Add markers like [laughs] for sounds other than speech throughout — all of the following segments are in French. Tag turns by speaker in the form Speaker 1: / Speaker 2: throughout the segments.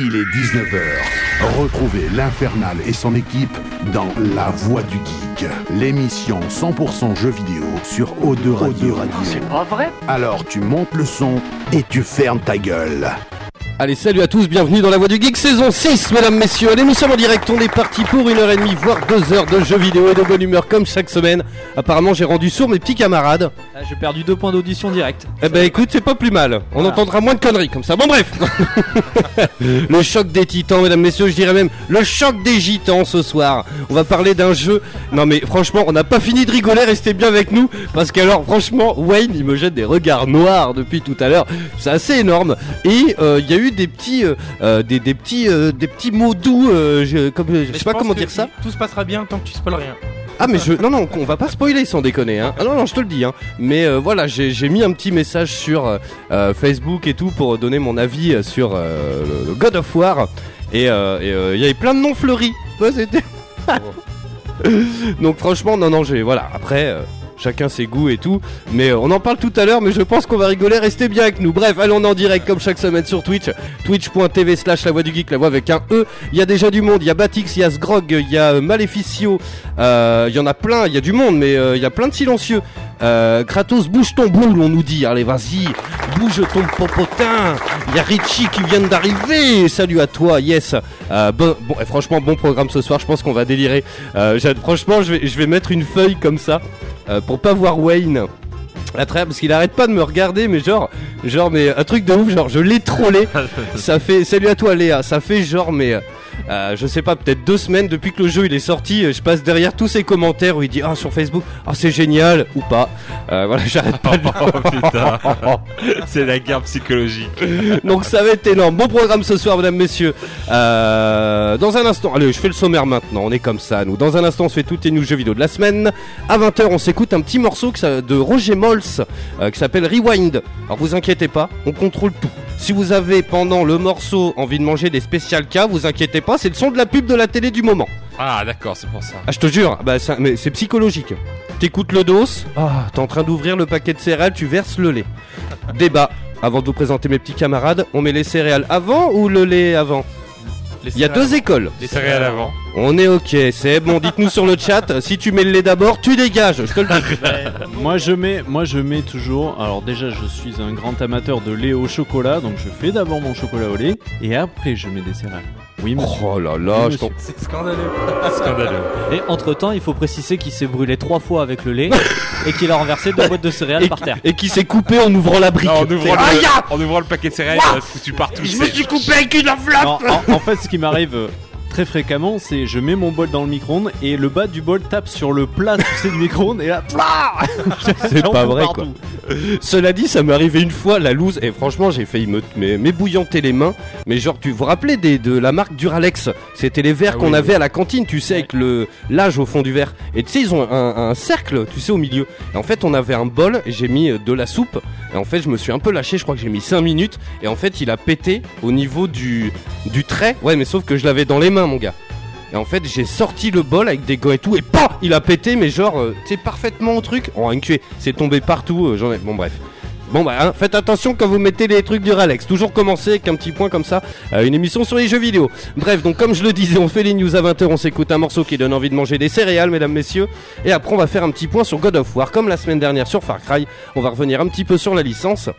Speaker 1: Il est 19h. Retrouvez l'Infernal et son équipe dans La Voix du Geek, l'émission 100% jeux vidéo sur O2 Radio.
Speaker 2: C'est pas vrai?
Speaker 1: Alors tu montes le son et tu fermes ta gueule.
Speaker 3: Allez, salut à tous, bienvenue dans la Voix du Geek saison 6, mesdames, messieurs. Allez, nous sommes en direct, on est parti pour une heure et demie, voire deux heures de jeux vidéo et de bonne humeur comme chaque semaine. Apparemment, j'ai rendu sourd mes petits camarades.
Speaker 4: Ah, J'ai perdu deux points d'audition direct.
Speaker 3: Eh ben écoute, c'est pas plus mal. On entendra moins de conneries comme ça. Bon bref. [laughs] le choc des titans, mesdames, messieurs, je dirais même le choc des gitans ce soir. On va parler d'un jeu. Non mais franchement, on n'a pas fini de rigoler, restez bien avec nous. Parce qu'alors, franchement, Wayne, il me jette des regards noirs depuis tout à l'heure. C'est assez énorme. Et euh, il y a eu des petits, euh, euh, des, des petits, euh, des petits mots doux. euh, je, comme, je sais pas comment dire ça.
Speaker 5: Tout se passera bien tant que tu spoil rien.
Speaker 3: Ah mais je non non on va pas spoiler sans déconner hein. Ah non non je te le dis hein. Mais euh, voilà j'ai j'ai mis un petit message sur euh, Facebook et tout pour donner mon avis sur euh, le- God of War et il y avait plein de noms fleuris. [laughs] Ouais, c'était Donc franchement non non j'ai voilà après euh, Chacun ses goûts et tout, mais euh, on en parle tout à l'heure. Mais je pense qu'on va rigoler. Restez bien avec nous. Bref, allons en direct comme chaque semaine sur Twitch, twitch.tv slash la voix du geek, la voix avec un E. Il y a déjà du monde. Il y a Batix, il y a Sgrog, il y a euh, Maleficio. euh, Il y en a plein. Il y a du monde, mais il y a plein de silencieux. Kratos, bouge ton boule, on nous dit. Allez, vas-y, bouge ton popotin. Il y a Richie qui vient d'arriver. Salut à toi, yes. Bon, et franchement, bon programme ce soir. Je pense qu'on va délirer. Franchement, je vais, je vais mettre une feuille comme ça euh, pour pas voir Wayne. À travers, parce qu'il arrête pas de me regarder, mais genre, genre, mais un truc de ouf, genre, je l'ai trollé. [laughs] ça fait, salut à toi Léa, ça fait genre, mais euh, je sais pas, peut-être deux semaines depuis que le jeu il est sorti, euh, je passe derrière tous ces commentaires où il dit ah sur Facebook, ah c'est génial ou pas. Euh, voilà, [laughs] j'arrête pas. de-
Speaker 6: Oh putain, [laughs] c'est la guerre psychologique.
Speaker 3: Donc ça va être énorme. Bon programme ce soir, mesdames, messieurs. Euh, dans un instant, allez, je fais le sommaire maintenant. On est comme ça, nous. Dans un instant, on se fait toutes les news jeux vidéo de la semaine. À 20h, on s'écoute un petit morceau de Roger Mols euh, qui s'appelle Rewind. Alors vous inquiétez pas, on contrôle tout. Si vous avez pendant le morceau envie de manger des spécial cas, vous inquiétez pas, c'est le son de la pub de la télé du moment.
Speaker 6: Ah d'accord, c'est pour ça.
Speaker 3: Ah, je te jure, bah, ça- mais c'est psychologique. T'écoutes le dos, ah, t'es en train d'ouvrir le paquet de céréales, tu verses le lait. Débat. Avant de vous présenter mes petits camarades, on met les céréales avant ou le lait avant? Il y a deux écoles.
Speaker 6: Les céréales avant.
Speaker 3: On est ok, c'est bon, dites-nous sur le chat, si tu mets le lait d'abord, tu dégages, je te le dis. [laughs]
Speaker 4: moi je mets, moi je mets toujours. Alors déjà je suis un grand amateur de lait au chocolat, donc je fais d'abord mon chocolat au lait et après je mets des céréales. Oui monsieur.
Speaker 3: Oh là là,
Speaker 4: Oui,
Speaker 3: je t'en-.
Speaker 5: C'est scandaleux. [laughs]
Speaker 6: Scandaleux.
Speaker 2: Et entre temps, il faut préciser qu'il s'est brûlé trois fois avec le lait et qu'il a renversé deux boîtes de céréales
Speaker 3: et,
Speaker 2: par terre.
Speaker 3: et qui s'est coupé en ouvrant la brique.
Speaker 6: Non, en, ouvrant
Speaker 3: C'est-
Speaker 6: le,
Speaker 3: Aïe, ah
Speaker 6: en ouvrant le paquet de céréales, il a foutu partout.
Speaker 3: Je me suis coupé avec une enveloppe
Speaker 4: Non, en, en fait ce qui m'arrive euh, très fréquemment, c'est je mets mon bol dans le micro-ondes et le bas du bol tape sur le plat tu sais, du micro-ondes et là, [laughs]
Speaker 3: C'est
Speaker 4: j'en
Speaker 3: pas
Speaker 4: fous
Speaker 3: vrai
Speaker 4: partout.
Speaker 3: Cela dit, ça m'est arrivé une fois, la loose, et franchement, j'ai failli me m'ébouillanter les mains. Mais genre, tu vous rappelez des, de la marque Duralex? C'était les verres
Speaker 6: Ah
Speaker 3: qu'on
Speaker 6: oui,
Speaker 3: avait à la cantine, tu sais, avec le l'âge au fond du verre. Et tu sais, ils ont un, un cercle, tu sais, au milieu. Et en fait, on avait un bol, et j'ai mis euh, de la soupe. Et en fait, je me suis un peu lâché, je crois que j'ai mis 5 minutes. Et en fait, il a pété au niveau du, du trait. Ouais, mais sauf que je l'avais dans les mains, mon gars. Et en fait, j'ai sorti le bol avec des gants et tout, et pas Il a pété, mais genre, euh, tu sais, parfaitement au truc. Oh, un c'est tombé partout. euh, j'en ai... Bon, bref. Bon, bah, hein, faites attention quand vous mettez les trucs du Ralex. Toujours commencer avec un petit point comme ça, euh, une émission sur les jeux vidéo. Bref, donc, comme je le disais, on fait les news à 20h, on s'écoute un morceau qui donne envie de manger des céréales, mesdames, messieurs. Et après, on va faire un petit point sur God of War. Comme la semaine dernière sur Far Cry, on va revenir un petit peu sur la licence.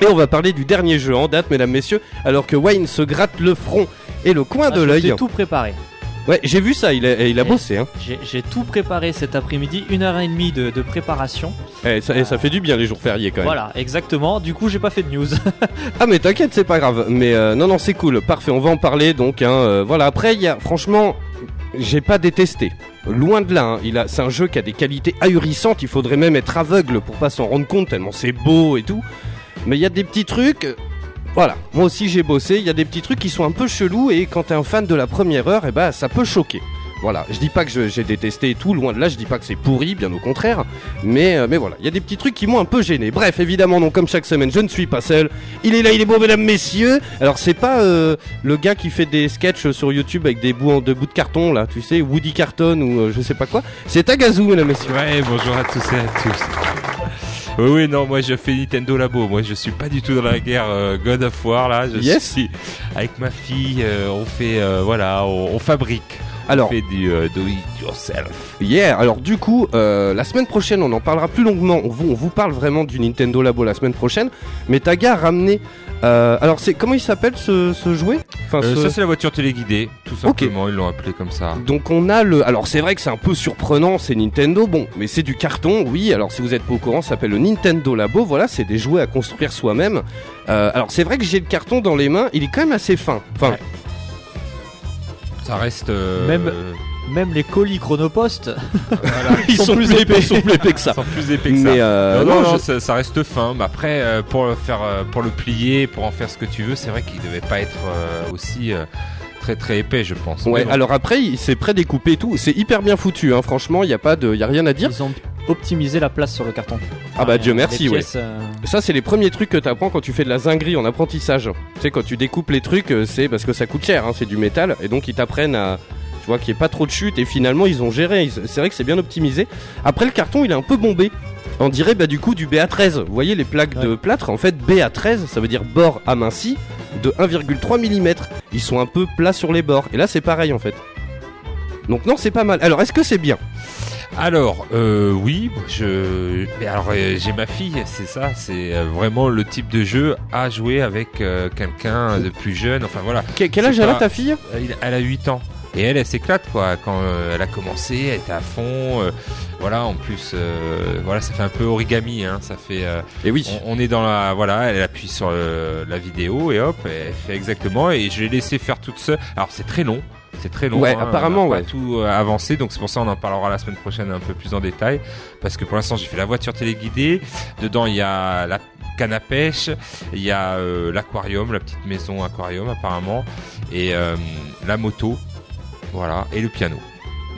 Speaker 3: Et on va parler du dernier jeu en date, mesdames, messieurs, alors que Wayne se gratte le front et le coin
Speaker 2: Ah,
Speaker 3: de l'œil.
Speaker 2: tout préparé.
Speaker 3: Ouais, j'ai vu ça, il a, il a
Speaker 2: Et-
Speaker 3: bossé. Hein.
Speaker 2: J'ai tout préparé cet après-midi, une heure et demie de, de préparation.
Speaker 3: Eh, ça, et ça fait du bien les jours fériés quand même.
Speaker 2: Voilà, exactement. Du coup, j'ai pas fait de news. [laughs]
Speaker 3: Ah mais t'inquiète, c'est pas grave. Mais euh, non, non, c'est cool. Parfait, on va en parler. Donc, hein, euh, voilà. Après, il y a, franchement, j'ai pas détesté. Loin de là. hein. Il a, c'est un jeu qui a des qualités ahurissantes. Il faudrait même être aveugle pour pas s'en rendre compte tellement c'est beau et tout. Mais il y a des petits trucs. Voilà, moi aussi j'ai bossé. Il y a des petits trucs qui sont un peu chelous et quand t'es un fan de la première heure, et ben ça peut choquer. Voilà, je dis pas que j'ai détesté et tout, loin de là, je dis pas que c'est pourri, bien au contraire, mais, euh, mais voilà, il y a des petits trucs qui m'ont un peu gêné. Bref, évidemment, donc comme chaque semaine, je ne suis pas seul. Il est là, il est beau, mesdames, messieurs. Alors, c'est pas euh, le gars qui fait des sketchs sur YouTube avec des bouts, en- de bouts de carton, là, tu sais, Woody Carton ou euh, je sais pas quoi. C'est Tagazu, mesdames, messieurs.
Speaker 6: Ouais, bonjour à tous et à tous. Oui, oui, non, moi je fais Nintendo Labo. Moi je suis pas du tout dans la guerre euh, God of War là. Je
Speaker 3: Yes.
Speaker 6: suis avec ma fille. euh, on fait, euh, voilà, on, on fabrique.
Speaker 3: Alors,
Speaker 6: fait du euh, do it yourself.
Speaker 3: hier, alors du coup, euh, la semaine prochaine, on en parlera plus longuement. On vous, on vous parle vraiment du Nintendo Labo la semaine prochaine. Mais Taga a ramené. euh, alors, c'est comment il s'appelle ce, ce jouet? Enfin, ce-
Speaker 6: Ça c'est la voiture téléguidée, tout simplement. Ils l'ont appelé comme ça.
Speaker 3: Donc on a le. Alors c'est vrai que c'est un peu surprenant, c'est Nintendo, bon, mais c'est du carton, oui. Alors si vous êtes pas au courant, ça s'appelle le Nintendo Labo. Voilà, c'est des jouets à construire soi-même. Alors c'est vrai que j'ai le carton dans les mains, il est quand même assez fin. Enfin,
Speaker 6: Ouais. Ça reste. euh,
Speaker 2: Même- Même les colis chronopost, [laughs]
Speaker 3: ils sont, plus épais, ils sont plus épais que ça.
Speaker 6: sont plus épais que ça.
Speaker 3: Mais euh,
Speaker 6: non,
Speaker 3: non,
Speaker 6: non,
Speaker 3: je-
Speaker 6: ça, ça reste fin. Mais après, euh, pour le faire, pour le plier, pour en faire ce que tu veux, c'est vrai qu'il devait pas être aussi très très épais, je pense.
Speaker 3: Ouais,
Speaker 6: bon.
Speaker 3: alors après, il- c'est pré-découpé et tout. C'est hyper bien foutu, hein. franchement, il y a pas de, y a rien à dire.
Speaker 2: ils ont optimisé la place sur le carton.
Speaker 3: Ah bah,
Speaker 2: Enfin,
Speaker 3: Dieu merci, ouais.
Speaker 2: euh,
Speaker 3: Ça, c'est les premiers trucs que t'apprends quand tu fais de la zinguerie en apprentissage. Tu sais, quand tu découpes les trucs, euh, c'est parce que ça coûte cher, hein, c'est du métal, et donc ils t'apprennent à, tu vois, qu'il n'y ait pas trop de chute, et finalement ils ont géré. C'est vrai que c'est bien optimisé. Après, le carton, il est un peu bombé. On dirait bah du coup du BA13. Vous voyez les plaques de plâtre? En fait, BA13, ça veut dire bord aminci de 1,3 mm. Ils sont un peu plats sur les bords. Et là, c'est pareil en fait. Donc non, c'est pas mal. Alors, est-ce que c'est bien?
Speaker 6: Alors, euh, oui, je. Mais alors, euh, j'ai ma fille, c'est ça, c'est euh, vraiment le type de jeu à jouer avec euh, quelqu'un de plus jeune. Enfin voilà,
Speaker 3: Que- Quel âge elle a ta fille?
Speaker 6: Il- elle a 8 ans. Et elle, elle s'éclate quoi. Quand euh, elle a commencé, elle était à fond. euh, voilà, en plus, euh, voilà, ça fait un peu origami. Hein, ça fait. euh,
Speaker 3: Et oui.
Speaker 6: on, on est dans la. Voilà, elle appuie sur la vidéo et hop, elle fait exactement. Et je l'ai laissé faire toute seule. Alors c'est très long. C'est très long.
Speaker 3: Ouais,
Speaker 6: hein,
Speaker 3: apparemment,
Speaker 6: on a
Speaker 3: ouais.
Speaker 6: Tout euh, avancé, donc c'est pour ça on en parlera la semaine prochaine un peu plus en détail. Parce que pour l'instant j'ai fait la voiture téléguidée. Dedans il y a la canne à pêche, il y a euh, l'aquarium, la petite maison aquarium apparemment, et euh, la moto, voilà, et le piano.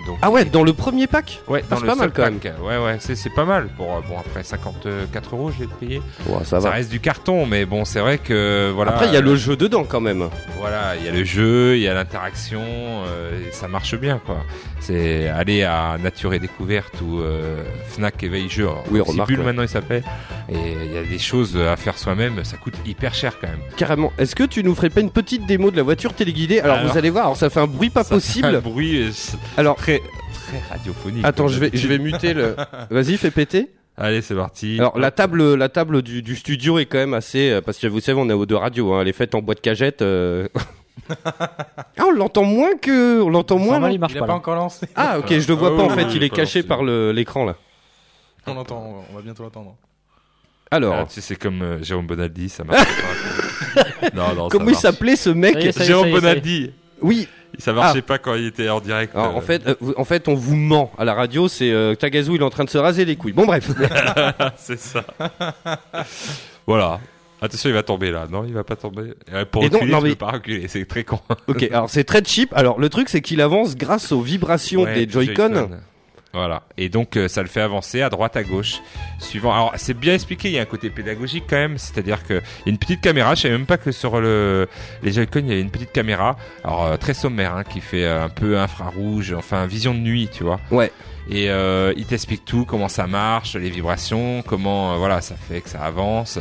Speaker 6: Donc,
Speaker 3: Ah ouais, dans le premier pack
Speaker 6: ouais,
Speaker 3: Ah,
Speaker 6: dans
Speaker 3: c'est
Speaker 6: le
Speaker 3: pas mal, quand
Speaker 6: pack. Ouais, ouais, c'est c'est pas mal. Pour bon après 54 euros, je l'ai payé.
Speaker 3: Ouais, ça
Speaker 6: Ça reste du carton, mais bon, c'est vrai que voilà.
Speaker 3: Après, il y a
Speaker 6: euh,
Speaker 3: le jeu dedans quand même.
Speaker 6: voilà, il y a le jeu, il y a l'interaction, euh, et ça marche bien quoi. C'est aller à Nature et Découverte ou euh, Fnac Éveil Jeu,
Speaker 3: Oui, remarque,
Speaker 6: Bulle
Speaker 3: ouais.
Speaker 6: maintenant il s'appelle, et il y a des choses à faire soi-même, ça coûte hyper cher quand même.
Speaker 3: Carrément. Est-ce que tu nous ferais pas une petite démo de la voiture téléguidée? Alors,
Speaker 6: Alors.
Speaker 3: vous allez voir, alors ça fait un bruit pas
Speaker 6: Ça fait un
Speaker 3: possible.
Speaker 6: bruit euh,
Speaker 3: Alors,
Speaker 6: très très radiophonique.
Speaker 3: attends, je vais, je vais muter le. [laughs] Vas-y, fais péter.
Speaker 6: Allez, c'est parti.
Speaker 3: Alors la table, la table du, du studio est quand même assez, euh, parce que vous savez, on est au de radio, hein, elle est faite en boîte cagette. euh. [laughs] ah, on l'entend moins que, on l'entend moins.
Speaker 2: Normal,
Speaker 3: non
Speaker 2: il marche
Speaker 5: Il a
Speaker 2: pas.
Speaker 5: pas
Speaker 2: là.
Speaker 5: encore lancé.
Speaker 3: Ah, ok, je le vois
Speaker 6: Ah
Speaker 3: pas en fait,
Speaker 6: oui,
Speaker 3: il est
Speaker 6: pas
Speaker 3: caché
Speaker 6: lancé.
Speaker 3: par le- l'écran là.
Speaker 5: On l'entend, on va- on va bientôt l'attendre.
Speaker 3: Alors,
Speaker 6: Ah, tu sais, c'est comme euh, Jérôme Bonaldi, ça marche pas. [laughs] non, non,
Speaker 3: comment
Speaker 6: ça
Speaker 3: il
Speaker 6: marche.
Speaker 3: s'appelait ce mec
Speaker 2: Ça y est, ça y est,
Speaker 6: Jérôme
Speaker 2: ça y est, ça y est.
Speaker 6: Bonaldi.
Speaker 3: Oui,
Speaker 6: Ça marchait pas quand il était en direct.
Speaker 3: alors,
Speaker 6: euh,
Speaker 3: en fait, euh, en fait, on vous ment à la radio. C'est euh, Tagazu, il est en train de se raser les couilles. Bon bref. [laughs] [laughs]
Speaker 6: c'est ça. voilà. Attention, il va tomber là. Non, il va pas tomber. Pour
Speaker 3: Et
Speaker 6: reculer,
Speaker 3: non,
Speaker 6: je
Speaker 3: mais-
Speaker 6: peux pas reculer. C'est très con.
Speaker 3: ok, alors c'est très cheap. Alors le truc, c'est qu'il avance grâce aux vibrations
Speaker 6: Ouais,
Speaker 3: des Joy-Con.
Speaker 6: Voilà. Et donc, euh, ça le fait avancer à droite, à gauche, suivant. Alors, c'est bien expliqué. Il y a un côté pédagogique quand même. C'est-à-dire que il y a une petite caméra. Je savais même pas que sur le les Joy-Con, il y avait une petite caméra. Alors euh, très sommaire, hein, qui fait euh, un peu infrarouge, enfin vision de nuit, tu vois.
Speaker 3: Ouais.
Speaker 6: Et euh, il t'explique tout, comment ça marche, les vibrations, comment euh, voilà ça fait que ça avance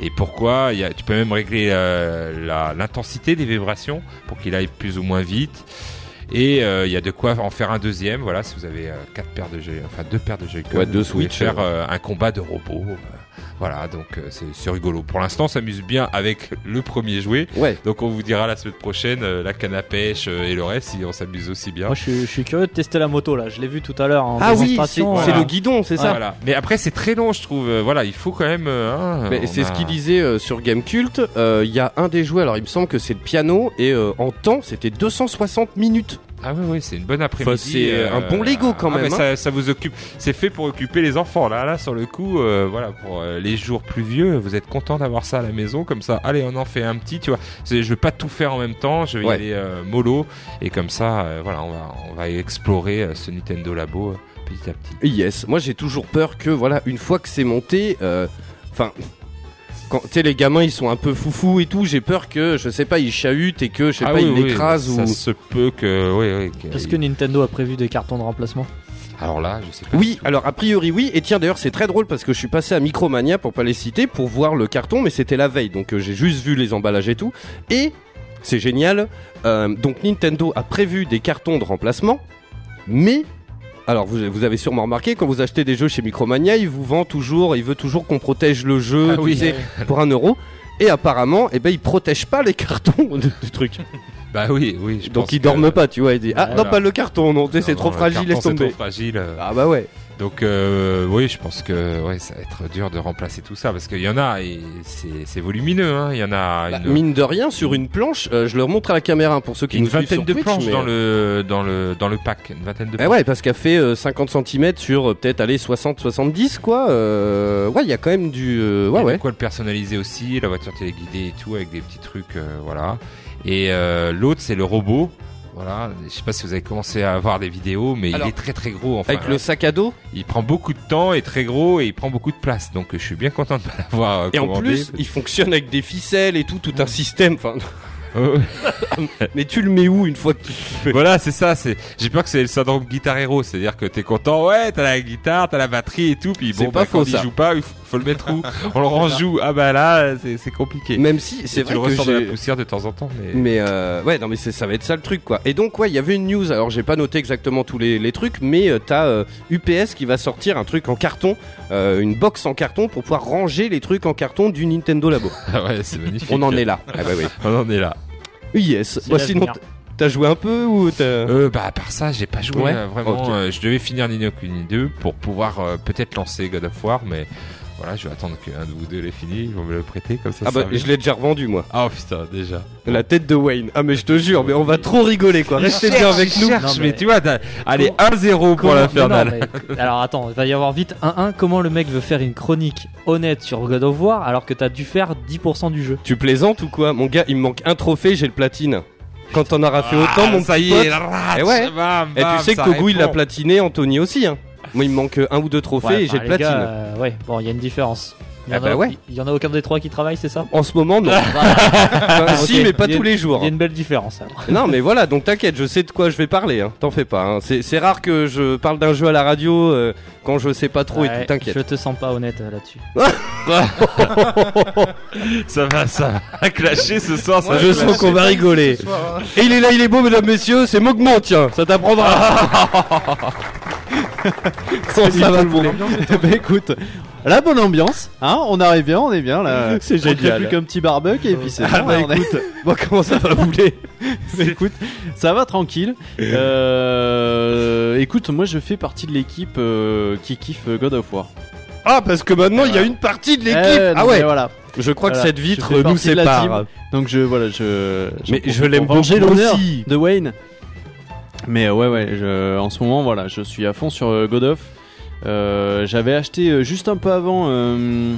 Speaker 6: et pourquoi. Il y a, tu peux même régler euh, l'intensité des vibrations pour qu'il aille plus ou moins vite. Et euh, il y a de quoi en faire un deuxième. Voilà, si vous avez euh, quatre paires de jeux, enfin deux paires de jeux,
Speaker 3: Ouais, deux Switch,
Speaker 6: faire
Speaker 3: euh.
Speaker 6: un combat de robots. Voilà, donc euh, c'est rigolo. Pour l'instant, on s'amuse bien avec le premier jouet.
Speaker 3: Ouais.
Speaker 6: Donc on vous dira la semaine prochaine euh, la canne à pêche euh, et le reste si on s'amuse aussi bien.
Speaker 2: Moi, je suis, je suis curieux de tester la moto là. Je l'ai vu tout à l'heure en
Speaker 3: Ah oui, c'est
Speaker 2: démonstration.
Speaker 3: c'est
Speaker 6: voilà.
Speaker 3: le guidon, c'est ça.
Speaker 6: Voilà. Mais après, c'est très long, je trouve. Euh, voilà, il faut quand même. euh, hein,
Speaker 3: Mais
Speaker 6: on
Speaker 3: c'est
Speaker 6: a-
Speaker 3: ce qu'il disait euh, sur Gamecult. euh, Il y a un des jouets, alors il me semble que c'est le piano, et euh, en temps c'était 260 minutes.
Speaker 6: Ah oui, oui, c'est une bonne après-midi.
Speaker 3: Enfin, c'est un bon Lego, quand
Speaker 6: ah,
Speaker 3: même,
Speaker 6: mais ça, ça vous occupe. C'est fait pour occuper les enfants. Là, là, sur le coup, euh, voilà, pour euh, les jours pluvieux, vous êtes content d'avoir ça à la maison, comme ça. Allez, on en fait un petit, tu vois. Je vais pas tout faire en même temps. Je vais
Speaker 3: Ouais.
Speaker 6: y aller euh, mollo, et comme ça, euh, voilà, on va, on va explorer euh, ce Nintendo Labo euh, petit à petit.
Speaker 3: Yes, moi j'ai toujours peur que, voilà, une fois que c'est monté, euh, enfin. Quand tu sais, les gamins ils sont un peu foufous et tout, j'ai peur que, je sais pas, ils chahutent et que, je sais
Speaker 6: Ah
Speaker 3: pas,
Speaker 6: oui,
Speaker 3: ils
Speaker 6: oui,
Speaker 3: l'écrasent
Speaker 6: Ça
Speaker 3: ou.
Speaker 6: se peut que, oui, oui. que-
Speaker 2: Est-ce que Nintendo a prévu des cartons de remplacement?
Speaker 6: Alors là, je sais pas.
Speaker 3: Oui, alors a priori oui. Et tiens d'ailleurs c'est très drôle parce que je suis passé à Micromania pour pas les citer pour voir le carton, mais c'était la veille, donc euh, j'ai juste vu les emballages et tout. Et c'est génial. euh, donc Nintendo a prévu des cartons de remplacement, mais alors vous, vous avez sûrement remarqué quand vous achetez des jeux chez Micromania, il vous vend toujours, il veut toujours qu'on protège le jeu,
Speaker 6: Ah oui.
Speaker 3: sais, pour un euro. Et apparemment, eh ben, ils protègent pas les cartons du, truc.
Speaker 6: Bah oui, oui. je
Speaker 3: Donc
Speaker 6: pense
Speaker 3: ils dorment pas, tu vois. Ils disent, ah
Speaker 6: Voilà.
Speaker 3: non, pas le carton, non, tu sais, c'est
Speaker 6: Non,
Speaker 3: trop
Speaker 6: le
Speaker 3: fragile, laisse
Speaker 6: c'est
Speaker 3: tomber.
Speaker 6: trop fragile.
Speaker 3: Ah bah ouais.
Speaker 6: Donc euh, oui, je pense que ouais, ça va être dur de remplacer tout ça parce qu'il y en a et c'est volumineux. Hein. Il y en a
Speaker 3: Bah,
Speaker 6: une,
Speaker 3: mine de rien, sur une planche, euh, je le remonte à la caméra pour ceux qui
Speaker 6: une
Speaker 3: nous
Speaker 6: vingtaine
Speaker 3: sur
Speaker 6: de
Speaker 3: Twitch,
Speaker 6: planches
Speaker 3: mais,
Speaker 6: dans
Speaker 3: euh,
Speaker 6: le dans le dans le pack, une vingtaine de
Speaker 3: Eh
Speaker 6: planches.
Speaker 3: ouais, parce qu'elle fait euh, 50 cm sur peut-être aller 60-70 quoi. Euh, ouais, il y a quand même du. ouais, ouais.
Speaker 6: quoi le personnaliser aussi, la voiture téléguidée et tout avec des petits trucs, voilà. Et l'autre c'est le robot. Voilà, je sais pas si vous avez commencé à voir des vidéos, mais
Speaker 3: Alors,
Speaker 6: il est très très gros. Enfin,
Speaker 3: Avec le sac à dos.
Speaker 6: il prend beaucoup de temps, est très gros et il prend beaucoup de place. Donc je suis bien content de pas l'avoir euh,
Speaker 3: Et en plus, il fonctionne avec des ficelles et tout, tout un système. Enfin, [laughs] [laughs] mais tu le mets où une fois que tu fais?
Speaker 6: Voilà, c'est ça. C'est. J'ai peur que c'est le syndrome guitare héros, c'est-à-dire que t'es content, ouais, t'as la guitare, t'as la batterie et tout, puis bon,
Speaker 3: pas
Speaker 6: bah, quand
Speaker 3: faux,
Speaker 6: il joue pas, faut, le mettre où On le range où Ah bah là, c'est compliqué.
Speaker 3: Même si c'est
Speaker 6: Et
Speaker 3: vrai
Speaker 6: tu le
Speaker 3: que
Speaker 6: ressors de la poussière de temps en temps, mais.
Speaker 3: Mais euh, ouais, non, mais ça va être ça le truc quoi. Et donc ouais, il y avait une news. Alors j'ai pas noté exactement tous les, les trucs, mais euh, t'as euh, UPS qui va sortir un truc en carton, euh, une box en carton pour pouvoir ranger les trucs en carton du Nintendo Labo. [laughs]
Speaker 6: Ah ouais, c'est magnifique.
Speaker 3: On en est là. Ah bah oui.
Speaker 6: On en est là.
Speaker 3: Yes. Sinon,
Speaker 2: l'avenir.
Speaker 3: t'as joué un peu ou t'as
Speaker 6: Euh, bah à part ça, j'ai pas joué
Speaker 3: Ouais.
Speaker 6: euh, vraiment. Euh, je devais finir Nino Kuni 2 pour pouvoir euh, peut-être lancer God of War, mais voilà, je vais attendre qu'un de vous deux l'ait fini. Ils vont me le prêter comme ça.
Speaker 3: Ah bah
Speaker 6: ça
Speaker 3: je l'ai déjà revendu moi.
Speaker 6: Oh putain, déjà.
Speaker 3: La tête de Wayne. Ah mais je te jure, mais on va trop rigoler quoi. Restez bien avec nous.
Speaker 6: Mais...
Speaker 2: mais-
Speaker 6: tu vois, t'as- allez, 1-0 pour l'infernal.
Speaker 2: mais Alors attends, il va y avoir vite 1-1. Comment le mec veut faire une chronique honnête sur God of War alors que t'as dû faire 10% du jeu?
Speaker 3: Tu plaisantes ou quoi? Mon gars, il me manque un trophée, j'ai le platine. Quand t'en auras fait autant, mon
Speaker 6: Ah, ça
Speaker 3: petit
Speaker 6: y
Speaker 3: pote.
Speaker 6: est, ratch,
Speaker 3: Eh ouais.
Speaker 6: bam,
Speaker 3: Et tu sais que Kogu il l'a platiné, Anthony aussi. Hein. Moi il me manque un ou deux trophées
Speaker 2: Ouais,
Speaker 3: et j'ai le platine.
Speaker 2: gars, euh, ouais, bon, il y a une différence. Il y,
Speaker 3: Ah
Speaker 2: en
Speaker 3: bah
Speaker 2: a,
Speaker 3: ouais.
Speaker 2: il y en a aucun des trois qui travaille, c'est ça?
Speaker 3: En ce moment non. [laughs] Enfin, si mais pas
Speaker 2: a-
Speaker 3: tous les jours.
Speaker 2: Il y a une belle différence. alors.
Speaker 3: Non mais voilà, donc t'inquiète, je sais de quoi je vais parler. Hein. T'en fais pas. Hein. C'est rare que je parle d'un jeu à la radio euh, quand je sais pas trop et tout. T'inquiète.
Speaker 2: Je te sens pas honnête euh, là-dessus. [laughs]
Speaker 6: Ça va, ça va clasher ce soir. ça
Speaker 3: je sens qu'on va rigoler. Et il est là, il est beau, mesdames, messieurs. C'est Mogman, tiens. Ça t'apprendra. [laughs] Comment ça va, mon
Speaker 4: bah écoute, la bonne ambiance, hein, on arrive bien, on est bien là. [laughs]
Speaker 3: C'est génial.
Speaker 4: plus qu'un petit barbecue et puis c'est
Speaker 3: Ah
Speaker 4: bon,
Speaker 3: bah
Speaker 4: est-
Speaker 3: écoute, [laughs] bon, comment ça va bouler [laughs]
Speaker 4: écoute, ça va tranquille. Euh, écoute, moi je fais partie de l'équipe euh, qui kiffe God of War.
Speaker 3: Ah, parce que maintenant il y a une partie de l'équipe.
Speaker 4: Eh,
Speaker 3: ah ouais.
Speaker 4: voilà.
Speaker 3: Je crois que cette vitre nous sépare.
Speaker 4: Donc je voilà, je.
Speaker 3: Mais je l'aime beaucoup
Speaker 4: l'honneur
Speaker 3: aussi.
Speaker 4: de Wayne. Mais euh, ouais ouais, je, en ce moment voilà, je suis à fond sur euh, God of. Euh, J'avais acheté euh, juste un peu avant. euh,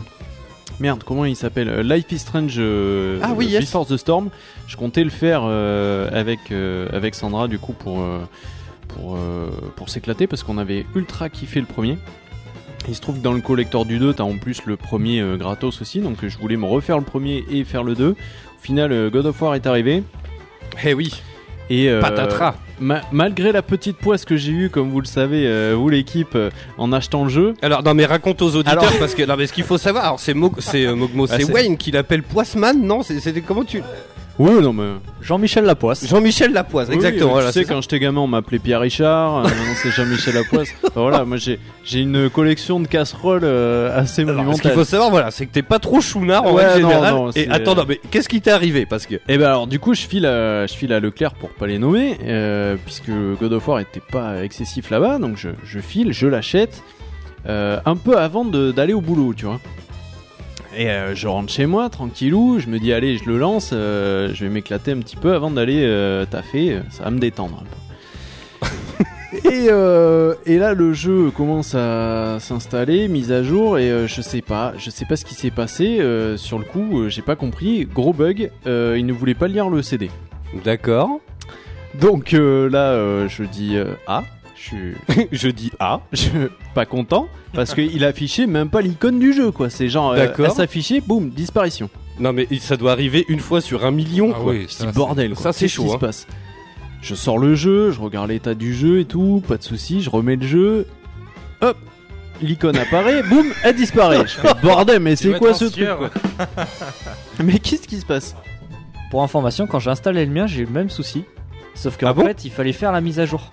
Speaker 4: Merde, comment il s'appelle Life is Strange euh,
Speaker 3: Ah oui, yes.
Speaker 4: Before the Storm. Je comptais le faire euh, avec, euh, avec Sandra du coup pour, pour, pour s'éclater parce qu'on avait ultra kiffé le premier. Il se trouve que dans le collector du 2, t'as en plus le premier gratos aussi, donc je voulais me refaire le premier et faire le 2. Au final, God of War est arrivé.
Speaker 3: Eh oui,
Speaker 4: Et
Speaker 3: patatras.
Speaker 4: Ma- malgré la petite poisse que j'ai eue, comme vous le savez, euh, vous l'équipe, euh, en achetant le jeu,
Speaker 3: Alors non mais raconte aux auditeurs
Speaker 4: Alors-
Speaker 3: parce que non mais ce qu'il faut savoir alors c'est Mo- c'est euh, Mogmo
Speaker 4: Ah,
Speaker 3: c'est Wayne qui l'appelle Poisman non c'est c'était comment tu
Speaker 4: Ouais, non, mais.
Speaker 2: Jean-Michel Lapoisse.
Speaker 3: Jean-Michel Lapoise exactement
Speaker 4: Oui,
Speaker 3: voilà
Speaker 4: tu sais, quand j'étais gamin, on m'appelait Pierre Richard. euh, maintenant, c'est Jean-Michel Lapoisse. [laughs] Voilà, moi, j'ai j'ai une collection de casseroles euh, assez
Speaker 3: Alors, ce qu'il faut savoir voilà c'est que t'es pas trop chounard en
Speaker 4: Ouais,
Speaker 3: règle
Speaker 4: non,
Speaker 3: générale
Speaker 4: non,
Speaker 3: et attends non mais qu'est-ce qui t'est arrivé? Parce que
Speaker 4: Et ben alors du coup je file à, je file à Leclerc pour pas les nommer euh, puisque God of War était pas excessif là-bas donc je, je file, je l'achète euh, un peu avant d'aller au boulot tu vois. Et euh, je rentre chez moi tranquillou, je me dis allez je le lance, euh, je vais m'éclater un petit peu avant d'aller euh, taffer, euh, ça va me détendre un peu. [laughs] et, euh, et là le jeu commence à s'installer, mise à jour et euh, je sais pas, je sais pas ce qui s'est passé euh, sur le coup, euh, j'ai pas compris, gros bug, euh, il ne voulait pas lire le CD.
Speaker 3: d'accord
Speaker 4: Donc euh, là euh, je dis euh, ah, je suis [laughs]
Speaker 3: je dis ah
Speaker 4: je pas content parce qu'il affichait même pas l'icône du jeu quoi, c'est genre euh,
Speaker 3: D'accord.
Speaker 4: elle s'affichait, boum, disparition.
Speaker 3: non mais ça doit arriver une fois sur un million
Speaker 6: Ah
Speaker 3: quoi
Speaker 6: oui, ça, c'est-
Speaker 4: bordel, quoi.
Speaker 3: ça, c'est
Speaker 4: Qu'est-ce
Speaker 3: chaud,
Speaker 4: qui
Speaker 3: hein.
Speaker 4: se passe? Je sors le jeu, je regarde l'état du jeu et tout, pas de souci, je remets le jeu hop, l'icône apparaît, [laughs] boum, elle disparaît. Je fais bordel, mais c'est quoi ce truc quoi [laughs] Mais qu'est-ce qui se passe?
Speaker 2: Pour information, quand j'ai installé le mien, j'ai eu le même souci. Sauf qu'en
Speaker 3: Ah bon
Speaker 2: fait, il fallait faire la mise à jour.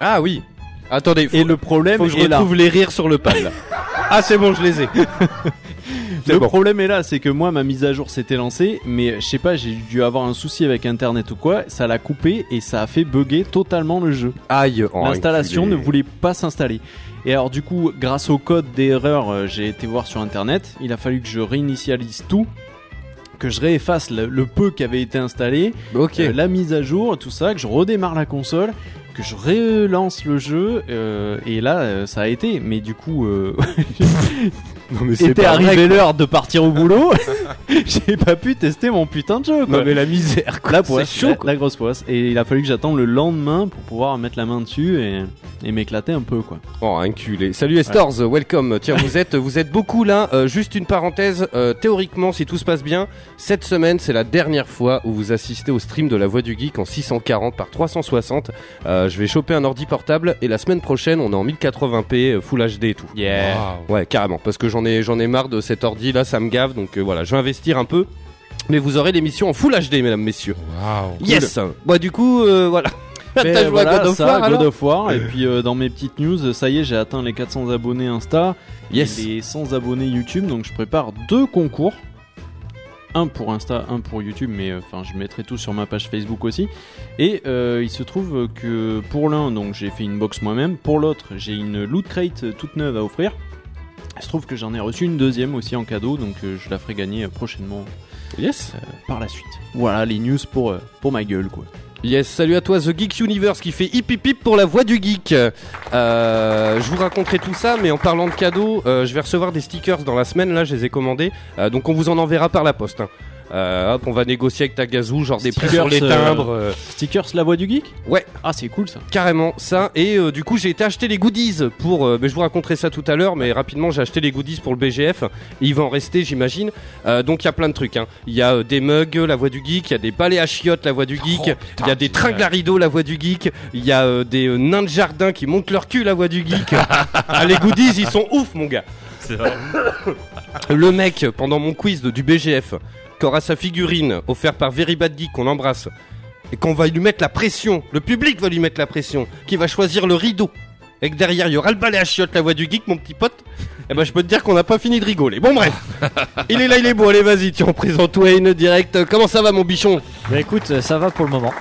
Speaker 3: Ah oui. Attendez, faut,
Speaker 4: Et le problème
Speaker 3: faut que je
Speaker 4: est là.
Speaker 3: retrouve les rires sur le pad. [laughs] ah c'est bon, je les ai. [laughs]
Speaker 4: Le
Speaker 3: bon.
Speaker 4: problème est là, c'est que moi ma mise à jour s'était lancée, mais je sais pas, j'ai dû avoir un souci avec internet ou quoi, ça l'a coupé et ça a fait bugger totalement le jeu.
Speaker 3: Aïe. oh,
Speaker 4: L'installation ne voulait pas s'installer. Et alors du coup, grâce au code d'erreur, euh, j'ai été voir sur internet, il a fallu que je réinitialise tout, que je réefface le, le peu qui avait été installé, euh, la mise à jour, tout ça, que je redémarre la console, que je relance le jeu, euh, et là euh, ça a été. Mais du coup, euh, [laughs]
Speaker 3: Non mais
Speaker 4: était arrivé l'heure de partir au boulot, [laughs] j'ai pas pu tester mon putain de jeu. Quoi.
Speaker 3: Non mais la misère. quoi.
Speaker 4: la poisse,
Speaker 3: chaud.
Speaker 4: la,
Speaker 3: quoi.
Speaker 4: la grosse poisse. Et il a fallu que j'attende le lendemain pour pouvoir mettre la main dessus et, et m'éclater un peu quoi.
Speaker 3: Oh, inculé. Salut Estors, welcome. Tiens, vous êtes, vous êtes beaucoup là. Euh, juste une parenthèse. euh, théoriquement, si tout se passe bien, cette semaine, c'est la dernière fois où vous assistez au stream de la Voix du Geek en 640 par 360. Euh, je vais choper un ordi portable et la semaine prochaine, on est en 1080p, euh, Full HD et tout.
Speaker 6: Waouh.
Speaker 3: Ouais, carrément. Parce que j'en ai, j'en ai marre de cet ordi là, ça me gave. Donc euh, voilà, je vais investir un peu. Mais vous aurez l'émission en Full HD, mesdames, messieurs.
Speaker 6: Waouh.
Speaker 3: Yes. Bah du coup, euh, voilà. [laughs]
Speaker 4: Mais
Speaker 3: T'as joué
Speaker 4: voilà,
Speaker 3: à God of
Speaker 4: ça,
Speaker 3: War
Speaker 4: God of War. et puis euh, dans mes petites news, ça y est, j'ai atteint les 400 abonnés Insta.
Speaker 3: Yes.
Speaker 4: Et les 100 abonnés YouTube. Donc je prépare deux concours. Un pour Insta, un pour YouTube, mais euh, enfin je mettrai tout sur ma page Facebook aussi. Et euh, il se trouve que pour l'un, donc j'ai fait une box moi-même. Pour l'autre, j'ai une loot crate toute neuve à offrir. Il se trouve que j'en ai reçu une deuxième aussi en cadeau, donc euh, je la ferai gagner euh, prochainement
Speaker 3: Yes.
Speaker 4: euh, par la suite. Voilà les news pour, pour ma gueule quoi.
Speaker 3: Yes, salut à toi The Geek Universe qui fait hip hip hip pour la voix du geek. Euh, je vous raconterai tout ça, mais en parlant de cadeaux, euh, je vais recevoir des stickers dans la semaine. Là, je les ai commandés, Euh, donc on vous en enverra par la poste. hein. Euh, hop, on va négocier avec Tagazu, genre des prix sur
Speaker 4: Stickers,
Speaker 3: les
Speaker 4: euh,
Speaker 3: timbres. euh,
Speaker 4: Stickers la voix du geek
Speaker 3: Ouais.
Speaker 4: Ah c'est cool ça.
Speaker 3: Carrément ça et euh, du coup j'ai été acheter les goodies pour euh, mais je vous raconterai ça tout à l'heure mais rapidement j'ai acheté les goodies pour le BGF il va en rester j'imagine Euh, donc il y a plein de trucs hein. il y a euh, des mugs la voix du geek il y a des balais à chiottes la voix du geek
Speaker 6: Oh,
Speaker 3: il y a des tringles à rideaux la voix du geek il y a euh, des euh, nains de jardin qui montent leur cul la voix du geek [laughs] ah, les goodies ils sont ouf mon gars
Speaker 6: C'est vrai.
Speaker 3: le mec pendant mon quiz de- du BGF qui aura sa figurine offerte par Very Bad Geek qu'on embrasse et qu'on va lui mettre la pression, le public va lui mettre la pression, qui va choisir le rideau et que derrière il y aura le balai à chiottes, la voix du geek, mon petit pote. Eh ben je peux te dire qu'on n'a pas fini de rigoler. Bon bref, [laughs] il est là, il est beau. Allez vas-y, tiens, on présente Wayne direct. Comment ça va mon bichon?
Speaker 2: Bah écoute, ça va pour le moment.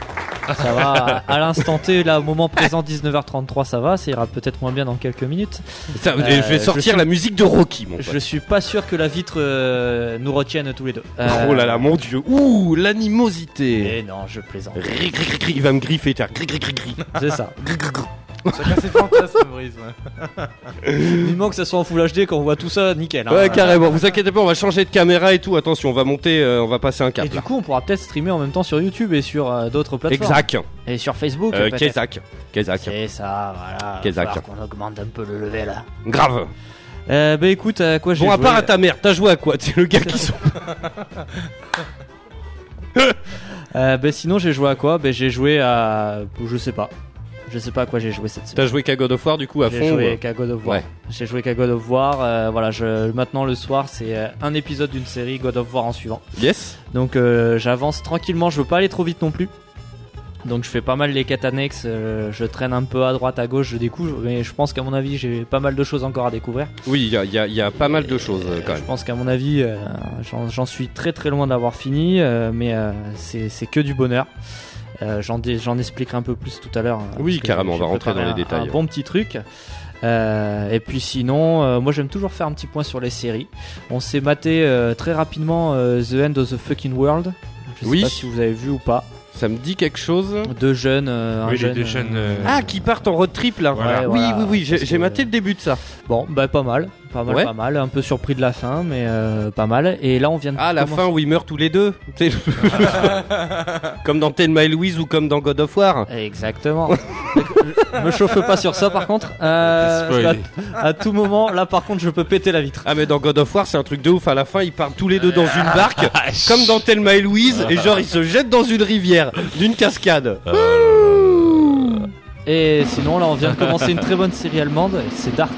Speaker 2: Ça va à l'instant T, là au moment présent 19h33 ça va, ça ira peut-être moins bien dans quelques minutes.
Speaker 3: Ça,
Speaker 2: Euh,
Speaker 3: Je vais
Speaker 2: je
Speaker 3: sortir
Speaker 2: suis-
Speaker 3: la musique de Rocky, mon pote.
Speaker 2: Je suis pas sûr que la vitre euh, nous retienne tous les deux. Euh,
Speaker 3: Oh là là, mon dieu. Ouh, l'animosité.
Speaker 2: Et non, je plaisante.
Speaker 3: Il va me griffer, gri.
Speaker 2: C'est ça.
Speaker 5: Chacun ses fantasmes, Brice. ouais.
Speaker 2: Vivement que ça soit en Full HD quand on voit tout ça, nickel. hein.
Speaker 3: Ouais, carrément. Vous inquiétez pas, on va changer de caméra et tout. Attention, on va monter, euh, on va passer un cap.
Speaker 2: Et du
Speaker 3: là.
Speaker 2: coup, on pourra peut-être streamer en même temps sur YouTube et sur euh, d'autres plateformes.
Speaker 3: Exact.
Speaker 2: Et sur Facebook.
Speaker 3: Euh,
Speaker 2: peut-être.
Speaker 3: Kezak. Kezak.
Speaker 2: C'est ça, voilà. Qu'on augmente un peu le level.
Speaker 3: Grave.
Speaker 2: Euh, bah écoute, à quoi j'ai
Speaker 3: Bon, à
Speaker 2: joué
Speaker 3: part à ta mère, t'as joué à quoi? [laughs] C'est le gars qui sont. [laughs]
Speaker 2: Euh, bah sinon, j'ai joué à quoi? Bah j'ai joué à. Je sais pas. Je sais pas à quoi j'ai joué cette semaine.
Speaker 3: T'as joué qu'à God of War du coup à
Speaker 2: J'ai
Speaker 3: fond
Speaker 2: joué
Speaker 3: ou-
Speaker 2: qu'à God of War.
Speaker 3: Ouais.
Speaker 2: J'ai joué qu'à God of War. euh, voilà, je, maintenant le soir, c'est euh, un épisode d'une série God of War en suivant.
Speaker 3: Yes.
Speaker 2: Donc euh, j'avance tranquillement. Je veux pas aller trop vite non plus. Donc je fais pas mal les quêtes annexes. euh, je traîne un peu à droite, à gauche, je découvre. Mais je pense qu'à mon avis, j'ai pas mal de choses encore à découvrir.
Speaker 3: Oui, il y a, y y pas mal de choses euh, quand
Speaker 2: Je
Speaker 3: même.
Speaker 2: pense qu'à mon avis, euh, j'en- suis très très loin d'avoir fini, euh, mais euh, c'est que du bonheur. Euh, J'en expliquerai un peu plus tout à l'heure. hein,
Speaker 3: Oui, carrément, on va rentrer dans les
Speaker 2: un-
Speaker 3: détails.
Speaker 2: Un bon petit truc. Euh, et puis sinon, euh, moi j'aime toujours faire un petit point sur les séries. On s'est maté euh, très rapidement euh, The End of the Fucking World. Je sais
Speaker 3: Oui.
Speaker 2: pas si vous avez vu ou pas.
Speaker 3: Ça me dit quelque chose.
Speaker 2: Deux jeunes, euh, un
Speaker 6: Oui, les
Speaker 2: jeune,
Speaker 6: deux jeunes,
Speaker 3: Ah, qui partent en road trip là.
Speaker 6: Voilà.
Speaker 2: Ouais,
Speaker 3: Oui,
Speaker 2: voilà.
Speaker 3: oui, oui, j'ai maté le début de ça.
Speaker 2: Bon, bah pas mal, pas mal,
Speaker 3: Ouais.
Speaker 2: pas mal. Un peu surpris de la fin, mais euh, pas mal. Et là, on vient de
Speaker 3: Ah, la
Speaker 2: commencer-
Speaker 3: fin où ils meurent tous les deux. [laughs] [laughs] Comme dans Ten My Louise ou comme dans God of War.
Speaker 2: Exactement. [laughs] Me chauffe pas sur ça par contre. Euh, à, tout moment, là par contre, je peux péter la vitre.
Speaker 3: Ah, mais dans God of War, c'est un truc de ouf. À la fin, ils partent tous les deux dans une barque.
Speaker 6: Ah,
Speaker 3: comme dans Thelma et Louise. Et genre, ils se jettent dans une rivière d'une cascade.
Speaker 2: Et sinon, là, on vient de commencer une très bonne série allemande, c'est Dark.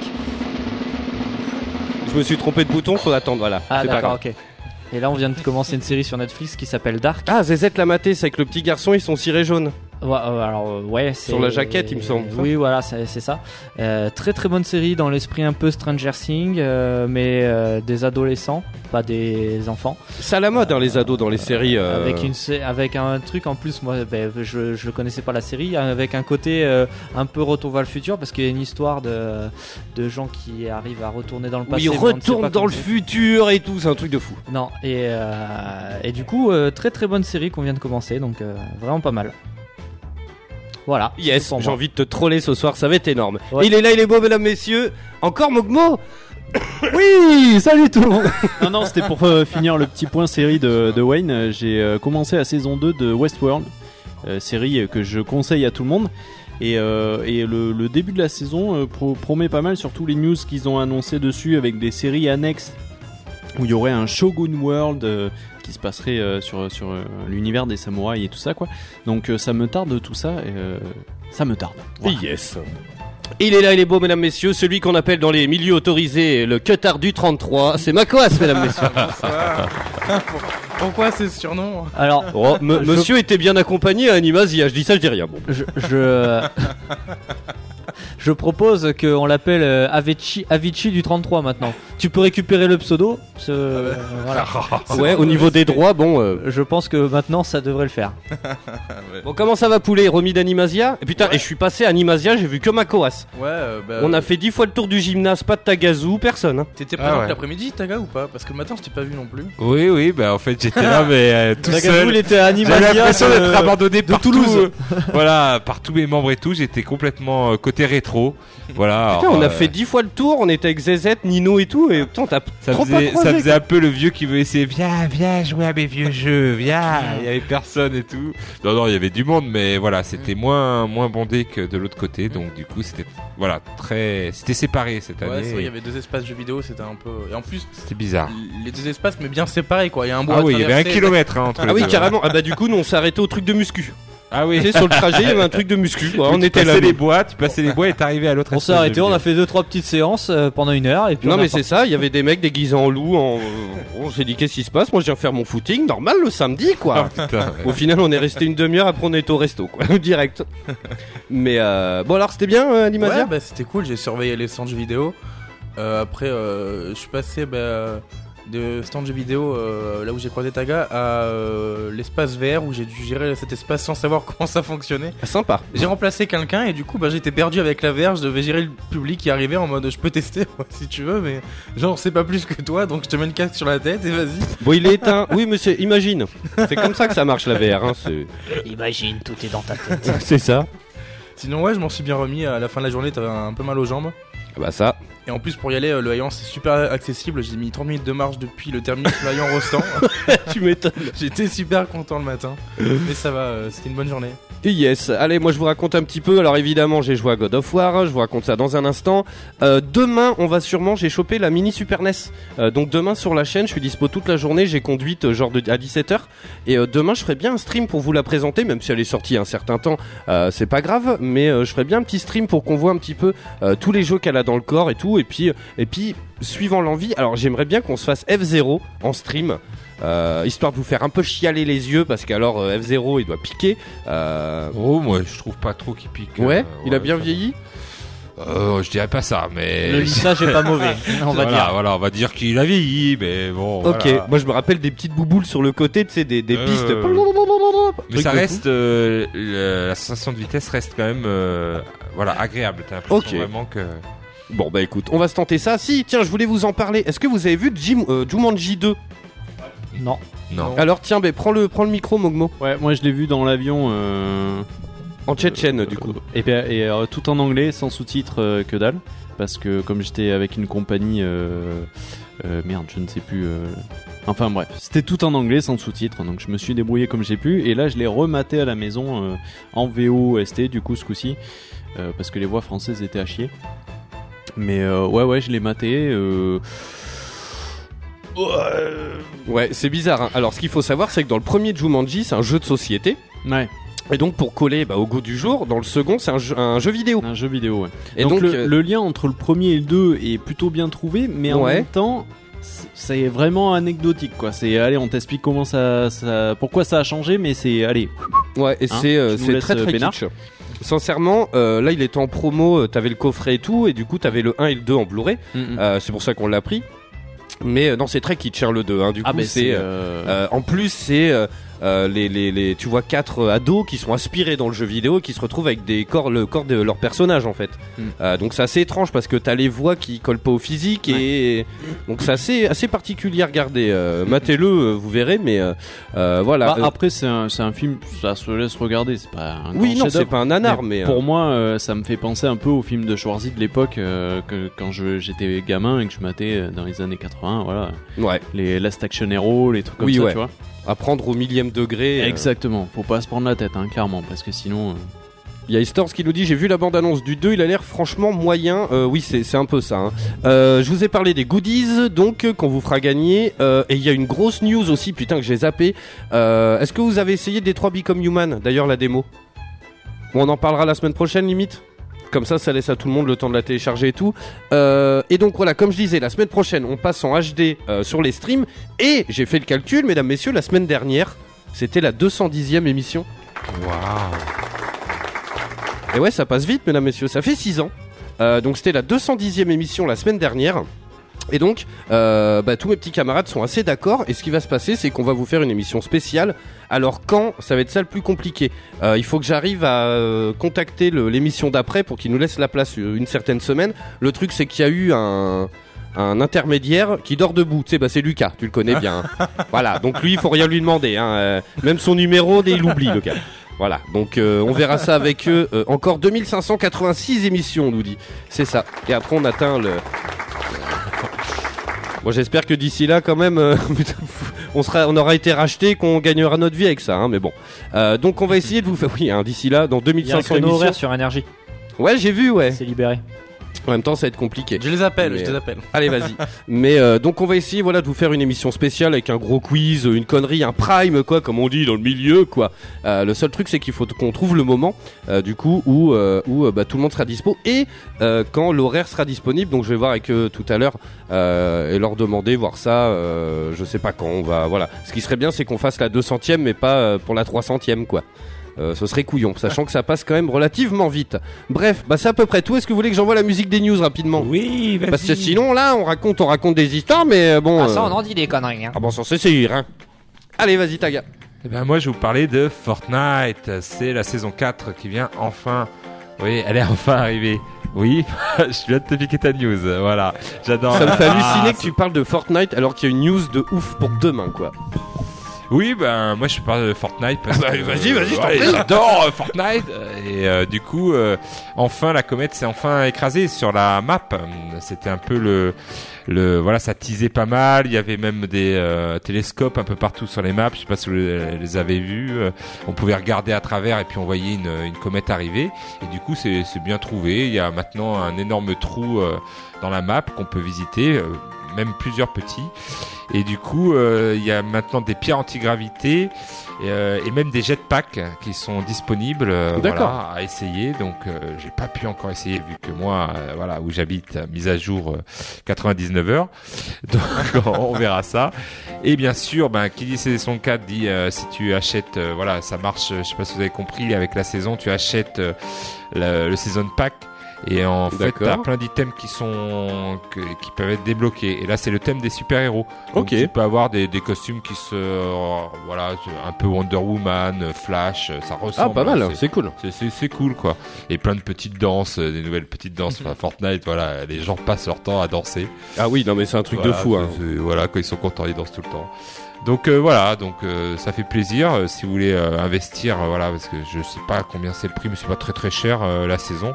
Speaker 3: Je me suis trompé de bouton, faut attendre, voilà.
Speaker 2: Ah,
Speaker 3: c'est pas
Speaker 2: d'accord,
Speaker 3: grave.
Speaker 2: ok. Et là, on vient de commencer une série sur Netflix qui s'appelle Dark.
Speaker 3: Ah, ZZ l'a maté, c'est avec le petit garçon, ils sont cirés jaunes.
Speaker 2: Ouais, euh, alors, euh, ouais.
Speaker 3: Sur la jaquette, il me semble,
Speaker 2: Oui, voilà, c'est ça. Euh, très très bonne série dans l'esprit un peu Stranger Things, euh, mais euh, des adolescents, pas des enfants.
Speaker 3: C'est à la mode, hein, les ados dans les séries.
Speaker 2: Avec, une, avec un truc en plus, moi ben, je, je connaissais pas la série, avec un côté un peu retour vers le futur, parce qu'il y a une histoire de, de gens qui arrivent à retourner dans le passé.
Speaker 3: ils
Speaker 2: ne sait
Speaker 3: retournent dans le futur et tout, c'est un truc de fou.
Speaker 2: Non, et, et du coup, très très bonne série qu'on vient de commencer, donc vraiment pas mal. Voilà.
Speaker 3: Yes, j'ai envie de te troller ce soir, ça va être énorme.
Speaker 2: Ouais.
Speaker 3: Il est là, il est beau, mesdames, messieurs. Encore Mogmo [coughs]
Speaker 4: Oui, salut tout le monde Non, non, c'était pour euh, finir le petit point série de, de Wayne. Euh, J'ai euh, commencé la saison 2 de Westworld, euh, série que je conseille à tout le monde. Et, euh, et le, le début de la saison euh, pro- promet pas mal, surtout les news qu'ils ont annoncé dessus avec des séries annexes où il y aurait un Shogun World euh, qui se passerait euh, sur, sur euh, l'univers des samouraïs et tout ça quoi. Donc euh, ça me tarde tout ça et euh, ça me tarde. Voilà.
Speaker 3: Yes. Il est là, il est beau, mesdames, messieurs. Celui qu'on appelle dans les milieux autorisés le cutard du 33. C'est Macoas, mesdames, messieurs.
Speaker 5: Pourquoi c'est ce surnom
Speaker 2: Alors,
Speaker 3: Oh,
Speaker 2: Je-
Speaker 3: Monsieur était bien accompagné à Animasia. Je dis ça, je dis rien. Bon.
Speaker 2: je, je, [laughs] je propose qu'on l'appelle Avicii, Avicii du 33 maintenant. Tu peux récupérer le pseudo. ce- euh, voilà. [laughs]
Speaker 3: Ouais, au niveau des droits, bon. euh,
Speaker 2: Je pense que maintenant ça devrait le faire. [laughs]
Speaker 3: Bon, comment ça va, poulet Remis d'Animasia Et putain, et je suis passé à Animasia, j'ai vu que Macoas.
Speaker 5: Ouais, euh, bah.
Speaker 3: On a fait dix fois le tour du gymnase, pas de Tagazu, personne. hein.
Speaker 5: T'étais
Speaker 6: Ah
Speaker 5: présent
Speaker 6: ouais.
Speaker 5: l'après-midi, Taga, ou pas Parce que le matin, je t'ai pas vu non plus.
Speaker 6: Oui, oui, bah en fait j'étais là, [laughs] mais euh, tout
Speaker 2: Tagazu,
Speaker 6: seul.
Speaker 2: il était à
Speaker 6: J'avais
Speaker 2: Animalia.
Speaker 6: l'impression d'être abandonné par
Speaker 2: Toulouse.
Speaker 6: tout, euh, voilà, par tous mes membres et tout. J'étais complètement euh, côté rétro. Voilà.
Speaker 3: Putain,
Speaker 6: alors,
Speaker 3: on a
Speaker 6: euh,
Speaker 3: fait dix fois le tour, on était avec ZZ, Nino et tout, et putain, t'as
Speaker 6: Ça
Speaker 3: trop
Speaker 6: faisait,
Speaker 3: pas croisé,
Speaker 6: ça faisait
Speaker 3: quoi.
Speaker 6: un peu le vieux qui veut essayer. Viens, viens jouer à mes vieux jeux. Viens. Il y avait personne et tout. Non, non, il y avait du monde, mais voilà, c'était moins, moins bondé que de l'autre côté. Donc du coup, c'était, voilà, très, c'était séparé cette
Speaker 5: Ouais, c'est
Speaker 6: année.
Speaker 5: vrai, il y avait deux espaces jeux vidéo, c'était un peu. Et en plus,
Speaker 6: C'était bizarre.
Speaker 5: les deux espaces, mais bien séparés, quoi. Il y a un bois
Speaker 6: Ah oui, il y avait un kilomètre hein, entre
Speaker 3: Ah
Speaker 6: les
Speaker 3: oui,
Speaker 6: deux.
Speaker 3: carrément. Ah bah du coup, nous on s'est arrêté au truc de muscu.
Speaker 6: Ah
Speaker 3: Tu
Speaker 6: oui.
Speaker 3: sais, sur le trajet, il y avait un truc de muscu. On
Speaker 6: Tu
Speaker 3: était là.
Speaker 6: passais les bois, tu passais les bois et t'arrivais à l'autre.
Speaker 2: On s'est arrêté, on a fait deux trois petites séances euh, pendant une heure et puis
Speaker 3: Non
Speaker 2: on
Speaker 3: mais c'est ça, il y avait des mecs déguisés en loup. En... Bon, j'ai dit qu'est-ce qui se passe? Moi je viens faire mon footing, normal le samedi quoi.
Speaker 6: Ah, putain, ouais.
Speaker 3: Au final on est resté une demi-heure, après on est au resto quoi, [laughs] direct. Mais euh... bon alors c'était bien euh, Animasia?
Speaker 5: Ouais, bah c'était cool, j'ai surveillé les jeux vidéo. Euh, après, euh, je suis passé bah, euh, de stand jeux vidéo, euh, là où j'ai croisé Taga, à euh, l'espace VR où j'ai dû gérer cet espace sans savoir [laughs] comment ça fonctionnait.
Speaker 3: Ah, Sympa.
Speaker 5: J'ai remplacé quelqu'un et du coup, bah, j'étais perdu avec la VR. Je devais gérer le public qui arrivait en mode je peux tester [laughs] si tu veux, mais genre c'est pas plus que toi donc je te mets le casque sur la tête et vas-y.
Speaker 3: Bon il est éteint. Oui monsieur, imagine. C'est comme ça que ça marche la VR. Hein, c'est...
Speaker 2: Imagine, tout est dans ta tête. [laughs]
Speaker 3: c'est ça.
Speaker 5: Sinon, ouais, je m'en suis bien remis. À la fin de la journée, t'avais un peu mal aux jambes.
Speaker 3: Ah Bah ça.
Speaker 5: Et en plus, pour y aller, euh, le Hayan c'est super accessible. J'ai mis 30 minutes de marche depuis le terminus de Hayan Rostand. [laughs]
Speaker 3: tu m'étonnes.
Speaker 5: J'étais super content le matin. Mais ça va, euh, c'était une bonne journée.
Speaker 3: Yes, allez, moi je vous raconte un petit peu. Alors évidemment, j'ai joué à God of War, je vous raconte ça dans un instant. Euh, demain, on va sûrement, j'ai chopé la mini Super NES. Euh, donc demain sur la chaîne, je suis dispo toute la journée, j'ai conduite euh, genre à 17h. Et demain, je ferai bien un stream pour vous la présenter, même si elle est sortie un certain temps, c'est pas grave. Mais je ferai bien un petit stream pour qu'on voit un petit peu tous les jeux qu'elle a dans le corps et tout. Et puis, et puis suivant l'envie, alors j'aimerais bien qu'on se fasse F0 en stream. Euh, histoire de vous faire un peu chialer les yeux parce qu'alors euh, F0 il doit piquer. Euh,
Speaker 6: Oh, moi je trouve pas trop qu'il pique.
Speaker 3: Ouais,
Speaker 6: euh,
Speaker 3: il a
Speaker 6: ouais,
Speaker 3: bien
Speaker 6: ça
Speaker 3: vieilli.
Speaker 6: Euh, je dirais pas ça, mais.
Speaker 2: Le lissage est pas mauvais, [laughs] on va
Speaker 6: voilà,
Speaker 2: dire.
Speaker 6: Voilà, on va dire qu'il a vieilli, mais bon.
Speaker 3: Ok,
Speaker 6: voilà.
Speaker 3: moi je me rappelle des petites bouboules sur le côté, tu sais, des, des
Speaker 6: Euh,
Speaker 3: pistes.
Speaker 6: Mais ça reste. euh, le- la sensation de vitesse reste quand même. euh, voilà, agréable. T'as l'impression
Speaker 3: Ok.
Speaker 6: vraiment que.
Speaker 3: Bon bah écoute, on va se tenter ça. Si, tiens, je voulais vous en parler. Est-ce que vous avez vu Jim, euh, Jumanji 2
Speaker 2: Non.
Speaker 6: Non.
Speaker 3: Alors tiens, bah, prends le, prends le micro, Mogmo.
Speaker 4: Ouais, moi je l'ai vu dans l'avion. Euh...
Speaker 3: En tchétchène, du coup.
Speaker 4: Et, bien- et, euh, tout en anglais, sans sous-titres euh, que dalle. Parce que comme j'étais avec une compagnie. euh, euh, merde, je ne sais plus. euh, Enfin bref, c'était tout en anglais, sans sous-titres. Donc je me suis débrouillé comme j'ai pu. Et là, je l'ai rematé à la maison euh, en VOST, du coup, ce coup-ci. euh, parce que les voix françaises étaient à chier. Mais euh, ouais, ouais, je l'ai maté. euh,
Speaker 3: Ouais, c'est bizarre. hein. Alors ce qu'il faut savoir, c'est que dans le premier Jumanji, c'est un jeu de société.
Speaker 4: Ouais.
Speaker 3: Et donc pour coller bah, au goût du jour, dans le second c'est un jeu, un jeu vidéo.
Speaker 4: Un jeu vidéo, ouais.
Speaker 3: Et
Speaker 4: donc, le,
Speaker 3: euh,
Speaker 4: le lien entre le premier et le 2 est plutôt bien trouvé, mais en
Speaker 3: Ouais.
Speaker 4: même temps, c- c'est vraiment anecdotique, quoi. C'est, allez, on t'explique comment ça, ça, pourquoi ça a changé, mais c'est, allez,
Speaker 3: Ouais, et
Speaker 4: Hein,
Speaker 3: c'est euh,
Speaker 4: tu nous
Speaker 3: c'est
Speaker 4: laisses,
Speaker 3: très
Speaker 4: euh,
Speaker 3: très kitsch. Sincèrement, euh, là il était en promo, euh, t'avais le coffret et tout, et du coup t'avais le 1 et le 2 en Blu-ray. Euh, c'est pour ça qu'on l'a pris. Mais euh, non, c'est très kitsch hein, le 2. Hein. Du
Speaker 4: ah,
Speaker 3: coup, c'est euh,
Speaker 4: euh,
Speaker 3: Euh, en plus, c'est euh, les, les, les, tu vois quatre euh, ados qui sont inspirés dans le jeu vidéo et qui se retrouvent avec des corps, le corps de leur personnage en fait.
Speaker 4: Mm.
Speaker 3: Euh, donc c'est assez étrange parce que t'as les voix qui collent pas au physique et donc c'est assez, assez particulier à regarder. Euh, Matez-le, vous verrez, mais voilà.
Speaker 4: bah, après, c'est un, c'est un film, ça se laisse regarder, c'est pas un
Speaker 3: oui, non, c'est pas un nanar, mais,
Speaker 4: Mais pour moi, ça me fait penser un peu au film de Schwarzy de l'époque, que, quand je, j'étais gamin et que je matais dans les années 80, voilà.
Speaker 3: ouais,
Speaker 4: Les Last Action Hero, les trucs comme
Speaker 3: Oui,
Speaker 4: ça,
Speaker 3: ouais.
Speaker 4: tu vois.
Speaker 3: À prendre au millième degré. euh,
Speaker 4: Exactement, faut pas se prendre la tête, hein, clairement, parce que sinon. euh,
Speaker 3: Il y a Stores qui nous dit j'ai vu la bande annonce du 2 il a l'air franchement moyen Euh, oui c'est un peu ça hein. Euh, je vous ai parlé des goodies donc qu'on vous fera gagner Euh, et il y a une grosse news aussi putain que j'ai zappé est-ce que vous avez essayé Detroit Become Human d'ailleurs la démo? Bon, on en parlera la semaine prochaine limite? Comme ça, ça laisse à tout le monde le temps de la télécharger et tout. Euh, et donc voilà, comme je disais, la semaine prochaine, on passe en HD euh, sur les streams. Et j'ai fait le calcul, mesdames, messieurs, la semaine dernière, c'était la 210e émission.
Speaker 6: Waouh.
Speaker 3: Et ouais, ça passe vite, mesdames, messieurs. Ça fait 6 ans. Euh, donc c'était la 210e émission la semaine dernière. Et donc, euh, bah, tous mes petits camarades sont assez d'accord. Et ce qui va se passer, c'est qu'on va vous faire une émission spéciale. Alors quand Ça va être ça le plus compliqué. Euh, il faut que j'arrive à euh, contacter l'émission d'après pour qu'il nous laisse la place euh, une certaine semaine. Le truc, c'est qu'il y a eu un un intermédiaire qui dort debout, tu sais, bah c'est Lucas, tu le connais bien. hein. [laughs] voilà, donc lui, il faut rien lui demander. Hein. euh, même son numéro, il l'oublie, le gars. Voilà, donc euh, on verra ça avec eux. Euh, encore 2586 émissions, on nous dit. C'est ça. Et après, on atteint le. Bon, j'espère que d'ici là, quand même, euh, [laughs] on sera, on aura été racheté, qu'on gagnera notre vie avec ça. Hein, mais bon, Euh, donc on va essayer de vous faire. Oui, hein, d'ici là, dans
Speaker 2: Il y a un
Speaker 3: 2500
Speaker 2: créneau
Speaker 3: émissions.
Speaker 2: horaire sur énergie.
Speaker 3: Ouais, j'ai vu, ouais.
Speaker 2: C'est libéré.
Speaker 3: En même temps, ça va être compliqué.
Speaker 5: Je les appelle,
Speaker 3: Mais,
Speaker 5: je les appelle. [laughs]
Speaker 3: Allez, vas-y. Mais euh, donc on va essayer voilà de vous faire une émission spéciale avec un gros quiz, une connerie, un prime quoi, comme on dit dans le milieu quoi. Euh, le seul truc c'est qu'il faut qu'on trouve le moment euh, du coup où euh, où euh, bah, tout le monde sera dispo et euh, quand l'horaire sera disponible. Donc je vais voir avec eux tout à l'heure euh, et leur demander voir ça. Euh, je sais pas quand on va voilà. Ce qui serait bien c'est qu'on fasse la 200e mais pas euh, pour la 300e quoi. Euh, ce serait couillon, sachant que ça passe quand même relativement vite. Bref, bah c'est à peu près tout. Est-ce que vous voulez que j'envoie la musique des news rapidement
Speaker 6: Oui, vas-y.
Speaker 3: parce que sinon, là, on raconte, on raconte des histoires, mais euh, bon.
Speaker 2: Ah, ça,
Speaker 3: euh,
Speaker 2: on en dit des conneries. Hein.
Speaker 3: Ah bon, ça c'est sûr, hein. Allez, vas-y, Taga.
Speaker 6: Eh ben moi je vais vous parler de Fortnite. C'est la saison 4 qui vient enfin. Oui, elle est enfin arrivée. Oui, [laughs] je viens de te piquer ta news. Voilà, j'adore.
Speaker 3: Ça me fait
Speaker 6: Ah,
Speaker 3: halluciner que tu parles de Fortnite alors qu'il y a une news de ouf pour demain, quoi.
Speaker 6: Oui, ben moi je parle de Fortnite parce
Speaker 3: bah, [laughs]
Speaker 6: que
Speaker 3: vas-y, vas-y, je t'en
Speaker 6: ouais,
Speaker 3: prie.
Speaker 6: J'adore euh, Fortnite et euh, du coup euh, enfin la comète s'est enfin écrasée sur la map. C'était un peu le le voilà ça teasait pas mal. Il y avait même des euh, télescopes un peu partout sur les maps. Je sais pas si vous les avez vus. Euh, On pouvait regarder à travers et puis on voyait une, une comète arriver. Et du coup c'est c'est bien trouvé. Il y a maintenant un énorme trou euh, dans la map qu'on peut visiter, euh, même plusieurs petits. Et du coup, euh, il y a maintenant des pierres antigravité et, euh, et même des jetpacks qui sont disponibles euh, voilà, à essayer. Donc, j'ai pas pu encore essayer vu que moi, voilà, où j'habite, mise à jour euh, 99 heures. [laughs] Donc, on verra ça. Et bien sûr, ben, qui dit saison 4 dit si tu achètes, voilà, ça marche. Je sais pas si vous avez compris avec la saison, tu achètes le, le season pack. Et en fait, t'as plein d'items qui sont que- qui peuvent être débloqués. Et là, c'est le thème des super héros.
Speaker 3: Ok.
Speaker 6: Tu peux avoir des, des costumes qui se, euh, voilà, un peu Wonder Woman, Flash, ça
Speaker 3: Ah,
Speaker 6: ressemble.
Speaker 3: pas mal,
Speaker 6: hein, c'est-
Speaker 3: cool.
Speaker 6: c'est- cool quoi. Et plein de petites danses, euh, des nouvelles petites danses. Enfin, Fortnite, voilà, les gens passent leur temps à danser.
Speaker 3: Ah oui, non, mais c'est un truc de fou, hein.
Speaker 6: Voilà, quand ils sont contents, ils dansent tout le temps. Donc euh, voilà, donc euh, ça fait plaisir euh, si vous voulez euh, investir, voilà, parce que je sais pas combien c'est le prix, mais c'est pas très très cher euh, la saison.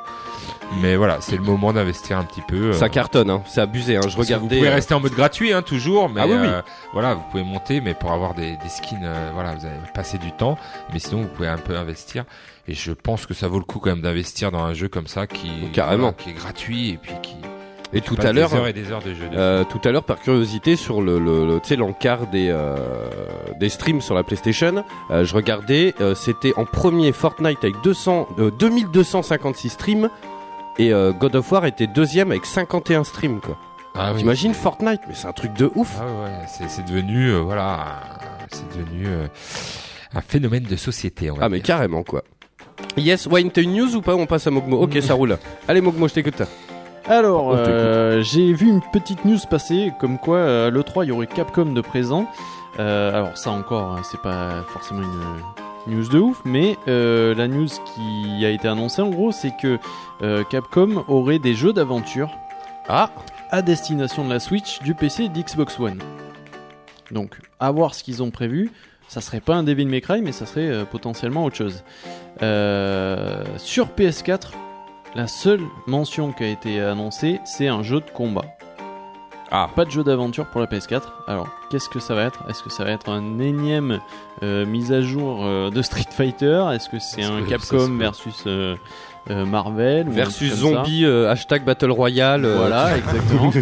Speaker 6: Mais voilà, c'est le moment d'investir un petit peu.
Speaker 3: Ça cartonne, hein. C'est abusé, hein. Je regardais.
Speaker 6: Vous pouvez rester en mode gratuit, hein, toujours, mais
Speaker 3: Ah oui, oui.
Speaker 6: voilà, vous pouvez monter, mais pour avoir des, des skins, euh, voilà, vous allez passer du temps, mais sinon vous pouvez un peu investir. Et je pense que ça vaut le coup quand même d'investir dans un jeu comme ça qui,
Speaker 3: Carrément.
Speaker 6: voilà, qui est gratuit et puis qui.
Speaker 3: Et tout à l'heure,
Speaker 6: Des heures et des heures de jeu. dessus.
Speaker 3: euh, tout à l'heure, par curiosité, sur le, le, le- tu sais, l'encart des euh, des streams sur la PlayStation, euh, je regardais, euh, c'était en premier Fortnite avec 200, euh, 2256 streams. Et God of War était deuxième avec 51 streams quoi.
Speaker 6: Ah oui.
Speaker 3: T'imagines Fortnite Mais c'est un truc de ouf.
Speaker 6: Ah ouais, c'est- devenu, voilà, un- c'est devenu un phénomène de société. On va
Speaker 3: Ah mais
Speaker 6: dire.
Speaker 3: carrément quoi. Yes, Wayne, t'as une news ou pas? On passe à Mogmo. Ok, ça [laughs] roule. Allez Mogmo, je t'écoute.
Speaker 4: Alors, euh, j'ai vu une petite news passer comme quoi euh, l'E3 il y aurait Capcom de présent. Euh, alors ça encore, hein, c'est pas forcément une news de ouf, mais euh, la news qui a été annoncée en gros, c'est que euh, Capcom aurait des jeux d'aventure
Speaker 3: Ah,
Speaker 4: à destination de la Switch, du PC et de Xbox One. Donc, à voir ce qu'ils ont prévu. Ça serait pas un Devil May Cry, mais ça serait euh, potentiellement autre chose. Euh, sur PS4, la seule mention qui a été annoncée, c'est un jeu de combat.
Speaker 3: Ah.
Speaker 4: Pas de jeu d'aventure pour la PS4. Alors, qu'est-ce que ça va être? Est-ce que ça va être un énième euh, mise à jour euh, de Street Fighter? Est-ce que c'est un Capcom versus euh, Marvel
Speaker 3: versus zombie hashtag Battle Royale.
Speaker 4: voilà, exactement.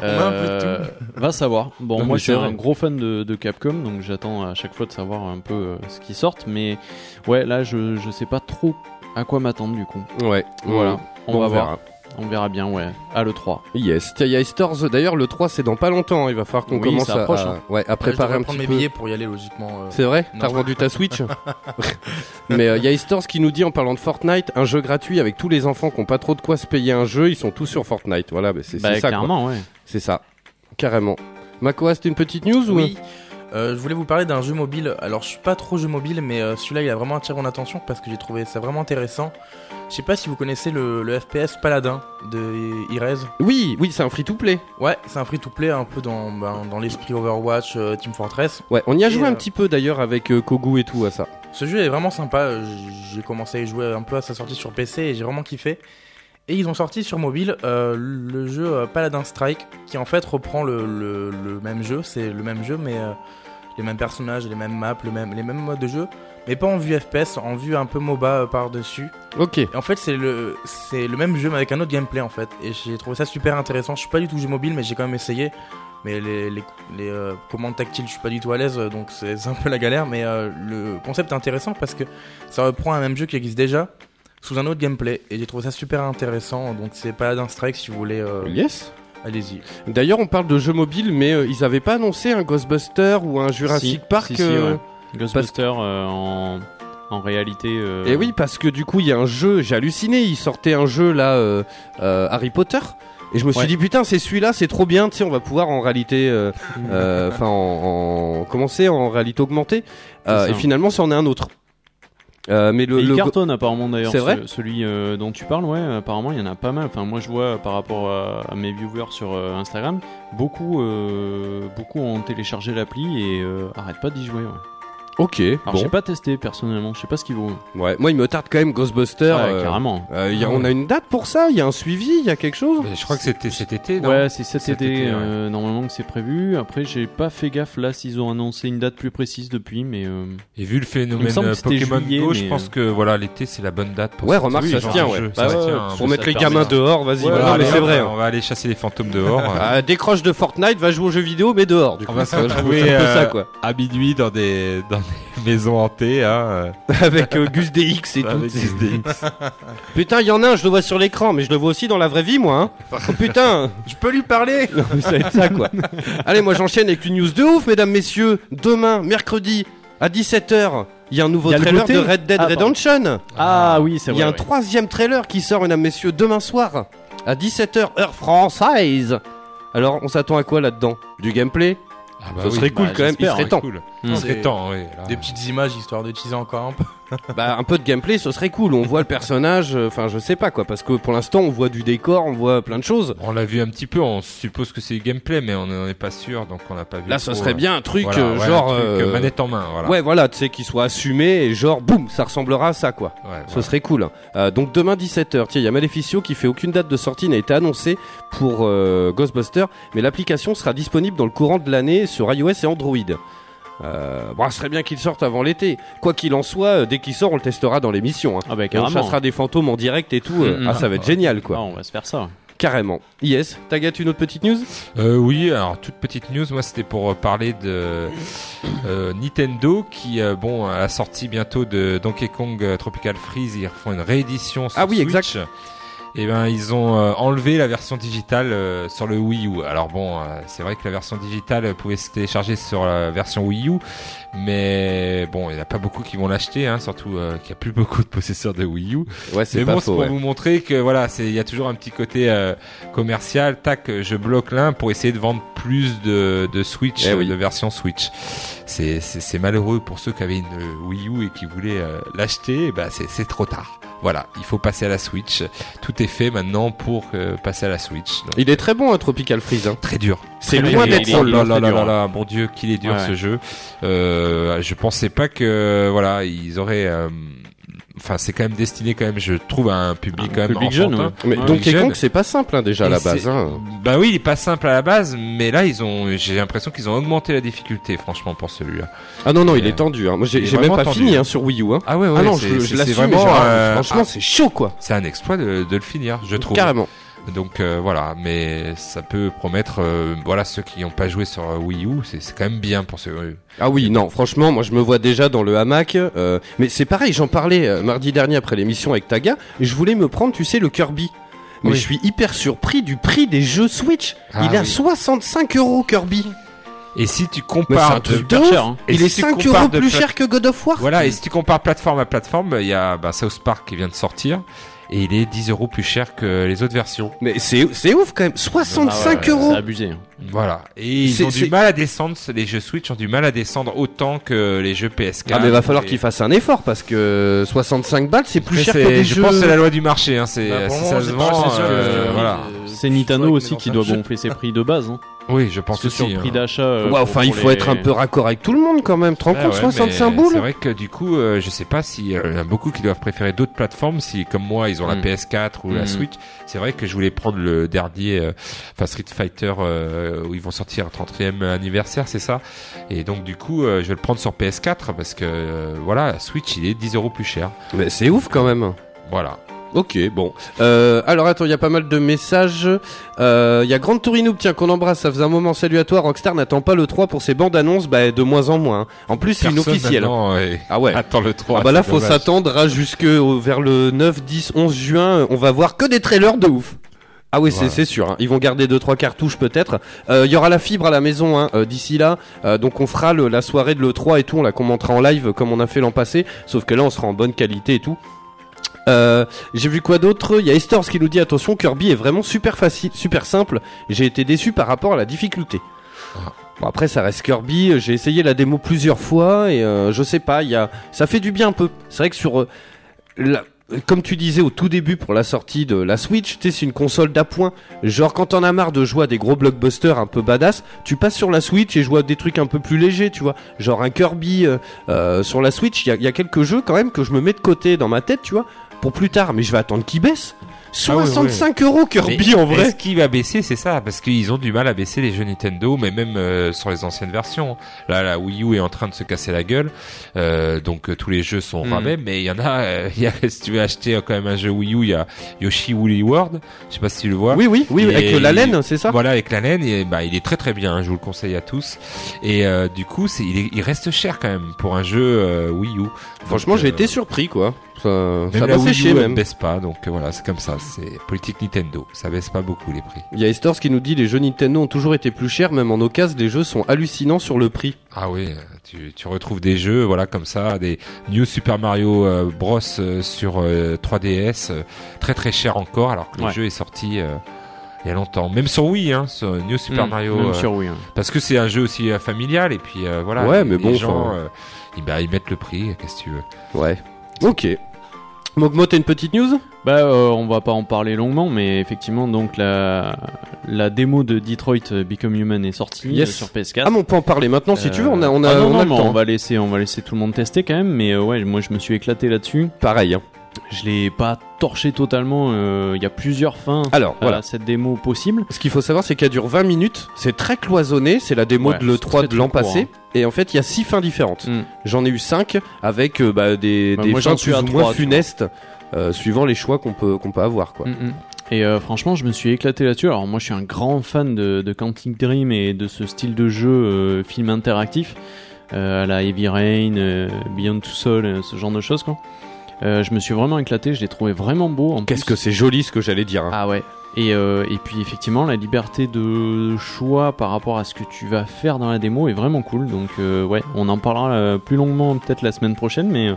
Speaker 4: [laughs] va savoir. Bon,
Speaker 3: Non,
Speaker 4: moi je suis un gros fan de, de Capcom, donc j'attends à chaque fois de savoir un peu ce qui sort. Mais ouais, là je, je sais pas trop à quoi m'attendre du coup.
Speaker 3: Ouais,
Speaker 4: Voilà, on, va
Speaker 3: verra.
Speaker 4: voir. On verra bien, ouais. À l'E3.
Speaker 3: Yes, Tiens, il y a Stores. D'ailleurs, le 3 c'est dans pas longtemps. hein. Il va falloir qu'on
Speaker 4: Oui,
Speaker 3: commence
Speaker 4: approche,
Speaker 3: à,
Speaker 4: hein.
Speaker 3: ouais, à
Speaker 5: Ouais, je
Speaker 3: préparer
Speaker 5: devrais
Speaker 3: un
Speaker 5: prendre
Speaker 3: petit
Speaker 5: mes
Speaker 3: peu.
Speaker 5: billets pour y aller logiquement. euh.
Speaker 3: C'est vrai? T'as revendu ta Switch? [laughs] [laughs] Mais euh, il y a Stores qui nous dit en parlant de Fortnite, un jeu gratuit avec tous les enfants qui ont pas trop de quoi se payer un jeu, ils sont tous sur Fortnite. Voilà, bah, c'est
Speaker 4: Bah,
Speaker 3: c'est ça. quoi.
Speaker 4: clairement, ouais.
Speaker 3: C'est ça, carrément. Makoa, c'était une petite news ou?
Speaker 5: Oui. Euh, je voulais vous parler d'un jeu mobile. Alors, je suis pas trop jeu mobile, mais euh, celui-là, il a vraiment attiré mon attention parce que j'ai trouvé ça vraiment intéressant. Je sais pas si vous connaissez le, le FPS Paladin de Irez.
Speaker 3: Oui, oui, c'est un free-to-play.
Speaker 5: Ouais, c'est un free-to-play un peu dans, ben, dans l'esprit Overwatch, euh, Team Fortress.
Speaker 3: Ouais, on y a
Speaker 5: Et,
Speaker 3: joué un petit peu d'ailleurs avec Kogu et tout à ça.
Speaker 5: Ce jeu est vraiment sympa. J'ai commencé à y jouer un peu à sa sortie sur PC et j'ai vraiment kiffé. Et ils ont sorti sur mobile euh, le jeu euh, Paladin Strike qui en fait reprend le, le- le même jeu. C'est le même jeu mais euh, les mêmes personnages, les mêmes maps, le même, les mêmes modes de jeu. Mais pas en vue FPS, en vue un peu MOBA par-dessus.
Speaker 3: Ok.
Speaker 5: Et en fait c'est le, c'est le même jeu mais avec un autre gameplay en fait. Et j'ai trouvé ça super intéressant. Je suis pas du tout jeu mobile mais j'ai quand même essayé. Mais les, les, les, euh, commandes tactiles, je suis pas du tout à l'aise, donc c'est un peu la galère. Mais le concept est intéressant parce que ça reprend un même jeu qui existe déjà sous un autre gameplay. Et j'ai trouvé ça super intéressant. Donc c'est Paladin Strike si vous voulez, euh,
Speaker 3: Yes.
Speaker 5: allez-y.
Speaker 3: D'ailleurs, on parle de jeux mobiles, mais euh, ils avaient pas annoncé un Ghostbuster ou un Jurassic
Speaker 4: Si,
Speaker 3: Park.
Speaker 4: si, si,
Speaker 3: euh,
Speaker 4: ouais. Ghostbuster euh, en, en réalité. euh,
Speaker 3: Et oui, parce que du coup, il y a un jeu, j'ai halluciné, il sortait un jeu là, euh, euh, Harry Potter. Et je me suis
Speaker 4: Ouais.
Speaker 3: dit, putain, c'est celui-là, c'est trop bien, tu sais, on va pouvoir en réalité, euh, [laughs] euh, enfin, en, en, commencer en réalité augmentée. Euh, et finalement, c'en est un autre. Euh, mais le,
Speaker 4: Mais il
Speaker 3: le-
Speaker 4: cartonne apparemment d'ailleurs.
Speaker 3: C'est vrai
Speaker 4: ce- Celui euh, dont tu parles, ouais, apparemment il y en a pas mal. Enfin, moi je vois par rapport à, à mes viewers sur euh, Instagram, beaucoup, euh, beaucoup ont téléchargé l'appli et euh, arrêtent pas d'y jouer. Ouais.
Speaker 3: Ok,
Speaker 4: Alors
Speaker 3: bon.
Speaker 4: j'ai pas testé personnellement, je sais pas ce qu'il vaut.
Speaker 3: Ouais, moi, il me tarde quand même Ghostbuster.
Speaker 4: Ouais,
Speaker 3: euh,
Speaker 4: carrément.
Speaker 3: euh, y a-
Speaker 6: Ah
Speaker 3: on a une date pour ça Il y a un suivi Il y a quelque chose?
Speaker 6: Mais je crois que c'était cet été, non?
Speaker 4: Ouais, c'est cet,
Speaker 6: Cet
Speaker 4: été,
Speaker 6: été, ouais.
Speaker 4: euh, normalement que c'est prévu. Après, j'ai pas fait gaffe là s'ils ont annoncé une date plus précise depuis, mais euh,
Speaker 6: Et vu le phénomène euh, Pokémon
Speaker 4: juillet,
Speaker 6: Go, je pense que voilà l'été c'est la bonne date. Pour
Speaker 3: Ouais, remarque,
Speaker 6: ce
Speaker 3: ça se tient, ouais.
Speaker 4: Bah
Speaker 6: Ça se
Speaker 4: ouais,
Speaker 6: tient,
Speaker 4: ouais,
Speaker 6: hein.
Speaker 3: Pour mettre les gamins dehors, vas-y. Mais c'est vrai.
Speaker 6: On
Speaker 3: hein.
Speaker 6: va aller chasser les fantômes dehors. euh,
Speaker 3: Ah, décroche de Fortnite, va jouer aux jeux vidéo, mais dehors. Du coup,
Speaker 6: On va [laughs] se
Speaker 3: C'est un peu
Speaker 6: retrouver,
Speaker 3: ça, quoi.
Speaker 6: à minuit dans des [laughs] maisons hantées, hein. euh,
Speaker 3: Avec euh, Gus DX et tout.
Speaker 6: avec. [laughs]
Speaker 3: Putain, il y en a un, je le vois sur l'écran, mais je le vois aussi dans la vraie vie, moi. Hein. Oh, putain, [laughs]
Speaker 5: Je peux lui parler
Speaker 3: Non, mais ça va être ça, quoi. Allez, moi j'enchaîne avec une news de ouf, mesdames, messieurs. Demain, mercredi, à 17h, il y a un nouveau
Speaker 4: Il y a le
Speaker 3: trailer de Red Dead
Speaker 4: Ah.
Speaker 3: Redemption.
Speaker 4: ah, oui, c'est
Speaker 3: Il
Speaker 4: vrai.
Speaker 3: y a un troisième trailer qui sort, mesdames, messieurs, demain soir, à 17h, heure française. Alors, on s'attend à quoi là-dedans? Du gameplay?
Speaker 6: Ah bah
Speaker 3: Ce
Speaker 6: oui,
Speaker 3: serait cool
Speaker 4: bah,
Speaker 3: quand même, il serait
Speaker 6: c'est
Speaker 3: temps.
Speaker 6: cool.
Speaker 4: Mm.
Speaker 5: Des-
Speaker 6: temps, oui. là.
Speaker 5: Des petites images histoire de teaser encore un peu. [laughs]
Speaker 3: Bah un peu de gameplay, ce serait cool. On voit le personnage, euh, enfin je sais pas quoi, parce que pour l'instant on voit du décor, on voit plein de choses.
Speaker 6: On l'a vu un petit peu, on suppose que c'est du gameplay, mais on n'en est pas sûr, donc on n'a pas vu.
Speaker 3: Là, ce serait
Speaker 6: euh,
Speaker 3: bien un truc
Speaker 6: voilà,
Speaker 3: euh,
Speaker 6: ouais,
Speaker 3: genre
Speaker 6: un truc, euh,
Speaker 3: euh,
Speaker 6: manette en main, voilà.
Speaker 3: Ouais, voilà, tu sais qu'il soit assumé et genre boum, ça ressemblera à ça quoi.
Speaker 6: Ouais,
Speaker 3: Ce
Speaker 6: voilà.
Speaker 3: serait cool. Euh, donc demain 17h, tiens, il y a Maleficio qui fait aucune date de sortie n'a été annoncée pour euh, Ghostbuster, mais l'application sera disponible dans le courant de l'année sur iOS et Android. Euh, bon, ce serait bien qu'il sorte avant l'été. Quoi qu'il en soit, euh, dès qu'il sort, on le testera dans l'émission. Hein.
Speaker 4: Ah, bah
Speaker 3: Et on
Speaker 4: carrément.
Speaker 3: chassera des fantômes en direct et tout. euh,
Speaker 4: Mm, mm.
Speaker 3: ah, ça va être génial quoi.
Speaker 4: Ah, on va se faire ça.
Speaker 3: Carrément. Yes, Tagat, une autre petite news?
Speaker 6: Euh, oui, alors toute petite news, moi c'était pour euh, parler de euh, Nintendo qui, euh, bon, à la sortie bientôt de Donkey Kong euh, Tropical Freeze, ils refont une réédition sur
Speaker 3: Ah oui,
Speaker 6: Switch.
Speaker 3: exact.
Speaker 6: Et ben ils ont euh, enlevé la version digitale euh, sur le Wii U. Alors bon, euh, c'est vrai que la version digitale pouvait se télécharger sur la version Wii U, mais bon, il n'y a pas beaucoup qui vont l'acheter, hein, surtout euh, qu'il n'y a plus beaucoup de possesseurs de Wii U.
Speaker 3: Ouais, c'est
Speaker 6: bon, c'est
Speaker 3: faux.
Speaker 6: pour
Speaker 3: ouais.
Speaker 6: vous montrer que voilà, c'est il y a toujours un petit côté euh, commercial. Tac, je bloque l'un pour essayer de vendre plus de, de Switch,
Speaker 3: Eh oui.
Speaker 6: de version Switch. C'est malheureux pour ceux qui avaient une euh, Wii U et qui voulaient l'acheter. eh Ben c'est c'est trop tard. Voilà, il faut passer à la Switch. Tout est fait maintenant pour euh, passer à la Switch. Donc,
Speaker 3: Il est très bon, hein, Tropical Freeze. hein.
Speaker 6: très dur.
Speaker 3: C'est loin d'être
Speaker 6: Oh là
Speaker 3: hein,
Speaker 6: là
Speaker 3: très
Speaker 6: là
Speaker 3: hein.
Speaker 6: là, mon Dieu, qu'il est dur
Speaker 4: Ouais,
Speaker 6: ce jeu. Euh, je pensais pas que voilà, ils auraient. euh, Enfin, c'est quand même destiné quand même, je trouve, à un public
Speaker 4: Un
Speaker 6: quand même
Speaker 4: public jeune.
Speaker 3: Mais
Speaker 4: Ouais,
Speaker 6: jeune.
Speaker 3: Kong, c'est pas simple hein, déjà à la base. hein.
Speaker 6: Bah oui, il est pas simple à la base, mais là ils ont, j'ai l'impression qu'ils ont augmenté la difficulté, franchement, pour celui-là.
Speaker 3: Ah non, non, il
Speaker 6: Euh,
Speaker 3: est tendu. hein. Moi, j'ai même pas
Speaker 6: tendu,
Speaker 3: fini
Speaker 6: hein.
Speaker 3: sur Wii U. Hein.
Speaker 6: Ah ouais, ouais.
Speaker 3: ah non,
Speaker 6: c'est-
Speaker 3: je, l'assume,
Speaker 6: vraiment,
Speaker 3: genre,
Speaker 6: euh,
Speaker 3: franchement,
Speaker 6: ah,
Speaker 3: c'est chaud quoi.
Speaker 6: c'est un exploit de, de le finir, je trouve.
Speaker 3: Carrément.
Speaker 6: Donc euh, voilà, mais ça peut promettre, euh, voilà, ceux qui n'ont pas joué sur Wii U, c'est quand même bien pour ceux. euh,
Speaker 3: Ah oui, non, franchement, moi je me vois déjà dans le hamac. euh, mais c'est pareil, j'en parlais euh, mardi dernier après l'émission avec Taga, et je voulais me prendre, tu sais, le Kirby. Mais
Speaker 6: Oui.
Speaker 3: je suis hyper surpris du prix des jeux Switch.
Speaker 6: Ah
Speaker 3: il est à
Speaker 6: oui.
Speaker 3: 65 euros Kirby.
Speaker 6: Et si tu compares,
Speaker 3: un truc
Speaker 6: de-
Speaker 3: ouf.
Speaker 4: cher, hein.
Speaker 6: et
Speaker 3: il est
Speaker 6: si tu
Speaker 3: 5
Speaker 6: compares
Speaker 3: euros plus cher que God of War.
Speaker 6: Voilà, et si tu compares plateforme à plateforme, il y a bah, South Park qui vient de sortir, et il est 10 euros plus cher que les autres versions.
Speaker 3: Mais c'est c'est ouf quand même. 65
Speaker 4: Ah ouais,
Speaker 3: euros.
Speaker 4: C'est abusé. hein.
Speaker 6: Voilà. Et
Speaker 3: C'est-
Speaker 6: ils ont
Speaker 3: c'est-
Speaker 6: du mal à descendre, les jeux Switch ont du mal à descendre autant que les jeux PS4.
Speaker 3: Ah mais va falloir
Speaker 6: Et-
Speaker 3: qu'il fasse un effort parce que 65 balles c'est plus
Speaker 6: Après,
Speaker 3: cher
Speaker 6: c'est-
Speaker 3: que des
Speaker 6: je
Speaker 3: jeux.
Speaker 6: pense que c'est la loi du marché, hein. C'est,
Speaker 5: Bah,
Speaker 6: si ça se vend,
Speaker 5: c'est
Speaker 6: euh,
Speaker 5: euh,
Speaker 6: voilà.
Speaker 5: euh,
Speaker 4: C'est Nintendo aussi qui doit gonfler ses prix de base. Hein.
Speaker 6: Oui, je pense
Speaker 4: Parce que
Speaker 6: aussi.
Speaker 4: sur le
Speaker 6: hein.
Speaker 4: prix d'achat. euh,
Speaker 3: Ouais, enfin, il faut
Speaker 4: les-
Speaker 3: être un peu raccord avec tout le monde quand même.
Speaker 6: Ouais,
Speaker 3: compte,
Speaker 6: ouais,
Speaker 3: 65
Speaker 6: mais
Speaker 3: boules
Speaker 6: C'est vrai que du coup, euh, je sais pas si euh, il y en a beaucoup qui doivent préférer d'autres plateformes. Si, comme moi, ils ont la
Speaker 4: Mm.
Speaker 6: PS4 ou la
Speaker 4: Mm.
Speaker 6: Switch, c'est vrai que je voulais prendre le dernier, euh, enfin Street Fighter, euh, où ils vont sortir un 30e anniversaire, c'est ça. Et donc du coup, euh, je vais le prendre sur PS4 parce que euh, voilà, Switch, il est 10 euros plus cher.
Speaker 3: Mais c'est ouf quand même.
Speaker 6: Voilà.
Speaker 3: Ok, bon. Euh, alors attends, il y a pas mal de messages. Euh, Il y a Grande Tourinoub, tiens, qu'on embrasse, ça faisait un moment. Salut à toi. Rockstar n'attend pas le 3 pour ses bandes annonces, bah de moins en moins. hein. En plus, c'est inofficiel.
Speaker 6: ouais,
Speaker 3: Ah ouais.
Speaker 6: Attends le 3.
Speaker 3: Ah bah là, faut s'attendre à jusque au- vers le 9, 10, 11 juin. On va voir que des trailers de ouf. Ah oui, c'est
Speaker 6: Voilà.
Speaker 3: c'est sûr. hein. Ils vont garder deux trois cartouches peut-être. Euh, Il y aura la fibre à la maison hein, euh, d'ici là. Euh, donc on fera le- la soirée de le 3 et tout. On la commentera en live comme on a fait l'an passé. Sauf que là, on sera en bonne qualité et tout. Euh, J'ai vu quoi d'autre? Il y a Estors qui nous dit attention, Kirby est vraiment super facile, super simple. J'ai été déçu par rapport à la difficulté.
Speaker 6: Ah.
Speaker 3: Bon, après, ça reste Kirby. J'ai essayé la démo plusieurs fois et euh, je sais pas. Il y a, ça fait du bien un peu. C'est vrai que sur euh, la- comme tu disais au tout début pour la sortie de la Switch, tu c'est une console d'appoint. Genre quand t'en as marre de jouer à des gros blockbusters un peu badass, tu passes sur la Switch et joues à des trucs un peu plus légers, tu vois. Genre un Kirby euh, euh, sur la Switch, il y a, il y a quelques jeux quand même que je me mets de côté dans ma tête, tu vois, pour plus tard. Mais je vais attendre qu'il baisse.
Speaker 6: Ah oui,
Speaker 3: 65 euros Kirby
Speaker 6: Mais
Speaker 3: en vrai.
Speaker 6: Est-ce qu'il va baisser? C'est ça, parce qu'ils ont du mal à baisser les jeux Nintendo, mais même euh, sur les anciennes versions. Là, la Wii U est en train de se casser la gueule, euh, donc euh, tous les jeux sont
Speaker 4: Mm.
Speaker 6: rabais. Mais il y en a, euh, [laughs] y a, si tu veux acheter euh, quand même un jeu Wii U, il y a Yoshi Woolly World. Je sais pas si tu le vois.
Speaker 3: Oui, oui, oui,
Speaker 6: Et-
Speaker 3: avec euh, la laine, c'est ça?
Speaker 6: Voilà, avec la laine, et bah il est très très bien. hein, je vous le conseille à tous. Et euh, du coup, c'est il, est- il reste cher quand même pour un jeu euh, Wii U.
Speaker 3: Franchement, j'ai été surpris, quoi. Ça,
Speaker 6: Même
Speaker 3: ça
Speaker 6: la Wii U
Speaker 3: même.
Speaker 6: baisse pas, donc euh, voilà, c'est comme ça. C'est politique Nintendo. Ça baisse pas beaucoup les prix.
Speaker 3: Il y a Estors qui nous dit les jeux Nintendo ont toujours été plus chers, même en occasion, les jeux sont hallucinants sur le prix.
Speaker 6: Ah oui, euh, tu, tu retrouves des jeux, voilà, comme ça, des New Super Mario euh, Bros euh, sur euh, 3DS, euh, très très cher encore, alors que
Speaker 4: Ouais.
Speaker 6: le jeu est sorti euh, il y a longtemps. Même sur Wii, hein, sur New Super
Speaker 4: Mm,
Speaker 6: Mario,
Speaker 4: même
Speaker 6: euh,
Speaker 4: sur Wii, hein.
Speaker 6: parce que c'est un jeu aussi euh, familial, et puis euh, voilà.
Speaker 3: Ouais,
Speaker 6: les-
Speaker 3: mais bon,
Speaker 6: les gens,
Speaker 3: enfin-
Speaker 6: euh, ils, bah, ils mettent le prix, qu'est-ce que tu veux.
Speaker 3: Ouais. Ok. Mogmo, t'as une petite news?
Speaker 4: Bah, euh, on va pas en parler longuement, mais effectivement, donc la, la démo de Detroit euh, Become Human est sortie
Speaker 3: Yes.
Speaker 4: euh, sur PS4.
Speaker 3: Ah, mais on peut en parler maintenant si tu veux, on a, on a,
Speaker 4: Ah non,
Speaker 3: on a
Speaker 4: non,
Speaker 3: le
Speaker 4: mais
Speaker 3: temps.
Speaker 4: on va laisser, on va laisser tout le monde tester quand même. Mais euh, ouais, moi je me suis éclaté là-dessus.
Speaker 3: Pareil. hein.
Speaker 4: Je l'ai pas torché totalement. euh, Il y a plusieurs fins
Speaker 3: Alors,
Speaker 4: à
Speaker 3: voilà.
Speaker 4: cette démo possible.
Speaker 3: Ce qu'il faut savoir, c'est qu'elle dure 20 minutes. C'est très cloisonné. C'est la démo
Speaker 4: Ouais,
Speaker 3: de
Speaker 4: c'est
Speaker 3: l'E3
Speaker 4: très,
Speaker 3: de l'an
Speaker 4: court,
Speaker 3: passé.
Speaker 4: hein.
Speaker 3: Et en fait, il y a 6 fins différentes.
Speaker 4: Mm.
Speaker 3: J'en ai eu 5 avec euh, bah, des,
Speaker 4: Bah,
Speaker 3: des
Speaker 4: moi,
Speaker 3: fins plus ou moins funestes, euh, suivant les choix qu'on peut, qu'on peut avoir. Quoi.
Speaker 4: Mm, mm. Et euh, franchement, je me suis éclaté là-dessus. Alors moi, je suis un grand fan de, de Quantic Dream et de ce style de jeu euh, film interactif, euh, à la Heavy Rain, Beyond Two Souls, euh, ce genre de choses quoi. Euh, je me suis vraiment éclaté. Je l'ai trouvé vraiment beau.
Speaker 3: Qu'est-ce que c'est joli ce que j'allais dire. hein.
Speaker 4: Ah ouais. Et, euh, et puis effectivement, la liberté de choix par rapport à ce que tu vas faire dans la démo est vraiment cool. Donc euh, ouais, on en parlera euh, plus longuement peut-être la semaine prochaine, mais euh,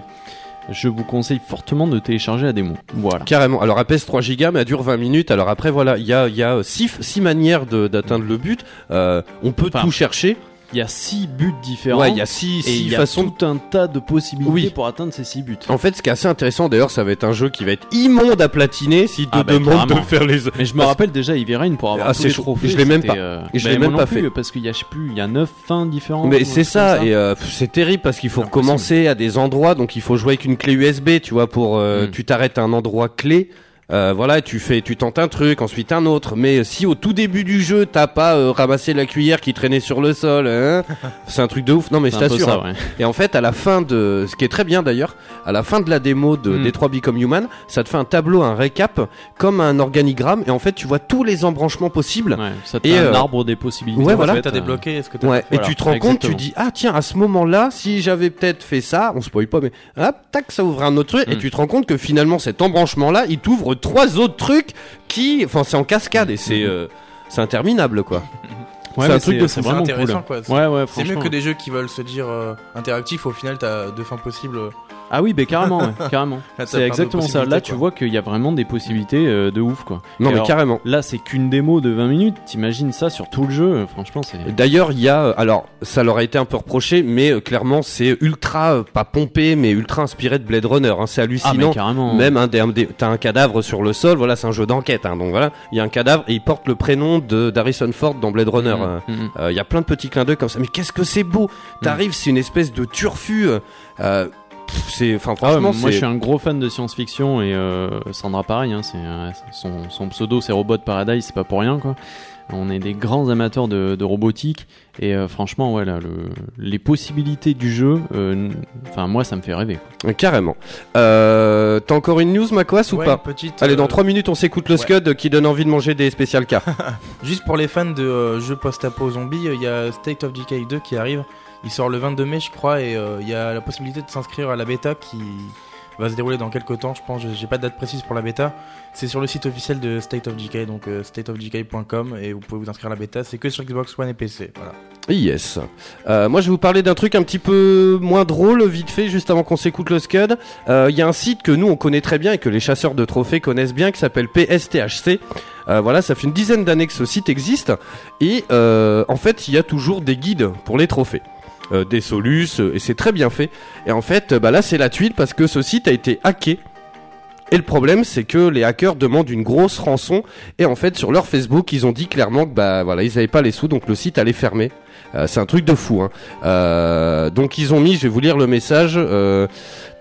Speaker 4: je vous conseille fortement de télécharger la démo. Voilà.
Speaker 3: Carrément. Alors elle pèse 3 gigas mais elle dure 20 minutes. Alors après voilà, il y a, il y a 6 six manières de- d'atteindre le but. Euh, on peut
Speaker 4: Enfin,
Speaker 3: tout chercher.
Speaker 4: Il y a six buts différents.
Speaker 3: Ouais, il y a 6
Speaker 4: et il y a tout un tas de possibilités
Speaker 3: Oui.
Speaker 4: pour atteindre ces six buts.
Speaker 3: En fait, ce qui est assez intéressant d'ailleurs, ça va être un jeu qui va être immonde à platiner te
Speaker 4: Ah bah,
Speaker 3: demande de faire les.
Speaker 4: Mais je me rappelle déjà Rain pour avoir
Speaker 3: Ah,
Speaker 4: tous les trophées.
Speaker 3: Je l'ai même pas.
Speaker 4: euh,
Speaker 3: Et je
Speaker 4: bah,
Speaker 3: l'ai même pas fait.
Speaker 4: parce qu'il y a je sais plus, il y a neuf fins différentes.
Speaker 3: Mais c'est ça, et euh, c'est terrible parce qu'il faut recommencer à des endroits, donc il faut jouer avec une clé USB, tu vois, pour euh,
Speaker 4: Mm.
Speaker 3: tu t'arrêtes à un endroit clé. Euh, voilà, tu fais, tu tentes un truc, ensuite un autre. Mais si au tout début du jeu t'as pas euh, ramassé la cuillère qui traînait sur le sol, hein, [laughs] c'est un truc de ouf. Non mais je t'assure. hein.
Speaker 4: ouais.
Speaker 3: Et en fait, à la fin de, ce qui est très bien d'ailleurs, à la fin de la démo de
Speaker 4: Mm.
Speaker 3: Detroit Become Human, ça te fait un tableau, un récap, comme un organigramme, et en fait tu vois tous les embranchements possibles.
Speaker 4: Ouais, ça te
Speaker 3: Et,
Speaker 4: fait un
Speaker 3: euh,
Speaker 4: arbre des possibilités.
Speaker 3: ouais, voilà.
Speaker 5: Ce
Speaker 4: euh,
Speaker 5: débloqué, est-ce que
Speaker 3: Ouais,
Speaker 5: fait
Speaker 3: et tu te rends compte, tu dis ah tiens à ce moment-là, si j'avais peut-être fait ça, on spoil pas, mais hop tac ça ouvre un autre truc et
Speaker 4: Mm.
Speaker 3: tu te rends compte que finalement cet embranchement-là, il t'ouvre trois autres trucs qui, enfin c'est en cascade et c'est euh, c'est interminable quoi.
Speaker 4: Ouais,
Speaker 3: c'est un truc de
Speaker 4: c'est vraiment cool.
Speaker 5: intéressant, quoi.
Speaker 4: Ouais, ouais,
Speaker 5: C'est mieux que des jeux qui veulent se dire euh, interactifs, au final t'as deux fins possibles.
Speaker 4: Ah oui, ben carrément, ouais, [laughs] carrément. C'est
Speaker 5: de
Speaker 4: exactement ça. Là, tu vois qu'il y a vraiment des possibilités euh, de ouf, quoi.
Speaker 3: Non
Speaker 4: Et
Speaker 3: mais
Speaker 4: alors,
Speaker 3: carrément.
Speaker 4: Là, c'est qu'une démo de 20 minutes. T'imagines ça sur tout le jeu euh, Franchement, c'est.
Speaker 3: D'ailleurs, il y a, euh, alors, ça leur a été un peu reproché, mais euh, clairement, c'est ultra, euh, pas pompé, mais ultra inspiré de Blade Runner. hein, c'est
Speaker 4: Ah,
Speaker 3: hallucinant.
Speaker 4: mais carrément.
Speaker 3: Même un des, un des- t'as un cadavre sur le sol, voilà, c'est un jeu d'enquête, hein, donc voilà, il y a un cadavre et il porte le prénom de d'Harrison Ford dans Blade Runner. Euh.
Speaker 4: mhm.
Speaker 3: Euh, Il y a plein de petits clins d'œil comme ça. Mais qu'est-ce que c'est beau T'arrives, c'est une espèce de turfu. euh, c'est, enfin,
Speaker 4: Ah ouais, moi je suis un gros fan de science-fiction et euh, Sandra pareil, hein, c'est euh, son, son pseudo c'est Robot Paradise, c'est pas pour rien quoi. On est des grands amateurs de, de robotique et euh, franchement ouais là, le, les possibilités du jeu, euh, enfin moi ça me fait rêver.
Speaker 3: Euh, Carrément. Euh, T'as encore une news, Macquas, ou
Speaker 5: Ouais,
Speaker 3: pas
Speaker 5: petite,
Speaker 3: Allez,
Speaker 5: euh,
Speaker 3: dans 3 minutes, on s'écoute le
Speaker 5: ouais.
Speaker 3: Scud qui donne envie de manger des spécial cas. [laughs]
Speaker 5: Juste pour les fans de euh, jeux post-apo zombies, euh, il y a State of Decay 2 qui arrive. Il sort le 22 mai, je crois, et euh, il y a la possibilité de s'inscrire à la bêta qui va se dérouler dans quelques temps, je pense. J'ai- pas de date précise pour la bêta. C'est sur le site officiel de State of Decay, donc euh, stateofdecay.com, et vous pouvez vous inscrire à la bêta. C'est que sur Xbox One et PC. Voilà.
Speaker 3: Yes. Euh, moi, je vais vous parler d'un truc un petit peu moins drôle, vite fait, juste avant qu'on s'écoute le Scud. Euh, Il y a un site que nous, on connaît très bien et que les chasseurs de trophées connaissent bien, qui s'appelle PSTHC. Voilà, ça fait une dizaine d'années que ce site existe. Et en fait, il y a toujours des guides pour les trophées. Euh, des solus, euh, et c'est très bien fait. Et en fait, euh, bah là, c'est la tuile parce que ce site a été hacké. Et le problème, c'est que les hackers demandent une grosse rançon. Et en fait, sur leur Facebook, ils ont dit clairement que bah voilà, ils avaient pas les sous, donc le site allait fermer. Euh, c'est un truc de fou. Hein. Euh, donc ils ont mis, je vais vous lire le message. euh,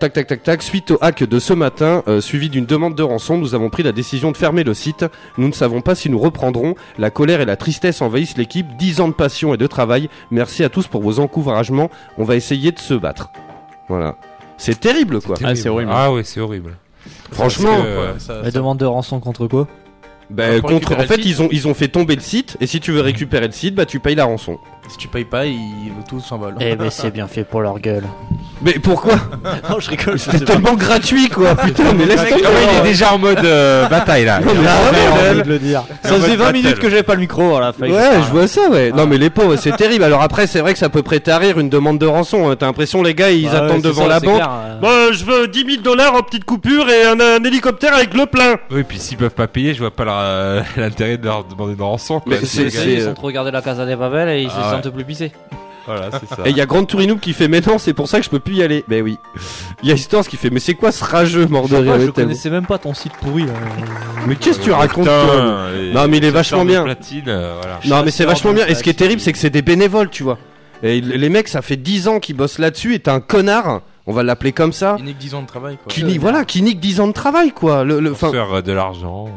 Speaker 3: tac tac tac tac. Suite au hack de ce matin, euh, suivi d'une demande de rançon, nous avons pris la décision de fermer le site. Nous ne savons pas si nous reprendrons. La colère et la tristesse envahissent l'équipe. 10 ans de passion et de travail. Merci à tous pour vos encouragements. On va essayer de se battre. Voilà. C'est terrible quoi.
Speaker 4: Ah, c'est horrible.
Speaker 6: Ah oui, c'est horrible.
Speaker 3: Franchement.
Speaker 5: Ouais, ça-
Speaker 2: La demande de rançon contre quoi?
Speaker 3: Bah,
Speaker 5: Pour
Speaker 3: contre, en fait, ils ont, ils ont fait tomber le site, et si tu veux récupérer le site, bah, tu payes la rançon.
Speaker 5: Si tu payes pas, ils tout s'envole.
Speaker 2: Eh ben c'est bien fait pour leur gueule.
Speaker 3: Mais pourquoi [laughs]
Speaker 2: non, je rigole.
Speaker 3: C'est tellement gratuit, quoi, [laughs] putain, mais laisse
Speaker 6: Ah
Speaker 3: tomber.
Speaker 6: il est déjà en mode euh, bataille là.
Speaker 3: Non, mais
Speaker 6: Il est en
Speaker 3: vraiment,
Speaker 6: mode-
Speaker 3: elle.
Speaker 2: de le dire. Ça faisait 20
Speaker 6: battle.
Speaker 2: minutes que j'avais pas le micro, que
Speaker 3: Ouais, je vois ça, ouais. Non, mais les pauvres, c'est [laughs] terrible. Alors après, c'est vrai que ça peut prêter à rire une demande de rançon. hein. T'as l'impression, les gars, ils
Speaker 2: Bah
Speaker 3: attendent devant
Speaker 2: ça,
Speaker 3: la banque.
Speaker 2: clair, euh.
Speaker 3: Bah, je veux 10 000 dollars en petite coupure et un, un hélicoptère avec le plein.
Speaker 6: Oui, puis s'ils peuvent pas payer, je vois pas euh, l'intérêt de leur demander une rançon. quoi.
Speaker 3: Mais
Speaker 6: Si
Speaker 3: c'est-
Speaker 6: les gars,
Speaker 3: c'est-
Speaker 2: Ils sont trop regardés la Casa des Babel et ils
Speaker 6: Ah
Speaker 2: se
Speaker 6: ouais.
Speaker 2: sentent plus pisser.
Speaker 6: Voilà, c'est ça.
Speaker 3: Et il y a Grande Tourinoub qui fait, mais non, c'est pour ça que je peux plus y aller. Ben oui. Il y a Histors qui fait, mais c'est quoi ce rageux, mort de rire
Speaker 2: je connaissais même pas ton site pourri là.
Speaker 3: Mais qu'est-ce que tu racontes,
Speaker 6: Putain,
Speaker 3: toi Non, mais il est vachement bien.
Speaker 6: Platine, euh, voilà.
Speaker 3: Non, mais c'est vachement bien. Et ce qui est terrible, c'est que c'est des bénévoles, tu vois. Et les mecs, ça fait 10 ans qu'ils bossent là-dessus et t'as un connard, on va l'appeler comme ça,
Speaker 5: Il nique 10 ans de travail, quoi.
Speaker 3: qui nique, voilà, qui nique 10 ans de travail, quoi. Le, le,
Speaker 6: Pour
Speaker 3: fin,
Speaker 6: faire euh, de l'argent.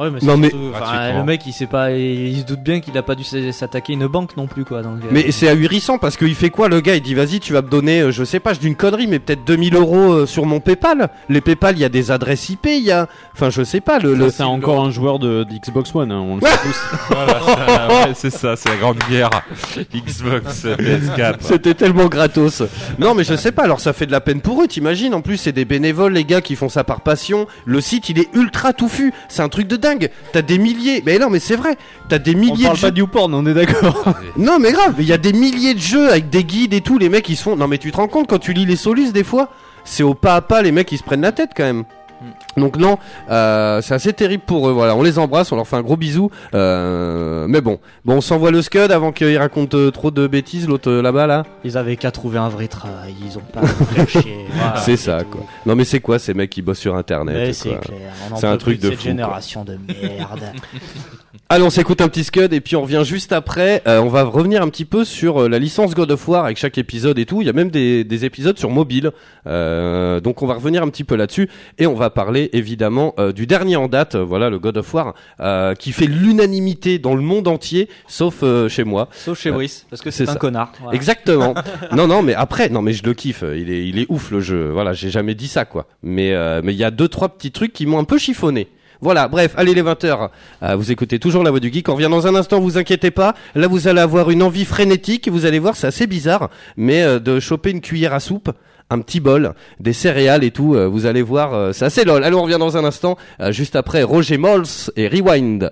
Speaker 2: Ouais, mais,
Speaker 3: Non, mais-
Speaker 2: enfin, le mec il sait pas, il se doute bien qu'il a pas dû s'attaquer une banque non plus quoi. Donc, euh,
Speaker 3: Mais c'est ahurissant parce qu'il fait quoi le gars? Il dit vas-y tu vas me donner, euh, je sais pas, je dis une connerie, mais peut-être 2000 euros euh, sur mon PayPal. Les PayPal, il y a des adresses IP, il y a, enfin je sais pas le.
Speaker 4: c'est encore un joueur de, de Xbox One, hein, on le sait tous. [laughs]
Speaker 6: Voilà, ça, ouais, c'est ça, c'est la grande guerre. Xbox, PS4.
Speaker 3: C'était tellement gratos. Non mais je sais pas, alors ça fait de la peine pour eux, t'imagines? En plus c'est des bénévoles les gars qui font ça par passion. Le site il est ultra touffu, c'est un truc de dingue. T'as des milliers, mais non mais c'est vrai, t'as des
Speaker 4: On
Speaker 3: milliers de
Speaker 4: parle
Speaker 3: jeux.
Speaker 4: pas de YouPorn, on est d'accord. [laughs]
Speaker 3: Non mais grave, il y a des milliers de jeux avec des guides et tout, les mecs ils se font... Non mais tu te rends compte quand tu lis les solus des fois C'est au pas à pas les mecs ils se prennent la tête quand même. Donc non, euh, c'est assez terrible pour eux. Voilà, on les embrasse, on leur fait un gros bisou. Euh, mais bon, bon, on s'envoie le scud avant qu'ils racontent euh, trop de bêtises. L'autre euh, là-bas là,
Speaker 2: Ils avaient qu'à trouver un vrai travail, ils ont pas. [laughs] Voilà,
Speaker 3: c'est ça
Speaker 2: tout.
Speaker 3: quoi. Non mais c'est quoi ces mecs qui bossent sur internet
Speaker 2: c'est
Speaker 3: un truc de
Speaker 2: cette
Speaker 3: fou, quoi.
Speaker 2: génération de merde. [laughs]
Speaker 3: Allez, on s'écoute un petit scud et puis on revient juste après. Euh, on va revenir un petit peu sur la licence God of War avec chaque épisode et tout. Il y a même des, des épisodes sur mobile. Euh, donc on va revenir un petit peu là-dessus et on va parler évidemment euh, du dernier en date. euh, voilà, le God of War euh, qui fait l'unanimité dans le monde entier, sauf chez moi.
Speaker 2: Sauf chez Brice, parce que
Speaker 3: c'est
Speaker 2: un
Speaker 3: ça.
Speaker 2: connard. voilà.
Speaker 3: Exactement. [laughs] non, non, mais après, non, mais je le kiffe. Il est, il est ouf le jeu. Voilà, j'ai jamais dit ça quoi. Mais, mais il y a deux, trois petits trucs qui m'ont un peu chiffonné. Voilà, bref, allez les 20h, vous écoutez toujours la voix du geek, on revient dans un instant, vous inquiétez pas, là vous allez avoir une envie frénétique, vous allez voir c'est assez bizarre, mais euh, de choper une cuillère à soupe, un petit bol, des céréales et tout, euh, vous allez voir, euh, c'est assez lol. Allez on revient dans un instant, euh, juste après Roger Mols et Rewind.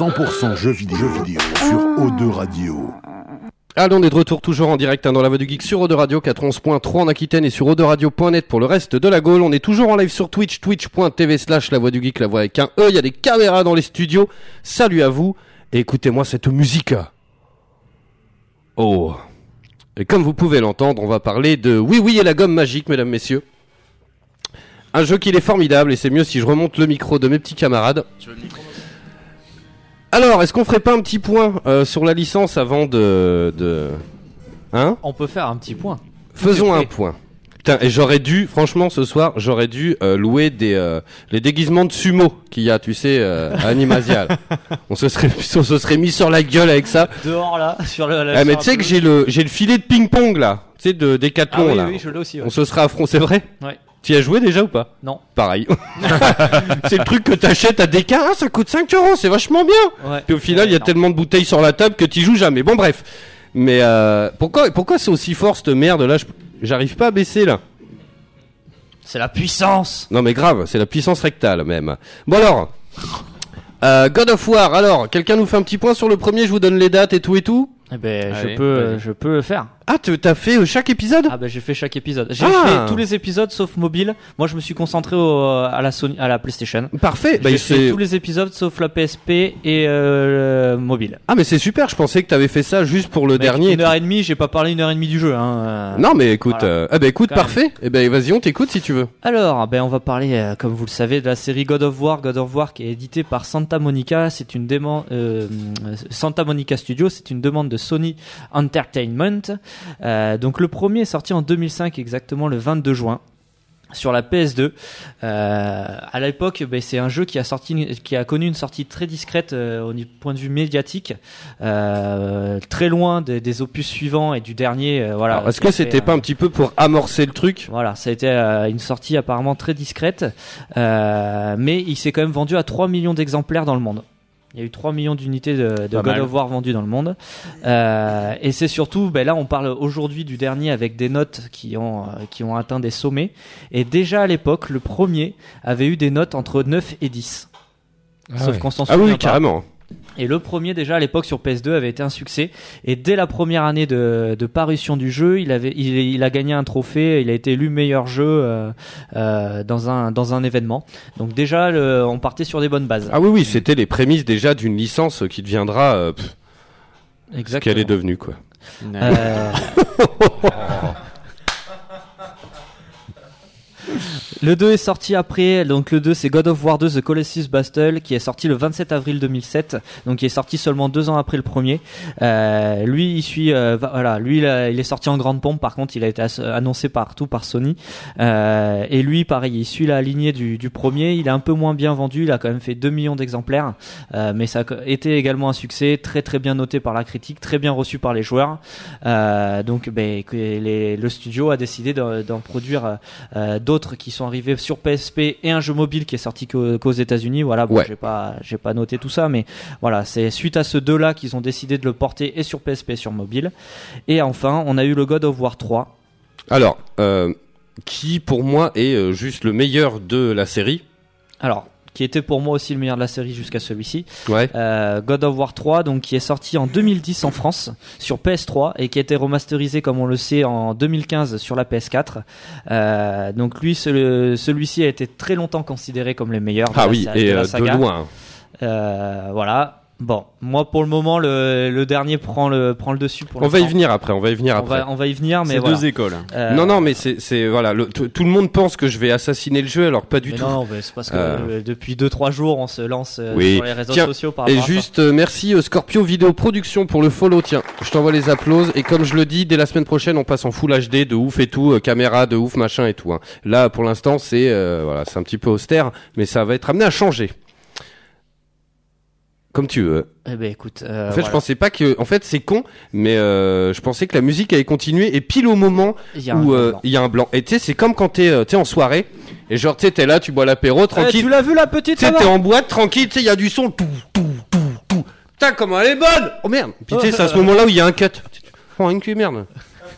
Speaker 1: 100% jeux vidéo, jeux vidéo sur O2 Radio.
Speaker 3: Allez, on est de retour toujours en direct hein, dans la voix du geek sur Eau Radio 91.3 en Aquitaine et sur Radio.net pour le reste de la Gaule. On est toujours en live sur Twitch, twitch.tv slash la voix du geek, la voix avec un E. Il y a des caméras dans les studios. Salut à vous et écoutez-moi cette musique. Oh. Et comme vous pouvez l'entendre, on va parler de Oui Oui et la gomme magique, mesdames, messieurs. Un jeu qui est formidable et c'est mieux si je remonte le micro de mes petits camarades. Alors, est-ce qu'on ferait pas un petit point euh, sur la licence avant de, de... Hein
Speaker 2: On peut faire un petit point.
Speaker 3: Faisons un point. Putain, et j'aurais dû, franchement, ce soir, j'aurais dû euh, louer des euh, les déguisements de sumo qu'il y a, tu sais, euh, à Animasial. [laughs] on se serait, on se serait mis sur la gueule avec ça.
Speaker 2: Dehors là, [laughs] sur le. la-
Speaker 3: Ah, mais
Speaker 2: sur
Speaker 3: tu sais
Speaker 2: un
Speaker 3: que
Speaker 2: peu-
Speaker 3: j'ai le, j'ai le filet de ping-pong là, tu sais, de
Speaker 2: Ah
Speaker 3: Décathlon
Speaker 2: oui,
Speaker 3: là.
Speaker 2: oui, je l'ai aussi. ouais.
Speaker 3: On se serait affronté, c'est vrai?
Speaker 2: Ouais.
Speaker 3: Tu y as joué déjà ou pas?
Speaker 2: Non.
Speaker 3: Pareil. [laughs] [laughs] c'est le truc que t'achètes à Déca, ah, ça coûte 5 euros, c'est vachement bien.
Speaker 2: Ouais.
Speaker 3: Puis au final, il y a
Speaker 2: non.
Speaker 3: tellement de bouteilles sur la table que tu joues jamais. Bon, bref. Mais euh, pourquoi, pourquoi c'est aussi fort cette merde là? Je- J'arrive pas à baisser là.
Speaker 2: C'est la puissance.
Speaker 3: Non mais grave, c'est la puissance rectale même. Bon alors, [laughs] euh, God of War. Alors, quelqu'un nous fait un petit point sur le premier. Je vous donne les dates et tout et tout?
Speaker 2: Eh ben,
Speaker 4: Allez,
Speaker 2: je peux, je peux le faire.
Speaker 3: Ah, tu- t'as fait euh, chaque épisode?
Speaker 2: Ah ben, j'ai fait chaque épisode. J'ai
Speaker 3: Ah.
Speaker 2: fait tous les épisodes sauf mobile. Moi, je me suis concentré au- à la Sony, à la PlayStation.
Speaker 3: Parfait. Bah,
Speaker 2: j'ai fait tous les épisodes sauf la PSP et euh, le mobile.
Speaker 3: Ah mais c'est super. Je pensais que t'avais fait ça juste pour le dernier.
Speaker 2: Une heure et demie, j'ai pas parlé une heure et demie du jeu. Hein. euh.
Speaker 3: Non mais écoute,
Speaker 2: Voilà.
Speaker 3: euh, ah bah écoute,
Speaker 2: Quand même.
Speaker 3: parfait. Eh ben vas-y, on t'écoute si tu veux.
Speaker 2: Alors, ben on va parler, euh, comme vous le savez, de la série God of War. God of War qui est édité par Santa Monica. C'est une demande, euh, Santa Monica Studios. C'est une demande de Sony Entertainment. Euh, donc le premier est sorti en 2005, exactement le 22 juin. Sur la PS2, euh, à l'époque, ben, c'est un jeu qui a sorti, qui a connu une sortie très discrète euh, au point de vue médiatique, euh, très loin des, des opus suivants et du dernier. voilà.
Speaker 3: Est-ce que c'était pas un petit peu pour amorcer le truc?
Speaker 2: Voilà, ça a été une sortie apparemment très discrète, mais il s'est quand même vendu à 3 millions d'exemplaires dans le monde. Il y a eu 3 millions d'unités de, de God
Speaker 4: mal.
Speaker 2: of War vendues dans le monde. Euh, et c'est surtout, ben là on parle aujourd'hui du dernier avec des notes qui ont, euh, qui ont atteint des sommets. Et déjà à l'époque, le premier avait eu des notes entre 9 et 10. Sauf
Speaker 6: ouais.
Speaker 2: qu'on s'en
Speaker 3: Ah
Speaker 2: souvient
Speaker 3: oui,
Speaker 2: pas.
Speaker 3: carrément.
Speaker 2: Et le premier déjà à l'époque sur PS2 avait été un succès. Et dès la première année de, de parution du jeu, il avait, il, il a gagné un trophée. Il a été élu meilleur jeu euh, euh, dans un dans un événement. Donc déjà, le- on partait sur des bonnes bases.
Speaker 3: Ah oui, oui, c'était les prémices déjà d'une licence qui deviendra euh, pff, ce
Speaker 2: Exactement.
Speaker 3: qu'elle est devenue quoi.
Speaker 2: Euh, [laughs] Le 2 est sorti après, donc le 2 c'est God of War 2 The Colossus Battle qui est sorti le 27 avril 2007, donc il est sorti seulement deux ans après le premier. Euh, lui il suit, euh, voilà, lui il, est sorti en grande pompe, par contre il a été annoncé partout par Sony. Euh, et lui pareil, il suit la lignée du, premier, il est un peu moins bien vendu, il a quand même fait 2 millions d'exemplaires, euh, mais ça a été également un succès, très très bien noté par la critique, très bien reçu par les joueurs. Euh, donc ben, le studio a décidé d'en d'en produire euh, d'autres qui sont arrivés sur PSP et un jeu mobile qui est sorti qu'au- qu'aux États-Unis. Voilà, bon,
Speaker 3: Ouais.
Speaker 2: j'ai pas, j'ai pas noté tout ça, mais voilà, c'est suite à ce deux-là qu'ils ont décidé de le porter et sur PSP et sur mobile. Et enfin, on a eu le God of War 3.
Speaker 3: Alors, euh, qui pour moi est euh, juste le meilleur de la série?
Speaker 2: Alors, qui était pour moi aussi le meilleur de la série jusqu'à celui-ci.
Speaker 3: Ouais.
Speaker 2: Euh, God of War 3, donc qui est sorti en 2010 en France sur PS3 et qui a été remasterisé comme on le sait en 2015 sur la PS4. Euh, donc lui, ce- celui-ci a été très longtemps considéré comme le meilleur. de
Speaker 3: Ah
Speaker 2: la
Speaker 3: oui, et
Speaker 2: de la
Speaker 3: euh, de loin.
Speaker 2: Voilà. Bon, moi pour le moment, le, le dernier prend le prend le dessus. Pour
Speaker 3: On va y venir après, on va y venir
Speaker 2: On
Speaker 3: après.
Speaker 2: va, on va y venir, mais
Speaker 4: C'est
Speaker 2: voilà.
Speaker 4: deux écoles.
Speaker 2: Euh,
Speaker 3: Non, non, mais c'est, c'est voilà, le- tout le monde pense que je vais assassiner le jeu, alors pas du
Speaker 2: mais
Speaker 3: tout.
Speaker 2: non, mais c'est parce que
Speaker 3: Euh.
Speaker 2: euh, depuis 2-3 jours, on se lance euh,
Speaker 3: Oui.
Speaker 2: sur les réseaux
Speaker 3: Tiens,
Speaker 2: sociaux par
Speaker 3: Et
Speaker 2: rapport à ça.
Speaker 3: juste, euh, merci euh, Scorpio Vidéo Production pour le follow. Tiens, je t'envoie les applauses. Et comme je le dis, dès la semaine prochaine, on passe en Full HD de ouf et tout, euh, caméra de ouf, machin et tout. hein. Là, pour l'instant, c'est euh, voilà, c'est un petit peu austère, mais ça va être amené à changer. Comme tu veux.
Speaker 2: Eh ben écoute, euh,
Speaker 3: En fait, je pensais pas que, en fait, c'est con, mais euh, je pensais que la musique allait continuer. Et pile au moment
Speaker 2: il
Speaker 3: où euh, il y a un blanc. Et tu sais, c'est comme quand t'es, euh, en soirée et genre tu sais, t'es là, tu bois l'apéro
Speaker 2: Eh,
Speaker 3: tranquille.
Speaker 2: tu l'as vu la petite
Speaker 3: Tu sais,
Speaker 2: là-bas
Speaker 3: t'es en boîte, tranquille, tu sais, il y a du son, tout, tout, tout, tout. Putain, comment elle est bonne Oh merde Puis tu sais, c'est à ce moment-là où il y a un cut. Oh, une cul, merde.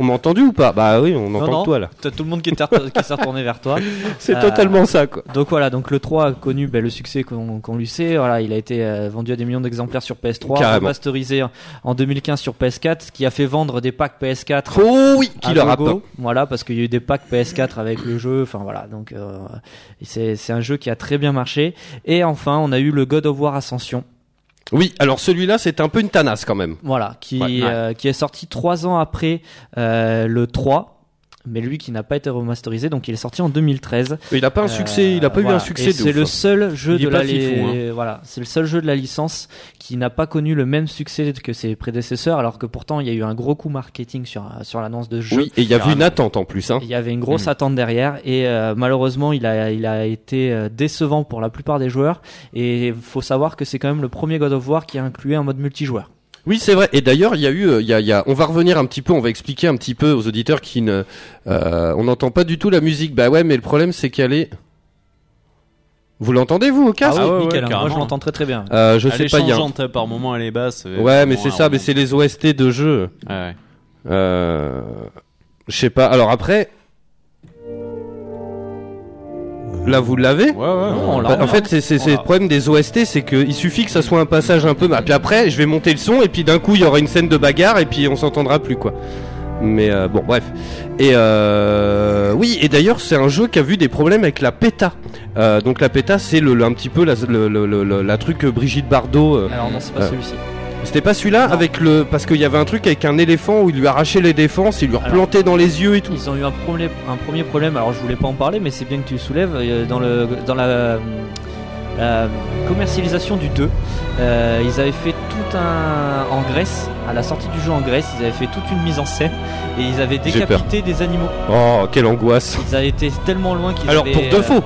Speaker 3: On m'a entendu ou pas? Bah oui, on
Speaker 2: Non,
Speaker 3: entend
Speaker 2: non.
Speaker 3: toi là.
Speaker 2: T'as tout le monde qui s'est retourné vers toi. [laughs]
Speaker 3: C'est
Speaker 2: Euh,
Speaker 3: totalement ça quoi.
Speaker 2: Donc voilà, donc le 3 a connu ben, le succès qu'on lui sait. Voilà, il a été euh, vendu à des millions d'exemplaires sur PS3,
Speaker 3: Carrément.
Speaker 2: remasterisé en- en 2015 sur PS4, ce qui a fait vendre des packs PS4
Speaker 3: Oh oui, qui le
Speaker 2: gogo.
Speaker 3: rappe.
Speaker 2: Voilà, parce qu'il y a eu des packs PS4 avec le jeu. Enfin voilà, donc euh, c'est c'est un jeu qui a très bien marché. Et enfin, on a eu le God of War Ascension.
Speaker 3: Oui, alors celui-là, c'est un peu une tanasse quand même.
Speaker 2: Voilà, qui,
Speaker 3: Ouais.
Speaker 2: euh, qui est sorti trois ans après euh, le 3. Mais lui qui n'a pas été remasterisé, donc il est sorti en 2013.
Speaker 3: Mais il a pas un succès, il a pas eu un succès
Speaker 2: C'est le
Speaker 3: hein.
Speaker 2: seul jeu
Speaker 4: Il
Speaker 2: de la
Speaker 4: fifou, hein.
Speaker 2: voilà, c'est le seul jeu de la licence qui n'a pas connu le même succès que ses prédécesseurs, alors que pourtant il y a eu un gros coup marketing sur sur l'annonce de ce jeu.
Speaker 3: Oui, et il y avait une attente en plus. Hein.
Speaker 2: Il y avait une grosse
Speaker 6: Mhm.
Speaker 2: attente derrière et euh, malheureusement il a il a été euh, décevant pour la plupart des joueurs et il faut savoir que c'est quand même le premier God of War qui a inclué un mode multijoueur.
Speaker 3: Oui, c'est vrai. Et d'ailleurs, il y a eu, euh, il y a, il y a, on va revenir un petit peu, on va expliquer un petit peu aux auditeurs qui ne, euh, on n'entend pas du tout la musique. Bah ouais, mais le problème c'est qu'elle est. Vous l'entendez vous au casque
Speaker 4: Ah ouais,
Speaker 2: hein. moi je l'entends très très bien.
Speaker 3: Euh, Je
Speaker 4: Elle
Speaker 3: sais
Speaker 4: est
Speaker 3: pas, il y a.
Speaker 4: par moment elle est basse.
Speaker 3: Ouais, mais c'est ça, mais c'est les OST de jeu.
Speaker 4: Ouais, ouais.
Speaker 3: Euh, je sais pas. Alors après, là vous l'avez.
Speaker 4: Ouais, ouais, ouais.
Speaker 2: Non, on l'a,
Speaker 3: Bah, en fait, c'est le problème des OST, c'est qu'il suffit que ça soit un passage un peu. Bah, puis après, je vais monter le son et puis d'un coup, il y aura une scène de bagarre et puis on s'entendra plus quoi. Mais euh, bon, bref. Et euh, oui, et d'ailleurs, c'est un jeu qui a vu des problèmes avec la PETA. Euh, donc la PETA, c'est le, le- un petit peu la, le, le- la truc que Brigitte Bardot. euh,
Speaker 2: Alors non, c'est pas
Speaker 3: euh,
Speaker 2: celui-ci.
Speaker 3: C'était pas celui-là avec le parce qu'il y avait un truc avec un éléphant où il lui arrachait les défenses, il lui
Speaker 2: Alors-
Speaker 3: replantait dans les yeux et tout.
Speaker 2: Ils ont eu un premier, un premier problème, alors je voulais pas en parler, mais c'est bien que tu le soulèves. euh, Dans, le, dans la, la commercialisation du 2, euh, ils avaient fait tout un. En Grèce, à la sortie du jeu en Grèce, ils avaient fait toute une mise en scène et ils avaient décapité des animaux.
Speaker 3: Oh, quelle angoisse.
Speaker 2: Ils avaient été tellement loin qu'ils
Speaker 3: Alors
Speaker 2: avaient,
Speaker 3: pour de
Speaker 2: euh,
Speaker 3: faux.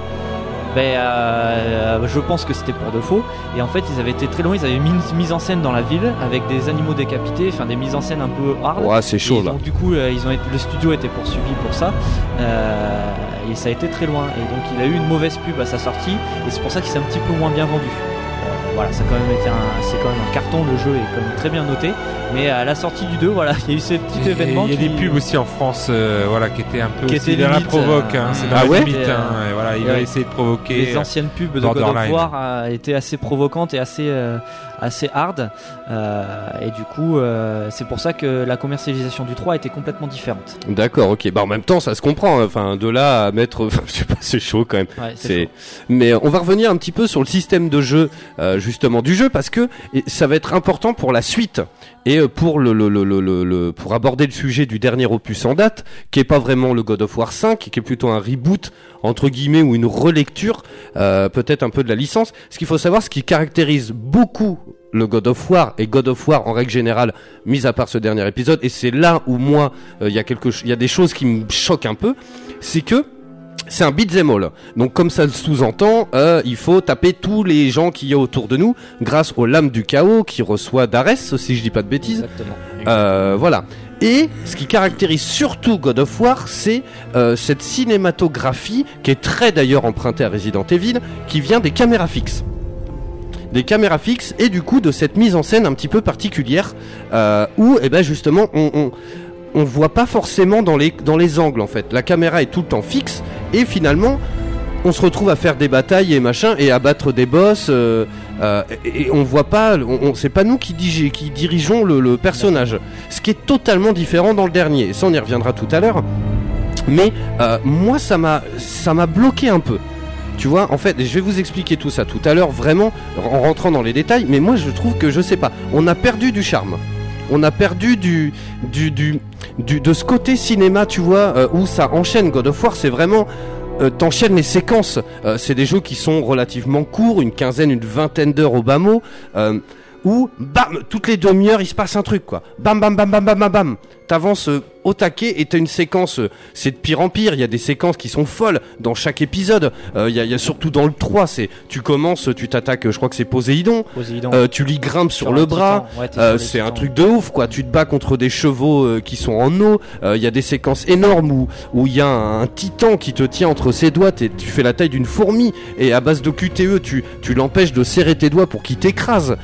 Speaker 2: Ben, euh, je pense que c'était pour de faux. Et en fait, ils avaient été très loin. Ils avaient mis une mise en scène dans la ville avec des animaux décapités, enfin des mises en scène un peu hard.
Speaker 3: Ouais, c'est chaud là.
Speaker 2: donc du coup, euh, ils ont été- le studio a été poursuivi pour ça. Euh, et ça a été très loin. Et donc il a eu une mauvaise pub à sa sortie. Et c'est pour ça qu'il s'est un petit peu moins bien vendu. Euh, voilà, ça a quand même été un, c'est quand même un carton. Le jeu est quand même très bien noté. Mais à la sortie du 2, voilà, il y a eu ce petit
Speaker 6: Et
Speaker 2: événement.
Speaker 6: Il y a
Speaker 2: qui-
Speaker 6: des pubs aussi en France, euh, voilà, qui étaient un peu
Speaker 2: Qui
Speaker 6: aussi
Speaker 2: étaient
Speaker 6: dans la provoque.
Speaker 2: euh,
Speaker 6: hein, c'est dans
Speaker 3: ah
Speaker 6: la
Speaker 3: ouais
Speaker 6: limite, hein, et voilà, il
Speaker 2: ouais.
Speaker 6: va essayer de provoquer.
Speaker 2: les anciennes pubs de God of. War a été assez provocantes et assez euh, assez hard Euh, et du coup euh, c'est pour ça que la commercialisation du 3 était complètement différente
Speaker 3: D'accord, ok. Bah en même temps, ça se comprend. hein. Enfin, de là à mettre, [laughs] je sais pas, c'est chaud quand même.
Speaker 2: ouais, c'est.
Speaker 3: Mais euh, on va revenir un petit peu sur le système de jeu, euh, justement du jeu, parce que ça va être important pour la suite et euh, pour aborder le sujet du dernier opus en date, qui est pas vraiment le God of War 5, qui est plutôt un reboot entre guillemets ou une relecture, euh, peut-être un peu de la licence. Ce qu'il faut savoir, ce qui caractérise beaucoup le God of War et God of War en règle générale, mis à part ce dernier épisode, et c'est là où moi euh, y a quelque, il y a des choses qui me choquent un peu, c'est que c'est un beat'em all. Donc comme ça le sous-entend, euh, il faut taper tous les gens qu'il y a autour de nous grâce aux lames du chaos qui reçoit d'Ares, si je dis pas de bêtises.
Speaker 2: exactement
Speaker 3: Euh, voilà. Et ce qui caractérise surtout God of War, c'est euh, cette cinématographie qui est très d'ailleurs empruntée à Resident Evil, qui vient des caméras fixes. Des caméras fixes et du coup de cette mise en scène un petit peu particulière euh, où, eh ben justement, on, on on voit pas forcément dans les dans les angles en fait. La caméra est tout le temps fixe et finalement on se retrouve à faire des batailles et machin et à battre des boss euh, euh, et, et on voit pas on, on- c'est pas nous qui, qui dirigeons le, personnage. Ce qui est totalement différent dans le dernier ça on y reviendra tout à l'heure. Mais euh, moi ça m'a ça m'a bloqué un peu. Tu vois en fait et je vais vous expliquer tout ça tout à l'heure vraiment en rentrant dans les détails mais moi je trouve que je sais pas on a perdu du charme on a perdu du, du, du, du- de ce côté cinéma, tu vois, euh, où ça enchaîne. God of War, c'est vraiment euh, t'enchaînes les séquences. Euh, c'est des jeux qui sont relativement courts, une quinzaine, une vingtaine d'heures au bas mot, euh, où bam, toutes les demi-heures il se passe un truc quoi. Bam, bam, bam, bam, bam, bam, bam. T'avances euh, au taquet et t'as une séquence, euh, c'est de pire en pire. Il y a des séquences qui sont folles dans chaque épisode. Euh, Il y, a, il y a surtout dans le 3, c'est tu commences, tu t'attaques, je crois que c'est Poséidon.
Speaker 2: Poséidon.
Speaker 3: Euh, tu lui grimpes sur, le bras.
Speaker 2: Ouais,
Speaker 3: Euh, c'est un truc de ouf quoi. Tu te bats contre des chevaux qui sont en eau. Il y a des séquences énormes où où il y a un, un titan qui te tient entre ses doigts. T'es- Tu fais la taille d'une fourmi et à base de QTE tu tu l'empêches de serrer tes doigts pour qu'il t'écrase.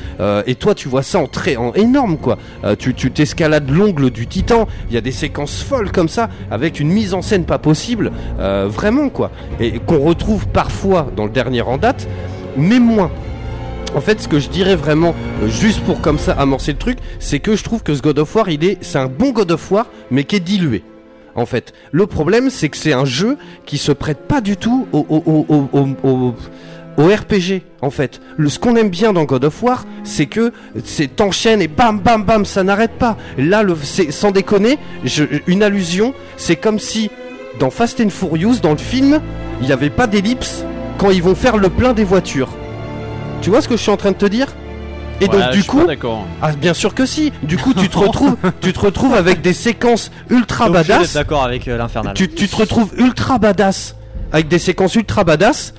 Speaker 3: Et toi tu vois ça en très en énorme quoi. Tu tu t'escalades l'ongle du titan. Il y a des séquences folles comme ça, avec une mise en scène pas possible, euh, vraiment quoi, et qu'on retrouve parfois dans le dernier en date, mais moins. En fait, ce que je dirais vraiment, euh, juste pour comme ça amorcer le truc, c'est que je trouve que ce God of War, il est, c'est un bon God of War, mais qui est dilué. En fait, le problème, c'est que c'est un jeu qui se prête pas du tout au, au- RPG. En fait, le, ce qu'on aime bien dans God of War, c'est que c'est t'enchaînes et bam, bam, bam, ça n'arrête pas. Là, le, c'est sans déconner, je- une allusion, c'est comme si dans Fast and Furious, dans le film, il n'y avait pas d'ellipse quand ils vont faire le plein des voitures. Tu vois ce que je suis en train de te dire? Et donc du coup, ah bien sûr que si. Du coup, tu te [laughs] retrouves, tu te retrouves avec des séquences ultra badass.
Speaker 2: D'accord avec euh, l'infernal.
Speaker 3: Tu, tu te retrouves ultra badass avec des séquences ultra badass.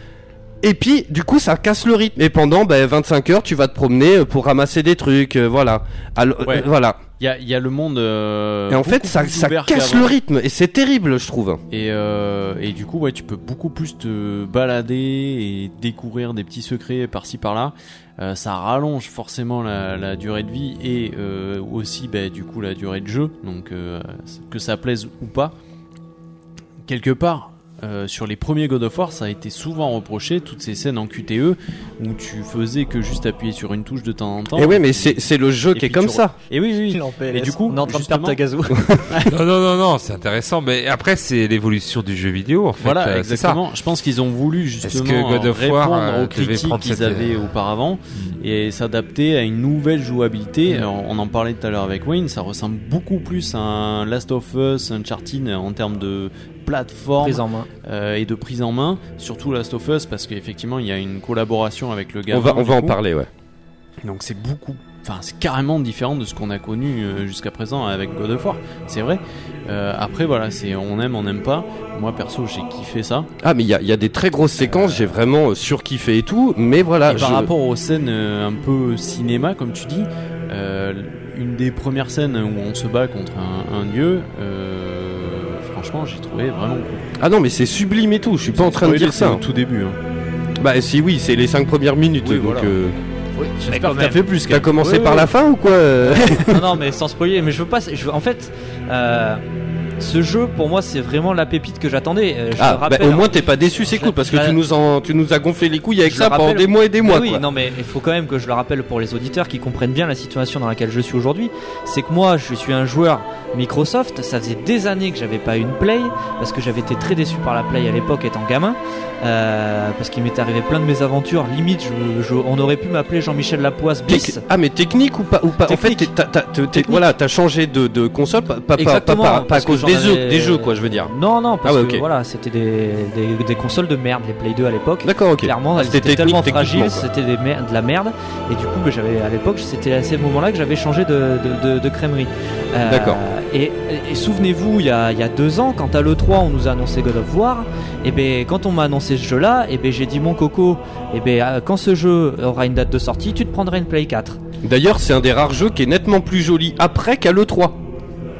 Speaker 3: Et puis, du coup, ça casse le rythme. Et pendant ben, 25 heures, tu vas te promener euh, pour ramasser des trucs, euh, voilà. Alors,
Speaker 4: Ouais.
Speaker 3: euh, voilà.
Speaker 4: Il y a, y a le monde. euh,
Speaker 3: Et en fait, ça, ça casse le rythme. Et c'est terrible, je trouve.
Speaker 4: Et, euh, et du coup, ouais, tu peux beaucoup plus te balader et découvrir des petits secrets par-ci par-là. Euh, ça rallonge forcément la, la durée de vie et euh, aussi, bah, du coup, la durée de jeu. Donc, euh, que ça plaise ou pas. Quelque part, euh, sur les premiers God of War, ça a été souvent reproché, toutes ces scènes en QTE où tu faisais que juste appuyer sur une touche de temps en temps.
Speaker 3: Et oui, mais c'est le jeu qui est comme ça.
Speaker 4: Et oui, oui.
Speaker 2: PLS.
Speaker 4: Et du coup,
Speaker 2: on est en train de perdre ta gazou. [laughs]
Speaker 6: non, non, non, non, c'est intéressant. Mais après, c'est l'évolution du jeu vidéo, en fait.
Speaker 4: Voilà,
Speaker 6: euh, ça.
Speaker 4: exactement. Je pense qu'ils ont voulu justement
Speaker 6: que God of
Speaker 4: répondre
Speaker 6: War, euh,
Speaker 4: aux
Speaker 6: devait
Speaker 4: critiques qu'ils
Speaker 6: cette,
Speaker 4: avaient
Speaker 6: euh,
Speaker 4: auparavant et s'adapter à une nouvelle jouabilité. Alors, on en parlait tout à l'heure avec Wayne, ça ressemble beaucoup plus à un Last of Us, Uncharted en termes de plateforme
Speaker 2: Prise en main.
Speaker 4: euh, et de prise en main. Surtout Last of Us parce qu'effectivement il y a une collaboration avec le gars.
Speaker 3: On va, on va en parler, ouais.
Speaker 4: Donc c'est beaucoup, enfin c'est carrément différent de ce qu'on a connu euh, jusqu'à présent avec God of War. C'est vrai. Euh, après voilà, c'est on aime, on n'aime pas. Moi perso j'ai kiffé ça.
Speaker 3: Ah, mais il y a, il y a des très grosses séquences, j'ai vraiment surkiffé et tout. Mais voilà.
Speaker 4: et par
Speaker 3: je-
Speaker 4: rapport aux scènes un peu cinéma, comme tu dis, euh, une des premières scènes où on se bat contre un, un dieu, euh, franchement, j'ai trouvé vraiment cool.
Speaker 3: Ah non, mais c'est sublime et tout. Je suis pas en train de dire
Speaker 4: c'est
Speaker 3: ça.
Speaker 4: Au tout début. Hein.
Speaker 3: Bah si oui, c'est les 5 premières minutes.
Speaker 4: Oui,
Speaker 3: donc
Speaker 4: voilà.
Speaker 3: euh,
Speaker 4: J'espère que t'as fait plus.
Speaker 3: t'as commencé
Speaker 2: Oui,
Speaker 3: par
Speaker 2: oui.
Speaker 3: la fin ou quoi euh [laughs]
Speaker 2: non, non, mais sans spoiler. Mais je veux pas. Je veux, en fait, euh, ce jeu pour moi c'est vraiment la pépite que j'attendais. Euh, je
Speaker 3: Ah,
Speaker 2: le
Speaker 3: bah, au moins t'es pas déçu, c'est cool parce que tu nous en, tu nous as gonflé les couilles avec
Speaker 2: Je
Speaker 3: ça pendant
Speaker 2: rappelle-
Speaker 3: des mois et des
Speaker 2: Mais
Speaker 3: mois.
Speaker 2: oui,
Speaker 3: quoi.
Speaker 2: non, mais il faut quand même que je le rappelle pour les auditeurs qui comprennent bien la situation dans laquelle je suis aujourd'hui. C'est que moi, je suis un joueur Microsoft. Ça faisait des années que j'avais pas une Play parce que j'avais été très déçu par la Play à l'époque étant gamin. Euh, parce qu'il m'était arrivé plein de mésaventures. Limite, je, je- on aurait pu m'appeler Jean-Michel Lapoisse bis.
Speaker 3: Ah mais technique ou pas ou pas? En fait, t'es- voilà, t'as changé de, de console, pas, pas, pas- pas, à cause
Speaker 2: j'en
Speaker 3: des jeux,
Speaker 2: avais-
Speaker 3: des jeux quoi, je veux dire.
Speaker 2: Non, non, parce
Speaker 3: Ah ouais,
Speaker 2: que voilà, c'était des, des, des consoles de merde, les Play 2 à l'époque.
Speaker 3: D'accord, ok.
Speaker 2: Clairement,
Speaker 3: Ah, c'était
Speaker 2: tellement
Speaker 3: quoi.
Speaker 2: c'était de la merde. Et du coup, bah, j'avais à l'époque, c'était à ces moments-là que j'avais changé de, de, de- de crèmerie. Euh,
Speaker 3: D'accord.
Speaker 2: Et, et souvenez-vous, il y a, y a deux ans, quand à l'E3 on nous a annoncé God of War, et ben quand on m'a annoncé ce jeu-là, et ben j'ai dit mon coco, et ben euh, quand ce jeu aura une date de sortie, tu te prendras une Play 4.
Speaker 3: D'ailleurs, c'est un des rares jeux qui est nettement plus joli après qu'à l'E3.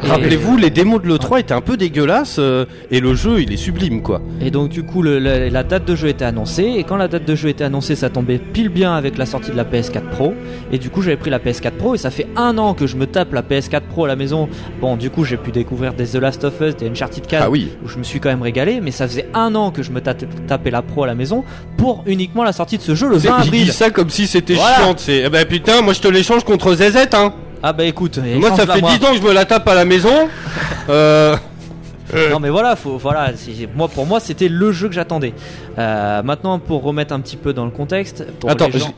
Speaker 3: Rappelez-vous, les démos de l'E3 étaient un peu dégueulasses euh, et le jeu il est sublime quoi.
Speaker 2: Et donc du coup le- le- la date de jeu était annoncée et quand la date de jeu était annoncée ça tombait pile bien avec la sortie de la PS4 Pro et du coup j'avais pris la PS4 Pro et ça fait un an que je me tape la PS4 Pro à la maison. Bon du coup j'ai pu découvrir des The Last of Us, des Uncharted 4
Speaker 3: Ah oui.
Speaker 2: où je me suis quand même régalé mais ça faisait un an que je me tapais, la Pro à la maison pour uniquement la sortie de ce jeu le 20
Speaker 3: Il dit
Speaker 2: avril.
Speaker 3: ça comme si c'était
Speaker 2: Voilà.
Speaker 3: chiant. C'est eh ben putain, moi je te l'échange contre ZZ hein.
Speaker 2: Ah bah écoute,
Speaker 3: Moi ça fait 10 ans que je me la tape à la maison. euh,
Speaker 2: Non mais voilà, faut, voilà moi, pour moi c'était le jeu que j'attendais. Euh, maintenant pour remettre un petit peu dans le contexte. Pour
Speaker 3: Attends,
Speaker 2: les gens-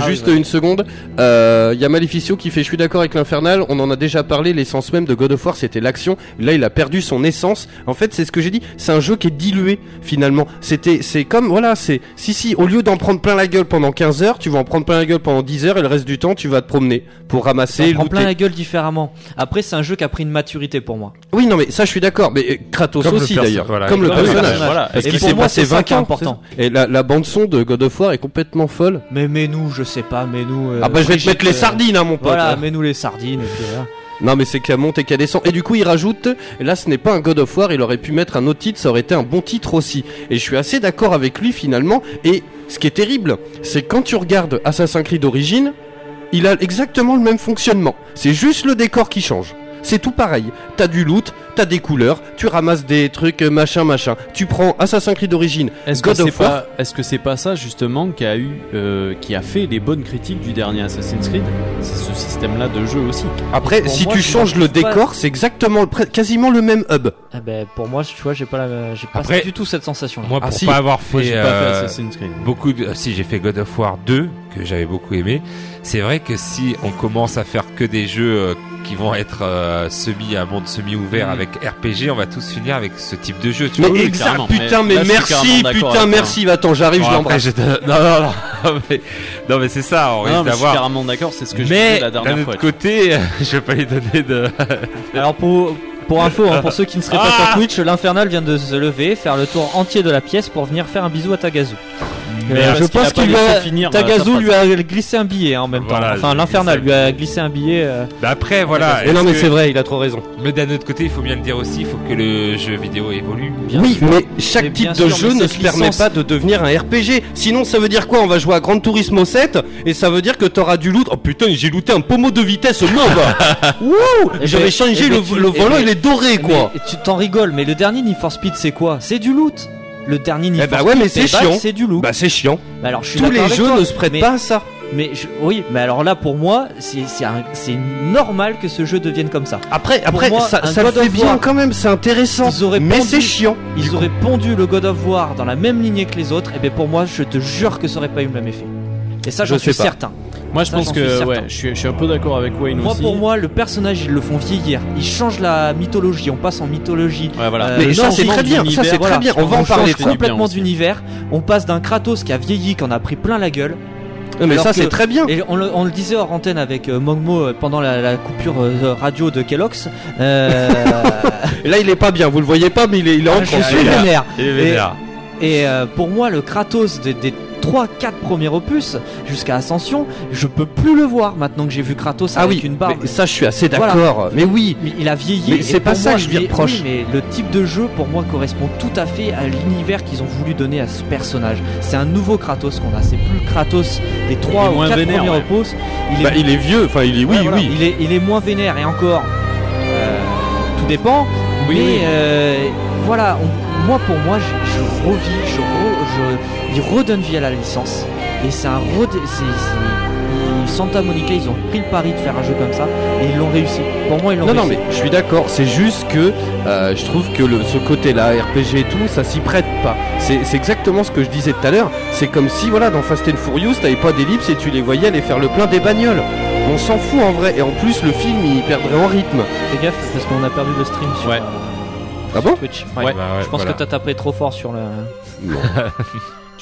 Speaker 2: Ah
Speaker 3: juste une seconde. Euh, Il y a Maleficio qui fait Je suis d'accord avec l'Infernal. On en a déjà parlé. L'essence même de God of War, c'était l'action. Là, il a perdu son essence. En fait, c'est ce que j'ai dit. C'est un jeu qui est dilué finalement. C'était, c'est comme voilà, c'est si si. Au lieu d'en prendre plein la gueule pendant 15 heures, tu vas en prendre plein la gueule pendant 10 heures et le reste du temps, tu vas te promener pour ramasser.
Speaker 2: Ça prend plein la gueule différemment. Après, c'est un jeu qui a pris une maturité pour moi.
Speaker 3: Oui, non, mais ça, je suis d'accord. Mais euh, Kratos
Speaker 6: Comme
Speaker 3: aussi d'ailleurs,
Speaker 6: voilà,
Speaker 3: comme le
Speaker 6: comme le
Speaker 3: personnage.
Speaker 4: Voilà.
Speaker 3: Parce
Speaker 2: Et
Speaker 3: qu'il s'est passé
Speaker 2: c'est ça
Speaker 3: 20
Speaker 2: qui est
Speaker 3: ans.
Speaker 2: important.
Speaker 3: Et la, la bande son de God of War est complètement folle.
Speaker 2: Mais mais nous, je sais pas, mais nous. euh,
Speaker 3: ah bah je vais te mettre les
Speaker 2: euh,
Speaker 3: sardines, hein, mon pote.
Speaker 2: Voilà, mais nous les sardines. Et puis, voilà.
Speaker 3: Non mais c'est qu'à monte et qu'à descend. Et du coup il rajoute, et là ce n'est pas un God of War, il aurait pu mettre un autre titre, ça aurait été un bon titre aussi. Et je suis assez d'accord avec lui finalement. Et ce qui est terrible, c'est quand tu regardes Assassin's Creed d'origine, il a exactement le même fonctionnement. C'est juste le décor qui change. c'est tout pareil. T'as du loot, t'as des couleurs, tu ramasses des trucs euh, machin machin. Tu prends Assassin's Creed d'origine,
Speaker 4: Est-ce que
Speaker 3: God of War.
Speaker 4: pas, est-ce que c'est pas ça justement qui a eu, euh, qui a fait les bonnes critiques du dernier Assassin's Creed? C'est ce système-là de jeu aussi.
Speaker 3: Après, si
Speaker 2: moi,
Speaker 3: tu changes le
Speaker 2: pas-
Speaker 3: décor, c'est exactement le quasiment le même hub.
Speaker 2: Ah ben, pour moi, tu vois, j'ai pas, la, j'ai pas
Speaker 6: Après,
Speaker 2: du tout cette sensation.
Speaker 6: Moi,
Speaker 3: Ah,
Speaker 6: pour
Speaker 3: si.
Speaker 6: pas avoir
Speaker 4: Moi,
Speaker 6: fait,
Speaker 4: j'ai pas fait
Speaker 6: euh,
Speaker 4: Assassin's Creed.
Speaker 6: beaucoup de, si j'ai fait God of War 2 que j'avais beaucoup aimé, c'est vrai que si on commence à faire que des jeux qui vont être euh, semi un monde semi ouvert
Speaker 4: Mhm.
Speaker 6: Avec RPG, on va tous finir avec ce type de jeu. Tu
Speaker 3: Mais
Speaker 6: vois.
Speaker 4: oui,
Speaker 3: exact, putain,
Speaker 4: Mais
Speaker 3: mais,
Speaker 4: là, je suis
Speaker 3: merci, putain, merci. Attends, j'arrive,
Speaker 6: Bon,
Speaker 3: je l'embrasse.
Speaker 6: non, non, non, [laughs] mais, non, mais c'est ça, on
Speaker 4: Non,
Speaker 6: risque
Speaker 4: je suis
Speaker 6: d'avoir.
Speaker 4: carrément d'accord, c'est ce que je
Speaker 6: Mais
Speaker 4: disais la dernière fois.
Speaker 6: côté, [laughs] je vais pas lui donner de. [laughs]
Speaker 2: Alors pour pour info, hein, pour ceux qui ne seraient pas
Speaker 6: Ah
Speaker 2: sur Twitch, l'Infernal vient de se lever, faire le tour entier de la pièce pour venir faire un bisou à Tagazu.
Speaker 4: Mais
Speaker 2: Euh, je
Speaker 4: qu'il
Speaker 2: pense
Speaker 4: a pas
Speaker 2: qu'il lui a
Speaker 4: finir, euh,
Speaker 2: Tagazu lui a glissé un billet hein, en même
Speaker 6: Voilà,
Speaker 2: temps. Enfin, l'Infernal lui a glissé un billet. euh,
Speaker 6: Bah après, voilà.
Speaker 3: Mais non, mais
Speaker 6: que-
Speaker 3: c'est vrai, il a trop raison.
Speaker 6: Mais d'un autre côté, il faut bien le dire aussi, il faut que le jeu vidéo évolue.
Speaker 2: bien
Speaker 3: oui,
Speaker 2: sûr.
Speaker 3: mais chaque
Speaker 2: Mais
Speaker 3: type de
Speaker 2: sûr,
Speaker 3: jeu ne se permet pas de devenir un RPG. Sinon, ça veut dire quoi? On va jouer à Gran Turismo 7 et ça veut dire que t'auras du loot. Oh putain, j'ai looté un pommeau de vitesse mauve. [laughs] Wouh
Speaker 2: Eh
Speaker 3: J'avais
Speaker 2: ben-
Speaker 3: changé
Speaker 2: eh ben
Speaker 3: le,
Speaker 2: eh
Speaker 3: volant,
Speaker 2: ben-
Speaker 3: il est doré quoi.
Speaker 2: Mais tu t'en rigoles, mais le dernier Need for Speed c'est quoi? C'est du loot. Le dernier Need
Speaker 3: Eh bah
Speaker 2: for
Speaker 3: ouais,
Speaker 2: Speed
Speaker 3: mais c'est
Speaker 2: Payback,
Speaker 3: chiant.
Speaker 2: c'est du loot.
Speaker 3: Bah c'est chiant.
Speaker 2: Bah alors je suis
Speaker 3: Tous
Speaker 2: d'accord
Speaker 3: les
Speaker 2: avec
Speaker 3: jeux
Speaker 2: toi,
Speaker 3: ne se prêtent
Speaker 2: mais-
Speaker 3: pas à ça.
Speaker 2: Mais je- oui, mais alors là pour moi, c'est c'est un- c'est normal que ce jeu devienne comme ça.
Speaker 3: Après, après,
Speaker 2: moi,
Speaker 3: ça,
Speaker 2: un
Speaker 3: ça le
Speaker 2: God
Speaker 3: fait bien
Speaker 2: War,
Speaker 3: quand même, c'est intéressant.
Speaker 2: ils auraient
Speaker 3: Mais c'est chiant.
Speaker 2: Ils auraient pondu le God of War dans la même lignée que les autres, et bien pour moi, je te jure que ça aurait pas eu le même effet. Et ça,
Speaker 3: Je
Speaker 2: j'en
Speaker 3: sais
Speaker 2: suis
Speaker 3: pas.
Speaker 2: certain.
Speaker 4: Moi, je
Speaker 2: Ça,
Speaker 4: pense que ouais, je suis, je suis un peu d'accord avec Wayne
Speaker 2: Moi,
Speaker 4: aussi.
Speaker 2: pour moi, le personnage, ils le font vieillir. Ils changent la mythologie. On passe en mythologie.
Speaker 4: Ouais, voilà.
Speaker 2: Euh,
Speaker 3: Mais ça, c'est très bien. Ça, c'est
Speaker 2: voilà.
Speaker 3: très bien. On va en parler.
Speaker 2: complètement d'univers. On passe d'un Kratos qui a vieilli, qui en a pris plein la gueule.
Speaker 3: Non, mais
Speaker 2: Alors
Speaker 3: ça, c'est très bien.
Speaker 2: Et on le, on le disait hors antenne avec euh, Mogmo euh, pendant la, la coupure euh, radio de Kellogg's. Euh, [laughs]
Speaker 3: là, il est pas bien. Vous le voyez pas, mais il est, il est en
Speaker 2: je suis vénère.
Speaker 6: Et
Speaker 2: Et,
Speaker 6: vénère.
Speaker 2: et, euh, pour moi, le Kratos des, des 3-4 premiers opus jusqu'à Ascension, je peux plus le voir maintenant que j'ai vu Kratos
Speaker 3: Ah
Speaker 2: avec
Speaker 3: oui,
Speaker 2: une barbe.
Speaker 3: mais ça, je suis assez
Speaker 2: Voilà.
Speaker 3: d'accord. Mais oui.
Speaker 2: Mais il a vieilli.
Speaker 3: Mais
Speaker 2: et
Speaker 3: c'est pas ça
Speaker 2: moi,
Speaker 3: que je lui reproche.
Speaker 2: oui, mais le type de jeu, pour moi, correspond tout à fait à l'univers qu'ils ont voulu donner à ce personnage. C'est un nouveau Kratos qu'on a. C'est plus le Kratos des 3
Speaker 4: Il est
Speaker 2: ou
Speaker 4: moins
Speaker 2: 4
Speaker 4: vénère,
Speaker 2: premiers
Speaker 4: ouais.
Speaker 2: opus. Il est,
Speaker 3: Bah, il est vieux. Enfin, il est. Oui,
Speaker 2: Ouais, voilà.
Speaker 3: oui.
Speaker 2: Il est, il est moins vénère et encore. euh, tout dépend.
Speaker 4: Oui,
Speaker 2: mais
Speaker 4: oui.
Speaker 2: euh, voilà, on- moi pour moi, je, je revis, je, re- je, il redonne vie à la licence. Et c'est un redé- c'est- c'est- ils- Santa Monica, ils ont pris le pari de faire un jeu comme ça et ils l'ont réussi. Pour moi, ils l'ont
Speaker 3: Non, non,
Speaker 2: réussi.
Speaker 3: mais je suis d'accord. C'est juste que euh, je trouve que le, ce côté-là, RPG et tout, ça s'y prête pas. C'est c'est exactement ce que je disais tout à l'heure. C'est comme si, voilà, dans Fast and Furious, t'avais pas d'ellipse et tu les voyais aller faire le plein des bagnoles. On s'en fout en vrai. Et en plus, le film, il perdrait en rythme.
Speaker 2: Fais gaffe parce qu'on a perdu le stream sur
Speaker 4: Ouais.
Speaker 2: euh,
Speaker 3: Ah bon?
Speaker 2: Twitch.
Speaker 6: Ouais, bah ouais,
Speaker 2: Je pense
Speaker 6: voilà.
Speaker 2: que t'as tapé trop fort sur le. [laughs]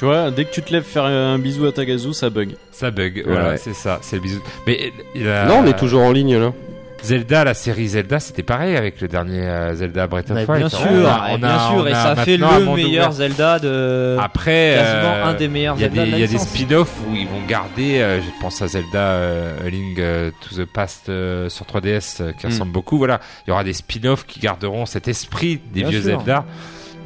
Speaker 4: Tu vois, dès que tu te lèves faire un bisou à Tagazu, ça bug.
Speaker 6: Ça bug, voilà,
Speaker 3: Ouais.
Speaker 6: c'est ça, c'est le bisou. Mais a-
Speaker 3: Non, on est toujours en ligne là.
Speaker 6: Zelda, la série Zelda, c'était pareil avec le dernier euh, Zelda Breath of Fire.
Speaker 2: bien
Speaker 6: On
Speaker 2: sûr,
Speaker 6: a-
Speaker 2: bien
Speaker 6: a-
Speaker 2: sûr,
Speaker 6: on
Speaker 2: et ça a fait
Speaker 6: un
Speaker 2: le meilleur
Speaker 6: ouvert.
Speaker 2: Zelda de.
Speaker 6: Après,
Speaker 2: quasiment
Speaker 6: euh,
Speaker 2: un des meilleurs
Speaker 6: Il y a
Speaker 2: Zelda
Speaker 6: des,
Speaker 2: de la
Speaker 6: il y a des
Speaker 2: licence.
Speaker 6: spin-offs où ils vont garder, euh, je pense à Zelda euh, A Link euh, to the Past euh, sur 3DS euh, qui
Speaker 4: Mm.
Speaker 6: ressemble beaucoup. Voilà, il y aura des spin-offs qui garderont cet esprit des
Speaker 2: Bien
Speaker 6: vieux
Speaker 2: sûr.
Speaker 6: Zelda.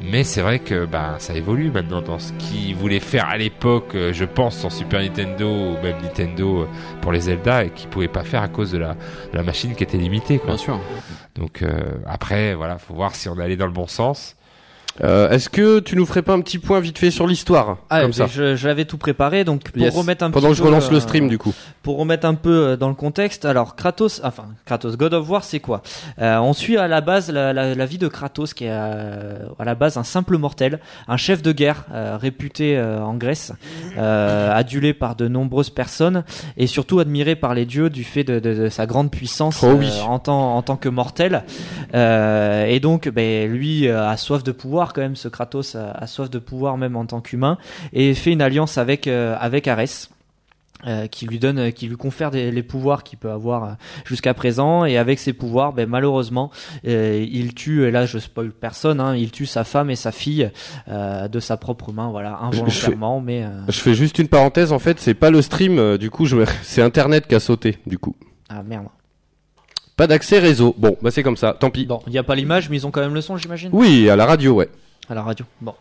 Speaker 6: Mais c'est vrai que bah, ça évolue maintenant dans ce qu'ils voulaient faire à l'époque, euh, je pense, sur Super Nintendo ou même Nintendo euh, pour les Zelda et qu'ils pouvaient pas faire à cause de la, de la machine qui était limitée. Quoi.
Speaker 4: Bien sûr.
Speaker 6: Donc euh, après, voilà, faut voir si on est allé dans le bon sens.
Speaker 3: Euh, Est-ce que tu nous ferais pas un petit point vite fait sur l'histoire
Speaker 2: Ah,
Speaker 3: Comme ça.
Speaker 2: l'avais tout préparé, donc pour
Speaker 3: Yes.
Speaker 2: remettre un
Speaker 3: Pendant que je
Speaker 2: peu,
Speaker 3: relance le
Speaker 2: euh,
Speaker 3: stream du coup.
Speaker 2: Pour remettre un peu euh, dans le contexte, alors Kratos, enfin Kratos, God of War, c'est quoi? Euh, On suit à la base la, la- la vie de Kratos, qui est à la base un simple mortel, un chef de guerre réputé en Grèce, adulé par de nombreuses personnes et surtout admiré par les dieux du fait de, de- de sa grande puissance
Speaker 3: Oh oui.
Speaker 2: en, tant, en tant que mortel. Et donc, ben, lui a soif de pouvoir quand même, ce Kratos a, a soif de pouvoir même en tant qu'humain et fait une alliance avec euh, avec Arès. euh, qui lui donne, qui lui confère des, les pouvoirs qu'il peut avoir euh, jusqu'à présent, et avec ses pouvoirs, ben, malheureusement, euh, il tue, et là je spoil personne, hein, il tue sa femme et sa fille euh, de sa propre main, voilà,
Speaker 3: Je- je
Speaker 2: involontairement, mais
Speaker 3: Je fais juste une parenthèse en fait, c'est pas le stream du coup, je [laughs] c'est internet qui a sauté du coup.
Speaker 2: ah merde.
Speaker 3: Pas d'accès réseau. Bon, bah c'est comme ça, tant pis.
Speaker 2: Bon, il n'y a pas l'image, mais ils ont quand même le son, j'imagine?
Speaker 3: Oui, à la radio, ouais.
Speaker 2: À la radio. Bon.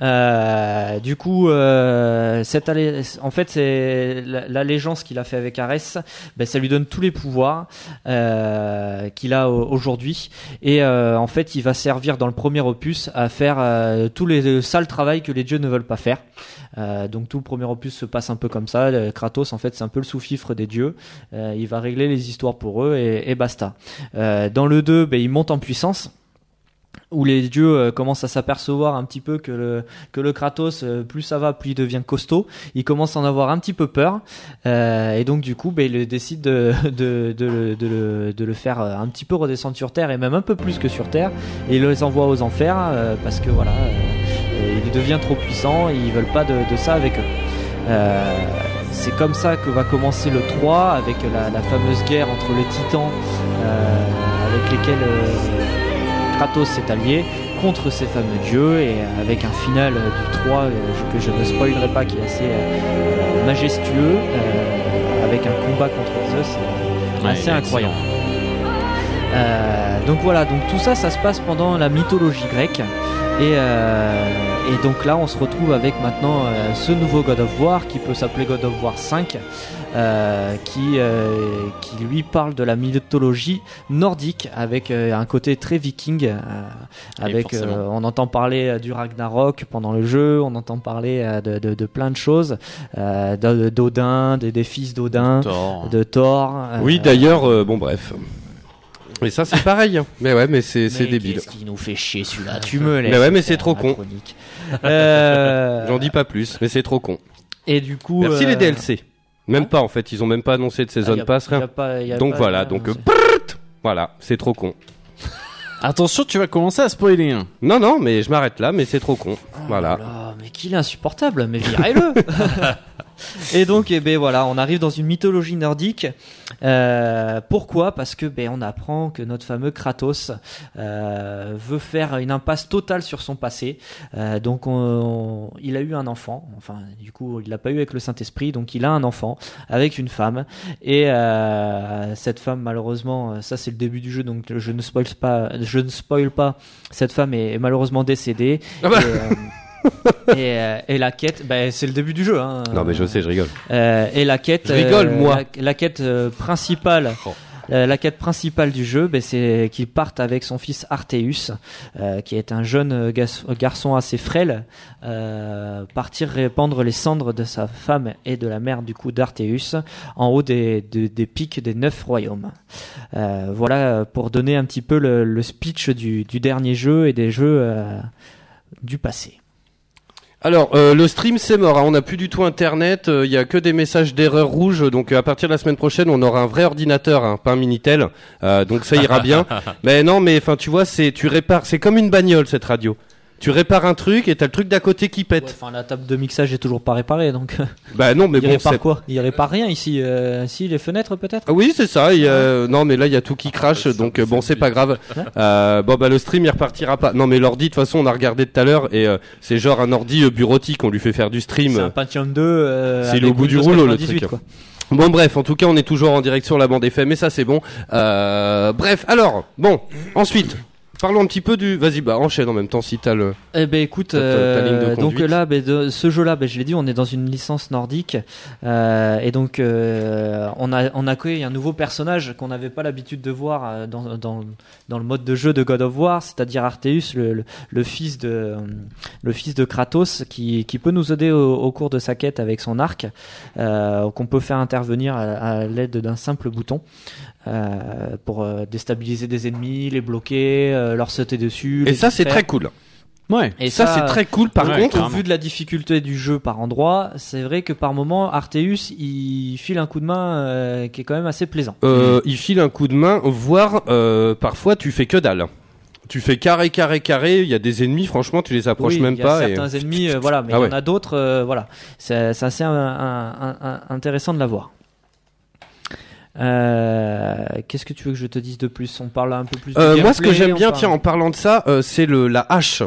Speaker 2: Euh, du coup, euh, cette allé- en fait, c'est la- l'allégeance qu'il a fait avec Ares, ben, ça lui donne tous les pouvoirs euh, qu'il a au- aujourd'hui. Et euh, en fait, il va servir dans le premier opus à faire euh, tous les sales travail que les dieux ne veulent pas faire. Euh, donc tout le premier opus se passe un peu comme ça. Kratos, en fait, c'est un peu le sous-fifre des dieux. Euh, il va régler les histoires pour eux et, et basta. Euh, dans le 2, ben, il monte en puissance où les dieux euh, commencent à s'apercevoir un petit peu que le, que le Kratos, euh, plus ça va, plus il devient costaud. Il commence à en avoir un petit peu peur. Euh, et donc, du coup, ben, il décide de, de, de, le- de le, de le faire euh, un petit peu redescendre sur Terre, et même un peu plus que sur Terre. Et il les envoie aux enfers, euh, parce que voilà, euh, il devient trop puissant, et ils veulent pas de, ça avec eux. C'est comme ça que va commencer le 3, avec la, la fameuse guerre entre les titans, avec lesquels... Kratos s'est allié contre ces fameux dieux et avec un final euh, du 3 euh, que je ne spoilerai pas qui est assez euh, majestueux avec un combat contre Zeus
Speaker 4: Ouais,
Speaker 2: assez incroyable. Euh, donc voilà, donc tout ça, ça se passe pendant la mythologie grecque. Et, euh, et donc là, on se retrouve avec maintenant euh, ce nouveau God of War qui peut s'appeler God of War 5, euh, qui, euh, qui lui parle de la mythologie nordique avec euh, un côté très viking. euh, avec, euh, on entend parler euh, du Ragnarok pendant le jeu, on entend parler euh, de, de, de plein de choses, euh, d'Odin, des, des fils d'Odin, de Thor. euh,
Speaker 3: Oui, d'ailleurs, euh, bon, bref. Et ça, c'est pareil. hein. Mais ouais, mais c'est c'est
Speaker 2: mais
Speaker 3: débile.
Speaker 2: Qu'est-ce qui nous fait chier celui-là? Tu me laisses.
Speaker 3: Mais ouais, mais c'est trop con.
Speaker 2: Euh,
Speaker 3: J'en dis pas plus, mais c'est trop con.
Speaker 2: Et du coup.
Speaker 3: Merci
Speaker 2: euh,
Speaker 3: les DLC. Même
Speaker 2: hein
Speaker 3: pas en fait, ils ont même pas annoncé de
Speaker 2: ah, y
Speaker 3: Season
Speaker 2: a-
Speaker 3: Pass,
Speaker 2: y a
Speaker 3: rien.
Speaker 2: pas- y a
Speaker 3: Donc
Speaker 2: pas-
Speaker 3: voilà, donc euh, brrrt, voilà, c'est trop con. [laughs]
Speaker 4: Attention, tu vas commencer à spoiler. hein.
Speaker 3: Non, non, mais je m'arrête là, mais c'est trop con.
Speaker 2: Oh
Speaker 3: Voilà.
Speaker 2: là, mais qu'il est insupportable, mais virez-le [laughs] Et donc, eh ben voilà, on arrive dans une mythologie nordique. Euh, pourquoi? Parce que ben on apprend que notre fameux Kratos euh, veut faire une impasse totale sur son passé. Euh, donc, on- il a eu un enfant. Enfin, du coup, il l'a pas eu avec le Saint Esprit. Donc, il a un enfant avec une femme. Et euh, cette femme, malheureusement, euh, ça c'est le début du jeu, donc je ne spoil pas. Je ne spoil pas. Cette femme est malheureusement décédée.
Speaker 3: Ah bah.
Speaker 2: Et, euh, [laughs] [laughs] et, euh, et la quête, bah, c'est le début du jeu. Hein.
Speaker 3: Non, mais je sais, je rigole.
Speaker 2: Euh, et la quête,
Speaker 3: Je rigole,
Speaker 2: euh,
Speaker 3: moi.
Speaker 2: La, la quête euh, principale.
Speaker 3: Oh.
Speaker 2: la quête principale du jeu, ben, c'est qu'il parte avec son fils Arteus, euh, qui est un jeune euh, garçon assez frêle, euh, partir répandre les cendres de sa femme et de la mère du coup d'Arteus en haut des, des, des pics des neuf royaumes. Euh, voilà pour donner un petit peu le, le speech du, du dernier jeu et des jeux euh, du passé.
Speaker 3: Alors, euh, le stream c'est mort, hein, on n'a plus du tout internet, euh, il y a que des messages d'erreur rouge, donc euh, à partir de la semaine prochaine on aura un vrai ordinateur, hein, pas un Minitel, euh, donc ça ira bien. [laughs] mais non, mais enfin tu vois, c'est tu répares, c'est comme une bagnole cette radio. Tu répares un truc et t'as le truc d'à côté qui pète.
Speaker 2: Enfin, la table de mixage est toujours pas réparée, donc
Speaker 3: Bah non, mais
Speaker 2: il
Speaker 3: bon,
Speaker 2: répare
Speaker 3: c'est
Speaker 2: quoi Il répare rien ici. euh, si les fenêtres peut-être?
Speaker 3: Ah Oui, c'est ça. il a- Non, mais là, il y a tout qui crache, donc euh, bon, c'est pas grave. Euh, bon, bah le stream, il repartira pas. Non, mais l'ordi, de toute façon, on a regardé tout à l'heure, et euh, c'est genre un ordi euh, bureautique. On lui fait faire du stream.
Speaker 2: C'est un Pentium 2. euh,
Speaker 3: C'est le bout du rouleau, le
Speaker 2: 98,
Speaker 3: truc.
Speaker 2: quoi.
Speaker 3: Bon, bref, en tout cas, on est toujours en direct sur la bande FM, mais ça, c'est bon. Euh, bref, alors, bon, ensuite. Parlons un petit peu du. Vas-y, bah enchaîne en même temps si t'as le.
Speaker 2: Eh ben écoute,
Speaker 3: Ta- ta- ta ligne de
Speaker 2: euh, donc là, ben, de, ce jeu-là, ben, je l'ai dit, on est dans une licence nordique, euh, et donc euh, on a on accueille un nouveau personnage qu'on n'avait pas l'habitude de voir euh, dans, dans dans le mode de jeu de God of War, c'est-à-dire Arteus, le, le, le fils de le fils de Kratos, qui qui peut nous aider au, au cours de sa quête avec son arc, euh, qu'on peut faire intervenir à, à l'aide d'un simple bouton. Euh, pour euh, déstabiliser des ennemis, les bloquer, euh, leur sauter dessus.
Speaker 3: Et
Speaker 2: les
Speaker 3: ça, c'est très cool.
Speaker 4: Ouais.
Speaker 3: Et ça, c'est très cool. Par
Speaker 4: Ouais,
Speaker 3: contre.
Speaker 2: Au vu de la difficulté du jeu par endroit, c'est vrai que par moment, Arteus, il file un coup de main euh, qui est quand même assez plaisant.
Speaker 3: euh, il file un coup de main, voire euh, parfois tu fais que dalle. Tu fais carré, carré, carré. Il y a des ennemis, franchement, tu les approches
Speaker 2: Oui,
Speaker 3: même
Speaker 2: il y a
Speaker 3: pas. et-
Speaker 2: certains ennemis, euh, voilà, mais
Speaker 3: Ah
Speaker 2: il
Speaker 3: ouais.
Speaker 2: y en a d'autres, euh, voilà. C'est assez un- un- un- intéressant de la voir. Euh, Qu'est-ce que tu veux que je te dise de plus? On parle un peu plus. du
Speaker 3: Euh, moi, ce que
Speaker 2: gameplay,
Speaker 3: j'aime bien,
Speaker 2: parle-
Speaker 3: tiens, en parlant de ça, euh, c'est le la hache.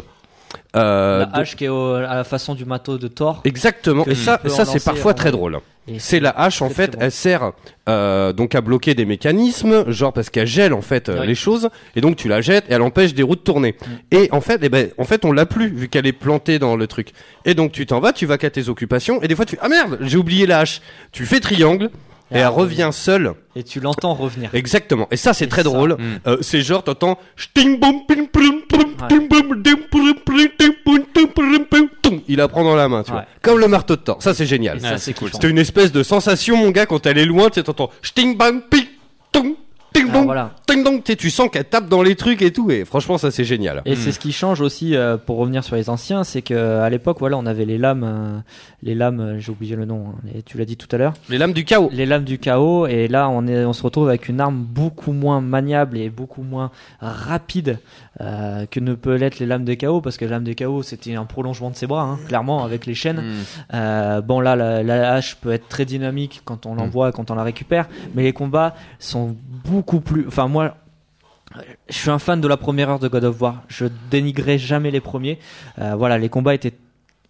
Speaker 3: Euh,
Speaker 2: la
Speaker 3: de-
Speaker 2: hache qui est au- à la façon du matos de Thor.
Speaker 3: Exactement. Et ça, ça c'est parfois
Speaker 2: en-
Speaker 3: très drôle. C'est la hache en fait, elle sert euh, donc à bloquer des mécanismes, genre parce qu'elle gèle en fait euh,
Speaker 2: Oui.
Speaker 3: les choses, et donc tu la jettes et elle empêche des roues de tourner. Et en fait, eh ben, en fait, on l'a plus vu qu'elle est plantée dans le truc. Et donc tu t'en vas, tu vas qu'à tes occupations, et des fois tu ah merde, j'ai oublié la hache. Tu fais triangle et, elle revient seule.
Speaker 2: Et tu l'entends revenir.
Speaker 3: Exactement. Et ça c'est très
Speaker 2: ça,
Speaker 3: drôle.
Speaker 6: mm.
Speaker 3: Euh, c'est genre t'entends
Speaker 2: Ouais.
Speaker 3: Il la prend dans la main, tu
Speaker 2: Ouais.
Speaker 3: vois. Comme le marteau de Thor. Ça c'est génial.
Speaker 2: Et ça, c'est cool.
Speaker 3: C'était une espèce de sensation, mon gars, quand elle est loin, tu sais, t'entends Tong ting dong
Speaker 2: voilà.
Speaker 3: ting dong, tu sens qu'elle tape dans les trucs et tout, et franchement, ça c'est génial.
Speaker 2: Et c'est ce qui change aussi, euh, pour revenir sur les anciens, c'est que à l'époque, voilà, on avait les lames, euh, les lames, euh, j'ai oublié le nom, hein, et tu l'as dit tout à l'heure,
Speaker 3: Les lames du chaos.
Speaker 2: les lames du chaos, et là, on est, on se retrouve avec une arme beaucoup moins maniable et beaucoup moins rapide euh, que ne peut l'être les lames de chaos, parce que les lames de chaos, c'était un prolongement de ses bras, hein, clairement, avec les chaînes.
Speaker 4: Mm.
Speaker 2: Euh, bon là la, la hache peut être très dynamique quand on l'envoie, quand on la récupère, mais les combats sont beaucoup plus. Enfin moi, je suis un fan de la première heure de God of War. Je dénigrerai jamais les premiers. Euh, voilà, les combats étaient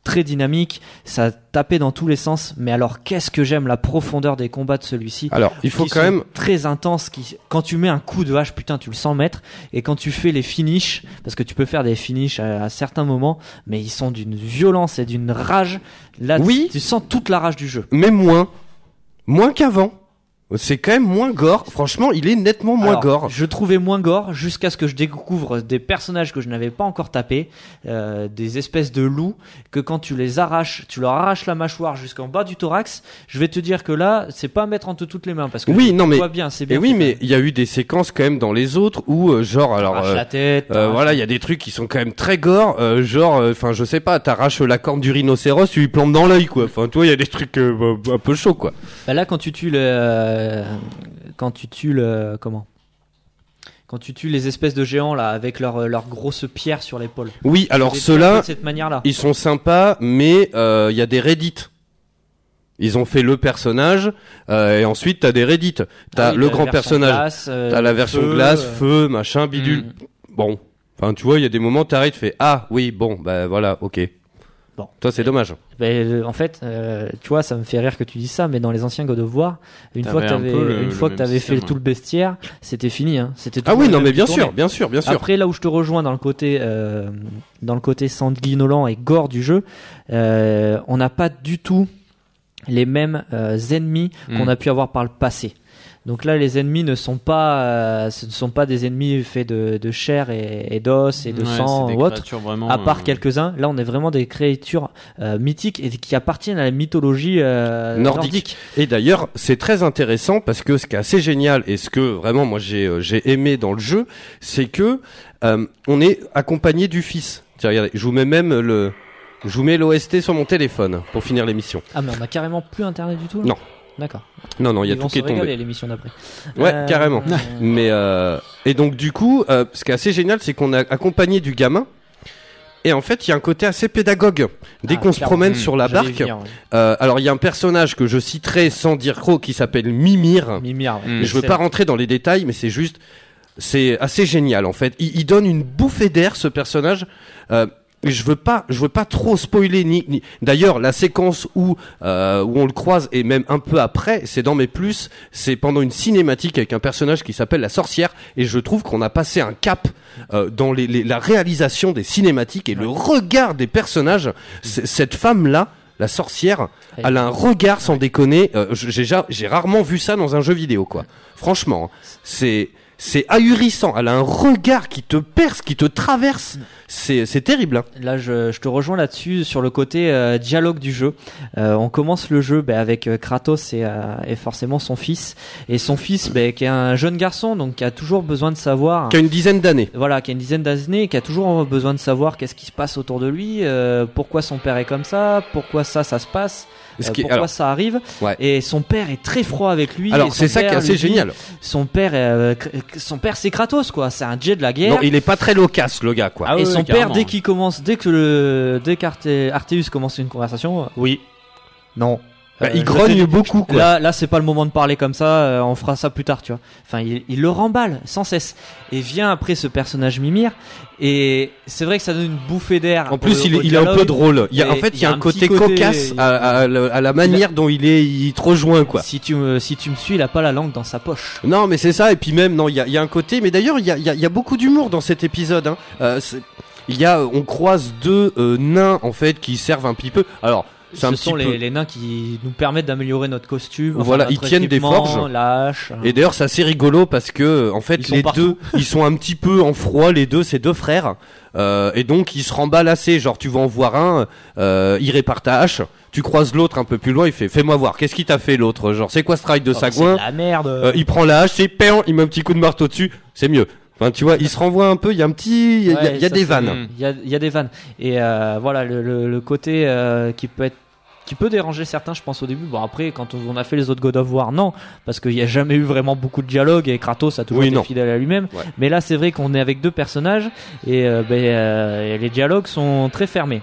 Speaker 2: très dynamiques, ça tapait dans tous les sens. Mais alors qu'est-ce que j'aime la profondeur des combats de celui-ci.
Speaker 3: Alors, il faut quand même.
Speaker 2: très intense qui quand tu mets un coup de hache putain tu le sens mettre et quand tu fais les finishes parce que tu peux faire des finishes à, à certains moments mais ils sont d'une violence et d'une rage là
Speaker 3: Oui.
Speaker 2: tu, tu sens toute la rage du jeu
Speaker 3: Mais moins. Moins qu'avant. C'est quand même moins gore. Franchement, il est nettement moins
Speaker 2: Alors,
Speaker 3: gore.
Speaker 2: je trouvais moins gore jusqu'à ce que je découvre des personnages que je n'avais pas encore tapés, euh, des espèces de loups, que quand tu les arraches, tu leur arraches la mâchoire jusqu'en bas du thorax, je vais te dire que là, c'est pas à mettre entre toutes les mains parce que
Speaker 3: Oui, non, mais-
Speaker 2: vois bien, c'est bien.
Speaker 3: Et oui, mais il y a eu des séquences quand même dans les autres où, euh, genre, alors.
Speaker 2: Arrache
Speaker 3: euh,
Speaker 2: la tête.
Speaker 3: Euh, voilà, il y a des trucs qui sont quand même très gore, euh, genre, enfin, je sais pas, t'arraches la corne du rhinocéros, tu lui plantes dans l'œil, quoi. Enfin, toi, il y a des trucs euh, un peu chauds, quoi.
Speaker 2: Bah là, quand tu tues le, euh, quand tu tues le, comment Quand tu tues les espèces de géants là, avec leur leur grosse pierre sur l'épaule.
Speaker 3: Oui, alors ceux-là,
Speaker 2: de cette manière-là.
Speaker 3: ils sont sympas, mais euh, il y a des Reddit. Ils ont fait le personnage, euh, et ensuite t'as des Reddit. T'as
Speaker 2: Ah oui,
Speaker 3: le grand personnage,
Speaker 2: glace, euh,
Speaker 3: t'as la version
Speaker 2: feu,
Speaker 3: glace,
Speaker 2: euh,
Speaker 3: feu, machin, bidule.
Speaker 2: mm.
Speaker 3: Bon, enfin, tu vois, il y a des moments, t'arrêtes, tu fais ah oui, bon, bah voilà, ok.
Speaker 2: Bon.
Speaker 3: Toi, c'est dommage.
Speaker 2: Ben, euh, en fait, euh, tu vois, ça me fait rire que tu dises ça, mais dans les anciens God of War, une fois que
Speaker 4: le-
Speaker 2: une fois
Speaker 4: même
Speaker 2: t'avais fait tout le bestiaire, c'était fini. Hein. C'était
Speaker 3: Ah oui, non, mais bien sûr, bien sûr, bien sûr.
Speaker 2: Après, là où je te rejoins dans le côté, euh, dans le côté sanguinolent et gore du jeu, euh, on n'a pas du tout les mêmes ennemis qu'on
Speaker 4: Mm.
Speaker 2: a pu avoir par le passé. Donc là, les ennemis ne sont pas, euh, ce ne sont pas des ennemis faits de, de chair et, et d'os et de
Speaker 4: Ouais,
Speaker 2: sang ou
Speaker 4: des
Speaker 2: autre.
Speaker 4: créatures vraiment,
Speaker 2: À part
Speaker 4: euh,
Speaker 2: quelques-uns, là on est vraiment des créatures euh, mythiques et qui appartiennent à la mythologie euh,
Speaker 3: Nordique.
Speaker 2: nordique.
Speaker 3: Et d'ailleurs, c'est très intéressant parce que ce qui est assez génial et ce que vraiment moi j'ai j'ai aimé dans le jeu, c'est que euh, on est accompagné du fils. Tiens, regardez, je vous mets même le je vous mets l'OST sur mon téléphone pour finir l'émission.
Speaker 2: Ah mais on a carrément plus internet du tout là?
Speaker 3: Non.
Speaker 2: D'accord.
Speaker 3: Non non, il y a tout qui est tombé.
Speaker 2: l'émission d'après.
Speaker 3: Ouais,
Speaker 2: Euh,
Speaker 3: carrément. [laughs] Mais euh, et donc du coup, euh, ce qui est assez génial, c'est qu'on a accompagné du gamin. Et en fait, il y a un côté assez pédagogue. Dès
Speaker 2: Ah,
Speaker 3: qu'on se promène
Speaker 6: Mmh,
Speaker 3: sur la barque,
Speaker 2: venir, ouais.
Speaker 3: euh, alors il y a un personnage que je citerai sans dire trop qui s'appelle Mimir.
Speaker 2: Mimir. ouais.
Speaker 4: Mm.
Speaker 3: Je veux pas rentrer dans les détails, mais c'est juste, c'est assez génial en fait. Il, il donne une bouffée d'air ce personnage. Euh, je veux pas, je veux pas trop spoiler. Ni, ni- D'ailleurs, la séquence où euh, où on le croise et même un peu après, c'est dans mes plus. C'est pendant une cinématique avec un personnage qui s'appelle la sorcière. Et je trouve qu'on a passé un cap euh, dans les, les- la réalisation des cinématiques et le regard des personnages. C- Cette femme là. La sorcière,
Speaker 2: Elle-
Speaker 3: elle a un regard sans déconner. euh, j'ai ja- j'ai rarement vu ça dans un jeu vidéo, quoi. Franchement, hein. c'est c'est ahurissant. Elle a un regard qui te perce, qui te traverse. C'est c'est terrible. hein.
Speaker 2: Là, je, je te rejoins là-dessus sur le côté euh, dialogue du jeu. Euh, on commence le jeu ben, avec euh, Kratos et, euh, et forcément son fils. Et son fils, ben, qui est un jeune garçon, donc qui a toujours besoin de savoir.
Speaker 3: Qui a une dizaine d'années.
Speaker 2: Voilà, qui a une dizaine d'années, qui a toujours besoin de savoir qu'est-ce qui se passe autour de lui, euh, pourquoi son père est comme ça, pourquoi ça, ça se passe,
Speaker 3: Ce
Speaker 2: euh,
Speaker 3: qui
Speaker 2: pourquoi
Speaker 3: alors,
Speaker 2: ça arrive.
Speaker 3: Ouais.
Speaker 2: Et son père est très froid avec lui.
Speaker 3: alors c'est ça qui est assez génial.
Speaker 2: Son père, euh, son père, c'est Kratos, quoi. C'est un dieu de la guerre.
Speaker 3: Non, il est pas très loquace, le gars, quoi.
Speaker 4: Ah
Speaker 2: et son père,
Speaker 4: carrément.
Speaker 2: dès qu'il commence, dès que le, dès Artéus commence une conversation, oui, non,
Speaker 3: Bah,
Speaker 2: Euh,
Speaker 3: il
Speaker 2: je
Speaker 3: grogne beaucoup, quoi.
Speaker 2: Là, là, c'est pas le moment de parler comme ça. euh, on fera ça plus tard, tu vois. Enfin, il, il le remballe sans cesse. Et vient après ce personnage Mimir. Et c'est vrai que ça donne une bouffée d'air.
Speaker 3: En plus,
Speaker 2: au-
Speaker 3: il,
Speaker 2: au
Speaker 3: il est un peu drôle. Il y a, en fait, il y a un, côté, cocasse à, à- à la manière dont il est, il te rejoint, quoi.
Speaker 2: Si tu me, si tu me suis, il a pas la langue dans sa poche.
Speaker 3: Non, mais c'est ça. Et puis même, non, il y a, il y a un côté. Mais d'ailleurs, il y a, il y a- beaucoup d'humour dans cet épisode. Hein. Euh, il y a, on croise deux euh, nains en fait qui servent un petit peu. Alors,
Speaker 2: Ce sont
Speaker 3: peu.
Speaker 2: les, nains qui nous permettent d'améliorer notre costume. enfin,
Speaker 3: Voilà,
Speaker 2: notre
Speaker 3: ils tiennent des forges. Et d'ailleurs, c'est assez rigolo parce que, en fait,
Speaker 2: Ils
Speaker 3: les deux, ils sont un petit peu en froid, les deux, ces deux frères. Euh, et donc, ils se remballent assez. Genre, tu vas en voir un, euh, il répare ta hache. Tu croises l'autre un peu plus loin, il fait, fais-moi voir, qu'est-ce qu'il t'a fait l'autre? Genre, c'est quoi ce travail de
Speaker 2: Oh, c'est
Speaker 3: sagouin
Speaker 2: la merde.
Speaker 3: Euh, Il prend la hache, c'est il met un petit coup de marteau dessus, c'est mieux. Enfin, tu vois, il se renvoie un peu, il y a un petit, il y a,
Speaker 2: Ouais,
Speaker 3: y des vannes.
Speaker 2: Il y a, il y a des vannes. Et euh, voilà, le, le- le côté euh, qui peut être qui peut déranger certains, je pense au début. Bon après, quand on a fait les autres God of War, non, parce qu'il n'y a jamais eu vraiment beaucoup de dialogue et Kratos a toujours
Speaker 3: Oui,
Speaker 2: été
Speaker 3: non.
Speaker 2: fidèle à lui-même.
Speaker 3: Ouais.
Speaker 2: Mais là, c'est vrai qu'on est avec deux personnages et euh, ben, euh, les dialogues sont très fermés.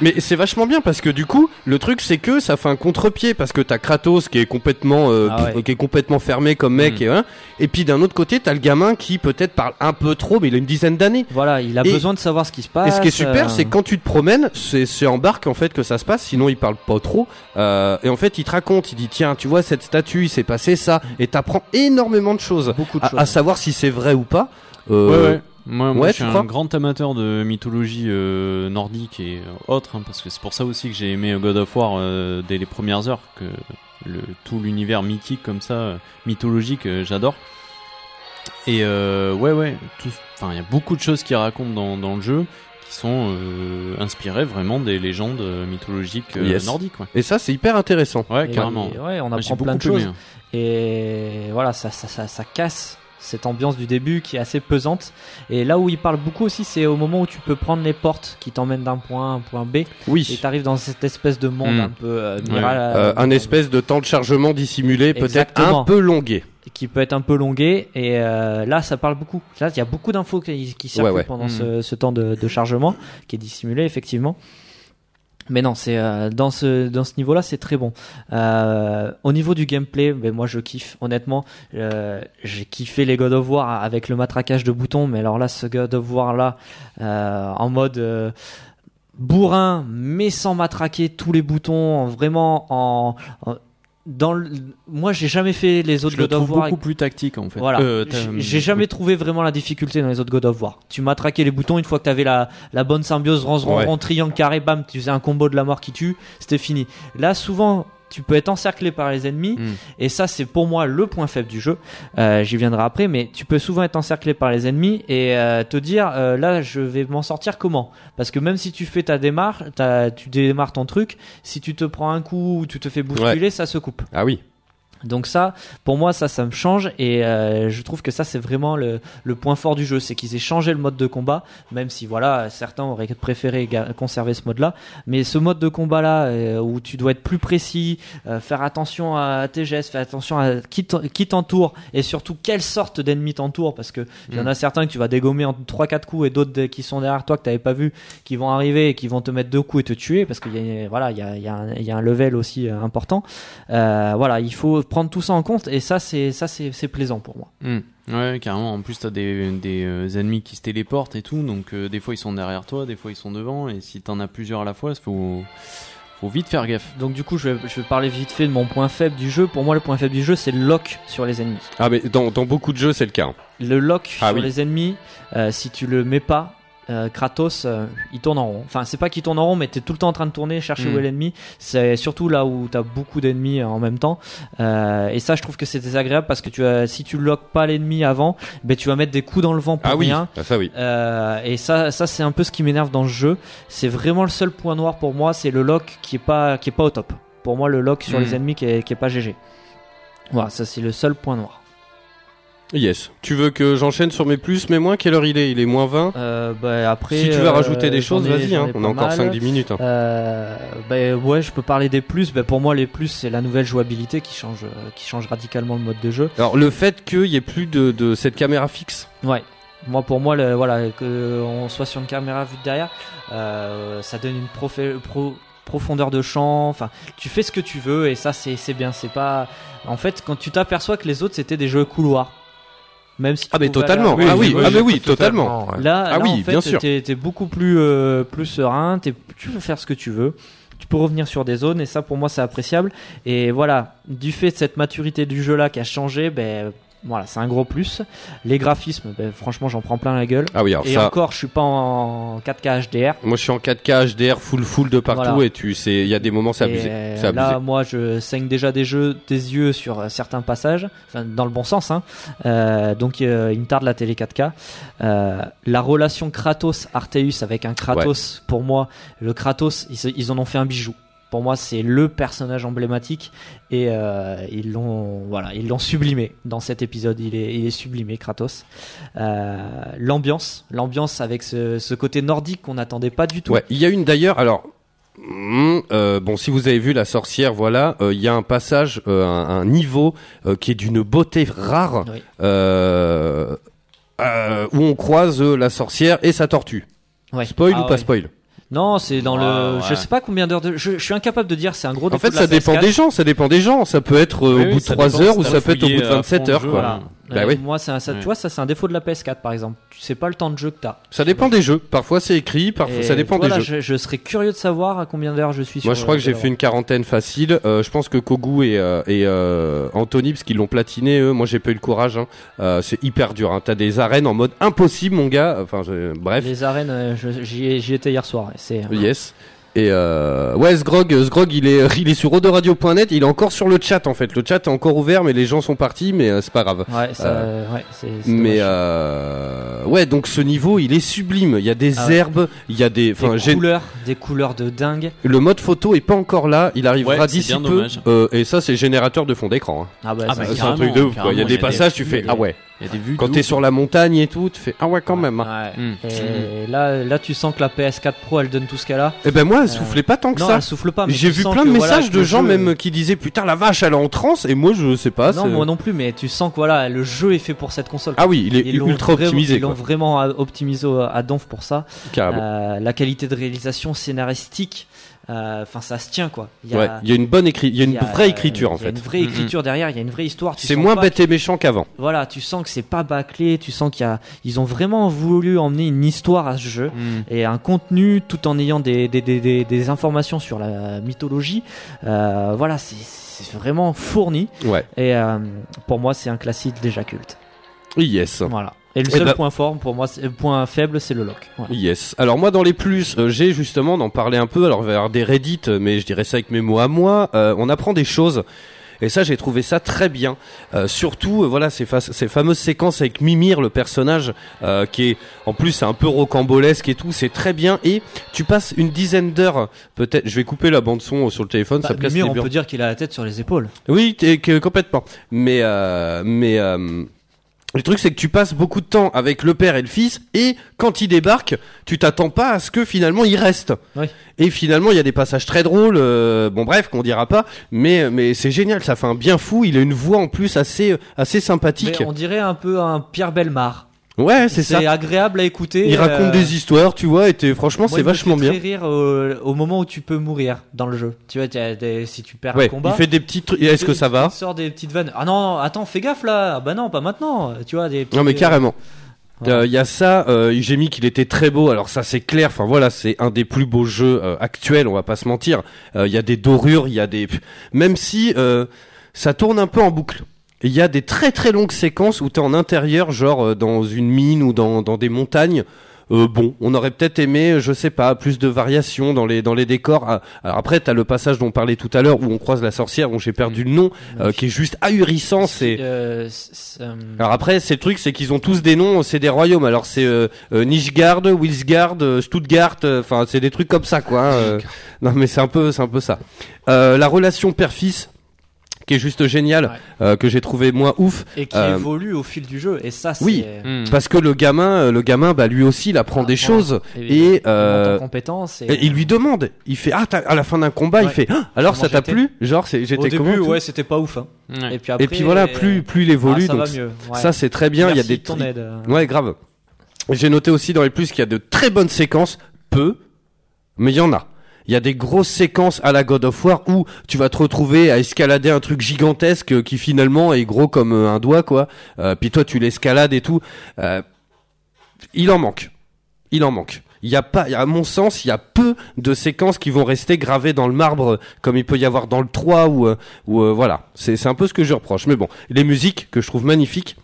Speaker 3: Mais c'est vachement bien parce que du coup, le truc c'est que ça fait un contre-pied parce que t'as Kratos qui est complètement, euh,
Speaker 2: Ah ouais.
Speaker 3: qui est complètement fermé comme mec
Speaker 4: Mm.
Speaker 3: et hein, et puis d'un autre côté t'as le gamin qui peut-être parle un peu trop, mais il a une dizaine d'années.
Speaker 2: Voilà, il a
Speaker 3: Et-
Speaker 2: besoin de savoir ce qui se passe.
Speaker 3: Et ce qui est super,
Speaker 2: euh,
Speaker 3: c'est que quand tu te promènes, c'est c'est en barque en fait que ça se passe. Sinon, il parle pas trop. Euh, et en fait, il te raconte. Il dit tiens, tu vois cette statue, il s'est passé ça. Et t'apprends énormément de choses.
Speaker 2: beaucoup de
Speaker 3: À,
Speaker 2: choses.
Speaker 3: à savoir si c'est vrai ou pas.
Speaker 4: Ouais,
Speaker 3: Euh,
Speaker 4: ouais. Moi, moi
Speaker 3: ouais,
Speaker 4: je suis un grand amateur de mythologie euh, nordique et euh, autre, hein, parce que c'est pour ça aussi que j'ai aimé God of War euh, dès les premières heures, que le, tout l'univers mythique comme ça, euh, mythologique, euh, j'adore. Et euh, ouais, ouais, tout- enfin, il y a beaucoup de choses qui racontent dans, dans le jeu qui sont euh, inspirées vraiment des légendes mythologiques euh,
Speaker 3: Yes.
Speaker 4: nordiques. Ouais,
Speaker 3: Et ça, c'est hyper intéressant.
Speaker 4: ouais
Speaker 2: Et-
Speaker 4: carrément.
Speaker 2: et ouais, on apprend plein de
Speaker 4: aimé,
Speaker 2: choses.
Speaker 4: hein.
Speaker 2: Et voilà, ça, ça, ça, ça casse cette ambiance du début qui est assez pesante. Et là où il parle beaucoup aussi, c'est au moment où tu peux prendre les portes qui t'emmènent d'un point A à un point B. Et
Speaker 3: Oui.
Speaker 2: t'arrives dans cette espèce de monde
Speaker 4: Mm.
Speaker 2: un peu euh,
Speaker 4: Ouais.
Speaker 2: mira-
Speaker 3: Euh, un espèce de temps de chargement dissimulé, peut-être un peu longué.
Speaker 2: qui peut être un peu longué. Et euh, là, ça parle beaucoup. Là, il y a beaucoup d'infos qui, qui circulent
Speaker 3: Ouais, ouais.
Speaker 2: pendant
Speaker 4: Mm.
Speaker 2: ce, ce temps de, de chargement qui est dissimulé, effectivement. Mais non, c'est euh, dans ce dans ce niveau-là, c'est très bon. Euh, au niveau du gameplay, ben moi je kiffe. Honnêtement, euh, j'ai kiffé les God of War avec le matraquage de boutons, mais alors là, ce God of War là, en mode bourrin, mais sans matraquer tous les boutons, vraiment en, en- dans le, moi j'ai jamais fait les autres
Speaker 4: Je le
Speaker 2: God of
Speaker 4: trouve
Speaker 2: War
Speaker 4: beaucoup plus tactique en fait.
Speaker 2: voilà.
Speaker 4: Euh,
Speaker 2: J'ai- jamais trouvé vraiment la difficulté dans les autres God of War. Tu m'as traqué les boutons une fois que t'avais la, la bonne symbiose, rond, rond,
Speaker 3: Ouais.
Speaker 2: rond, triangle, carré, bam, tu faisais un combo de la mort qui tue, c'était fini. Là, souvent, tu peux être encerclé par les ennemis,
Speaker 4: Mm.
Speaker 2: et ça, c'est pour moi le point faible du jeu. Euh, J'y viendrai après, mais tu peux souvent être encerclé par les ennemis et euh, te dire, euh, là, je vais m'en sortir comment? Parce que même si tu fais ta démarche, ta- tu démarres ton truc, si tu te prends un coup ou tu te fais bousculer, ça se coupe.
Speaker 3: Ah oui.
Speaker 2: Donc ça, pour moi, ça, ça me change et euh, je trouve que ça, c'est vraiment le, le point fort du jeu, c'est qu'ils aient changé le mode de combat, même si voilà, certains auraient préféré conserver ce mode-là, mais ce mode de combat-là euh, où tu dois être plus précis, euh, faire attention à tes gestes, faire attention à qui t'en- qui t'entoure et surtout quelle sorte d'ennemis t'entoure, parce que il y en a certains que tu vas dégommer en 3-4 coups et d'autres qui sont derrière toi que t'avais pas vu, qui vont arriver et qui vont te mettre deux coups et te tuer, parce qu'il y a voilà, il y a, y a y a un level aussi euh, important. Euh, voilà, il faut prendre tout ça en compte et ça c'est ça c'est c'est plaisant pour moi.
Speaker 4: Hmm. Ouais, carrément. En plus, t'as des, des euh, ennemis qui se téléportent et tout, donc euh, des fois ils sont derrière toi, des fois ils sont devant, et si t'en as plusieurs à la fois, il faut, faut vite faire gaffe.
Speaker 2: Donc du coup, je vais, je vais parler vite fait de mon point faible du jeu. Pour moi, le point faible du jeu, c'est le lock sur les ennemis.
Speaker 3: Ah mais dans, dans beaucoup de jeux, c'est le cas. hein.
Speaker 2: Le lock
Speaker 3: Ah
Speaker 2: sur
Speaker 3: oui.
Speaker 2: les ennemis, euh, si tu le mets pas, euh, Kratos, euh, il tourne en rond. Enfin, c'est pas qu'il tourne en rond, mais t'es tout le temps en train de tourner, chercher
Speaker 4: Mm.
Speaker 2: où est l'ennemi. C'est surtout là où t'as beaucoup d'ennemis en même temps. Euh, et ça, je trouve que c'est désagréable parce que tu as, si tu lock pas l'ennemi avant, ben tu vas mettre des coups dans le vent pour
Speaker 3: Ah oui.
Speaker 2: rien.
Speaker 3: Ah, ça oui.
Speaker 2: Euh, et ça, ça c'est un peu ce qui m'énerve dans ce jeu. C'est vraiment le seul point noir pour moi, c'est le lock qui est pas, qui est pas au top. Pour moi, le lock sur
Speaker 4: Mm.
Speaker 2: les ennemis qui est, qui est pas GG. Voilà, ça c'est le seul point noir.
Speaker 3: Yes. Tu veux que j'enchaîne sur mes plus, mes moins? Quelle heure il est? Il est moins 20
Speaker 2: Euh, bah, après,
Speaker 3: Si tu veux
Speaker 2: euh,
Speaker 3: rajouter des choses, vas-y. Hein. On a encore
Speaker 2: mal.
Speaker 3: 5-10 minutes. hein.
Speaker 2: Euh, bah, ouais, je peux parler des plus. Bah, pour moi, les plus, c'est la nouvelle jouabilité qui change, qui change radicalement le mode de jeu.
Speaker 3: Alors le fait qu'il y ait plus de, de cette caméra fixe.
Speaker 2: Ouais. Moi, pour moi, le, voilà, qu'on soit sur une caméra vue de derrière, ça donne une profé- pro- profondeur de champ. Enfin, tu fais ce que tu veux et ça, c'est c'est bien. C'est pas. En fait, quand tu t'aperçois que les autres c'était des jeux couloirs. Même si tu
Speaker 3: Ah mais
Speaker 2: aller
Speaker 3: totalement. ah oui,
Speaker 6: oui,
Speaker 3: ah mais
Speaker 6: oui,
Speaker 3: totalement.
Speaker 2: Là,
Speaker 3: Ah
Speaker 2: là,
Speaker 3: oui,
Speaker 2: en fait,
Speaker 3: bien sûr.
Speaker 2: T'es, t'es beaucoup plus, euh, plus serein. T'es, tu peux faire ce que tu veux. Tu peux revenir sur des zones et ça, pour moi, c'est appréciable. Et voilà, du fait de cette maturité du jeu là qui a changé, ben voilà, c'est un gros plus. Les graphismes, ben, franchement, j'en prends plein la gueule.
Speaker 3: Ah oui, alors
Speaker 2: et
Speaker 3: ça.
Speaker 2: encore, je suis pas en 4K HDR.
Speaker 3: Moi, je suis en 4K HDR, full full de partout,
Speaker 2: Voilà.
Speaker 3: et tu sais, il y a des moments, c'est abusé.
Speaker 2: là, moi, je saigne déjà des jeux, des yeux sur euh, certains passages, enfin, dans le bon sens. Hein. Euh, donc, euh, il me tarde la télé 4K. Euh, la relation Kratos-Arteus avec un Kratos, pour moi, le Kratos, ils en ont fait un bijou. Pour moi, c'est le personnage emblématique et euh, ils l'ont, voilà, ils l'ont sublimé dans cet épisode. Il est, il est sublimé, Kratos. Euh, l'ambiance, l'ambiance avec ce, ce côté nordique qu'on n'attendait pas du tout.
Speaker 3: Ouais, il y a une d'ailleurs. Alors, hmm, euh, bon, si vous avez vu la sorcière, voilà, euh, il y a un passage, euh, un, un niveau qui est d'une beauté rare,
Speaker 2: Oui.
Speaker 3: où on croise la sorcière et sa tortue.
Speaker 2: Ouais.
Speaker 3: Spoil
Speaker 2: Ah
Speaker 3: ou pas spoil?
Speaker 2: Non, c'est dans le.
Speaker 4: Ouais,
Speaker 2: Je
Speaker 4: ouais.
Speaker 2: sais pas combien d'heures de. Je, je suis incapable de dire. C'est un gros.
Speaker 3: En fait,
Speaker 2: de la
Speaker 3: ça dépend
Speaker 2: PS4.
Speaker 3: des gens. Ça dépend des gens. Ça peut être euh,
Speaker 4: Oui,
Speaker 3: au bout de
Speaker 4: ça
Speaker 3: 3
Speaker 4: dépend
Speaker 3: heures ou ça peut être au bout de
Speaker 4: à fond
Speaker 3: 27
Speaker 4: le
Speaker 3: heures,
Speaker 4: jeu,
Speaker 3: quoi.
Speaker 2: Voilà.
Speaker 3: Bah
Speaker 2: Euh,
Speaker 3: oui.
Speaker 2: Moi, c'est un, ça, tu vois, ça c'est un défaut de la PS4 par exemple. Tu sais pas le temps de jeu que t'as.
Speaker 3: Ça dépend des jeux. Parfois, c'est écrit. Parfois,
Speaker 2: Et
Speaker 3: ça dépend
Speaker 2: voilà,
Speaker 3: des jeux.
Speaker 2: Je, je serais curieux de savoir à combien d'heures je suis sur.
Speaker 3: Moi, je crois que j'ai fait une quarantaine facile. Euh, je pense que Kogu et, euh, et euh, Anthony, parce qu'ils l'ont platiné, eux, moi, j'ai pas eu le courage. Hein. Euh, c'est hyper dur. Hein. T'as des arènes en mode impossible, mon gars. Enfin, je- bref.
Speaker 2: Les arènes, euh, j'y ai- j'y étais hier soir. C'est.
Speaker 3: Yes. Et euh, ouais, Sgrog, Sgrog, il est, [laughs] il est sur odoradio.net. Il est encore sur le chat en fait. Le chat est encore ouvert, mais les gens sont partis, mais euh, c'est pas grave.
Speaker 2: Ouais, ça, ouais, c'est. c'est
Speaker 3: Mais euh, ouais, donc ce niveau, il est sublime. Il y a des
Speaker 2: Ah ouais.
Speaker 3: herbes, il y a des, enfin,
Speaker 2: des
Speaker 3: j'ai-
Speaker 2: couleurs, des couleurs de dingue.
Speaker 3: le mode photo est pas encore là. Il arrivera
Speaker 4: Ouais, c'est
Speaker 3: d'ici
Speaker 4: bien
Speaker 3: peu.
Speaker 4: dommage.
Speaker 3: Euh, et ça, c'est générateur de fond d'écran. hein.
Speaker 2: Ah bah,
Speaker 4: Ah
Speaker 2: ça,
Speaker 4: bah,
Speaker 3: C'est un truc de ouf. quoi. Il y a des passages,
Speaker 4: des
Speaker 3: tu fais ah ouais.
Speaker 4: Il y a des vues.
Speaker 3: Quand t'es sur la montagne et tout, tu fais ah ouais quand même. hein.
Speaker 2: Ouais.
Speaker 4: Hmm.
Speaker 2: Et là, là, tu sens que la PS4 Pro, elle donne tout ce qu'elle a.
Speaker 3: Et ben moi, elle
Speaker 2: Euh,
Speaker 3: soufflait pas tant que
Speaker 2: non,
Speaker 3: ça.
Speaker 2: elle souffle pas. mais
Speaker 3: J'ai
Speaker 2: tu
Speaker 3: vu
Speaker 2: sens
Speaker 3: plein de
Speaker 2: que, voilà,
Speaker 3: messages
Speaker 2: que
Speaker 3: de
Speaker 2: le
Speaker 3: gens
Speaker 2: jeu-
Speaker 3: même qui disaient putain la vache elle est en transe et moi je sais pas.
Speaker 2: Non,
Speaker 3: c'est-
Speaker 2: moi non plus, mais tu sens que voilà, le jeu est fait pour cette console.
Speaker 3: Ah oui, il est
Speaker 2: Ils l'ont
Speaker 3: ultra
Speaker 2: vraiment-
Speaker 3: optimisé
Speaker 2: Ils l'ont
Speaker 3: quoi.
Speaker 2: vraiment euh, optimisé au- à donf pour ça.
Speaker 3: Carrément.
Speaker 2: Euh, la qualité de réalisation scénaristique, euh, enfin ça se tient quoi. Il y a,
Speaker 3: Ouais, il y a une bonne écrit, il y a une
Speaker 2: a,
Speaker 3: vraie
Speaker 2: euh,
Speaker 3: écriture en
Speaker 2: Il y a
Speaker 3: fait.
Speaker 2: une vraie écriture derrière, il y a une vraie histoire.
Speaker 3: C'est moins bête et méchant qu'avant.
Speaker 2: Voilà, tu sens que c'est pas bâclé, tu sens qu'il y a, ils ont vraiment voulu emmener une histoire à ce jeu
Speaker 4: Hmm.
Speaker 2: et un contenu tout en ayant des, des, des, des, des informations sur la mythologie. Euh, voilà, c'est, c'est vraiment fourni
Speaker 3: Ouais.
Speaker 2: et euh, pour moi c'est un classique déjà culte.
Speaker 3: Yes.
Speaker 2: Voilà. Et le
Speaker 3: Eh
Speaker 2: seul
Speaker 3: ben-
Speaker 2: point fort pour moi, le point faible, c'est le lock.
Speaker 3: Yes. Alors moi dans les plus, euh, j'ai justement d'en parler un peu. Alors avoir des Reddit, euh, mais je dirais ça avec mes mots à moi. Euh, on apprend des choses. Et ça, j'ai trouvé ça très bien. Euh, surtout, euh, voilà, ces, fa- ces fameuses séquences avec Mimir, le personnage, euh, qui est, en plus, un peu rocambolesque et tout. C'est très bien. Et tu passes une dizaine d'heures, peut-être. Je vais couper la bande son sur le téléphone.
Speaker 2: Bah,
Speaker 3: ça
Speaker 2: Mimir, on peut dire qu'il a la tête sur les épaules.
Speaker 3: Oui, complètement. Mais euh, mais le truc c'est que tu passes beaucoup de temps avec le père et le fils et quand ils débarquent, tu t'attends pas à ce que finalement ils restent.
Speaker 2: Oui.
Speaker 3: Et finalement, il y a des passages très drôles. euh, bon bref, qu'on dira pas, mais mais c'est génial, ça fait un bien fou. Il a une voix en plus assez assez sympathique.
Speaker 2: Mais on dirait un peu un Pierre Belmar.
Speaker 3: Ouais, c'est ça.
Speaker 2: agréable à écouter.
Speaker 3: Il raconte
Speaker 2: euh,
Speaker 3: des histoires, tu vois, et franchement, c'est
Speaker 2: il me
Speaker 3: vachement
Speaker 2: fait
Speaker 3: bien.
Speaker 2: très rire au, au moment où tu peux mourir dans le jeu. Tu vois, si tu perds
Speaker 3: Ouais,
Speaker 2: un combat.
Speaker 3: il fait des petits trucs. Est-ce que ça va
Speaker 2: Il sort des petites vannes. Ah non, attends, fais gaffe là. Ah Bah non, pas maintenant. Tu vois, des
Speaker 3: Non mais
Speaker 2: petits-
Speaker 3: carrément. Il y a ça, euh, j'ai mis qu'il était très beau, alors ça c'est clair, enfin voilà, c'est un des plus beaux jeux euh, actuels, on va pas se mentir. Il y a des dorures, il y a des... Même si euh, ça tourne un peu en boucle. Il y a des très très longues séquences où t'es en intérieur, genre euh, dans une mine ou dans, dans des montagnes. Euh, bon, on aurait peut-être aimé, je sais pas, plus de variations dans les dans les décors. Ah, Alors après, t'as le passage dont on parlait tout à l'heure où on croise la sorcière, dont j'ai perdu le nom, euh, qui est juste ahurissant. C'est
Speaker 2: Euh, euh,
Speaker 3: alors après, c'est le truc, c'est qu'ils ont tous des noms, c'est des royaumes. Alors c'est euh, euh, Nishgard, Wilsgard, euh, Stuttgart, euh, enfin c'est des trucs comme ça quoi. hein, euh. non mais c'est un peu, c'est un peu ça. Euh, la relation père-fils, qui est juste géniale,
Speaker 2: Ouais.
Speaker 3: euh, que j'ai trouvé moi ouf,
Speaker 2: et qui
Speaker 3: euh,
Speaker 2: évolue au fil du jeu. Et ça, c'est.
Speaker 3: oui.
Speaker 4: Hmm.
Speaker 3: parce que le gamin, euh, le gamin, bah lui aussi, il apprend
Speaker 2: Ah,
Speaker 3: des choses.
Speaker 2: Et,
Speaker 3: Et, euh.
Speaker 2: Et,
Speaker 3: Et il lui demande, il fait ah à la fin d'un combat, il fait ah, alors
Speaker 2: Comment
Speaker 3: ça t'a
Speaker 2: j'étais
Speaker 3: plu? Genre c'est
Speaker 2: au
Speaker 3: j'étais
Speaker 2: début, ouais, c'était pas ouf. hein.
Speaker 4: Ouais.
Speaker 2: Et puis après.
Speaker 3: Et puis voilà, plus plus il
Speaker 2: ah,
Speaker 3: évolue,
Speaker 2: ça
Speaker 3: donc
Speaker 2: va mieux. Ouais.
Speaker 3: ça c'est très bien. Il y a des
Speaker 2: de ton aide.
Speaker 3: Ouais, grave. J'ai noté aussi dans les plus qu'il y a de très bonnes séquences, peu, mais il y en a. Il y a des grosses séquences à la God of War où tu vas te retrouver à escalader un truc gigantesque euh, qui finalement est gros comme euh, un doigt, quoi. Euh, puis toi, tu l'escalades et tout. Euh, il en manque. Il en manque. Il y a pas, à mon sens, il y a peu de séquences qui vont rester gravées dans le marbre, comme il peut y avoir dans le 3 ou, euh, ou euh, voilà. C'est un peu ce que je reproche. Mais bon, les musiques que je trouve magnifiques.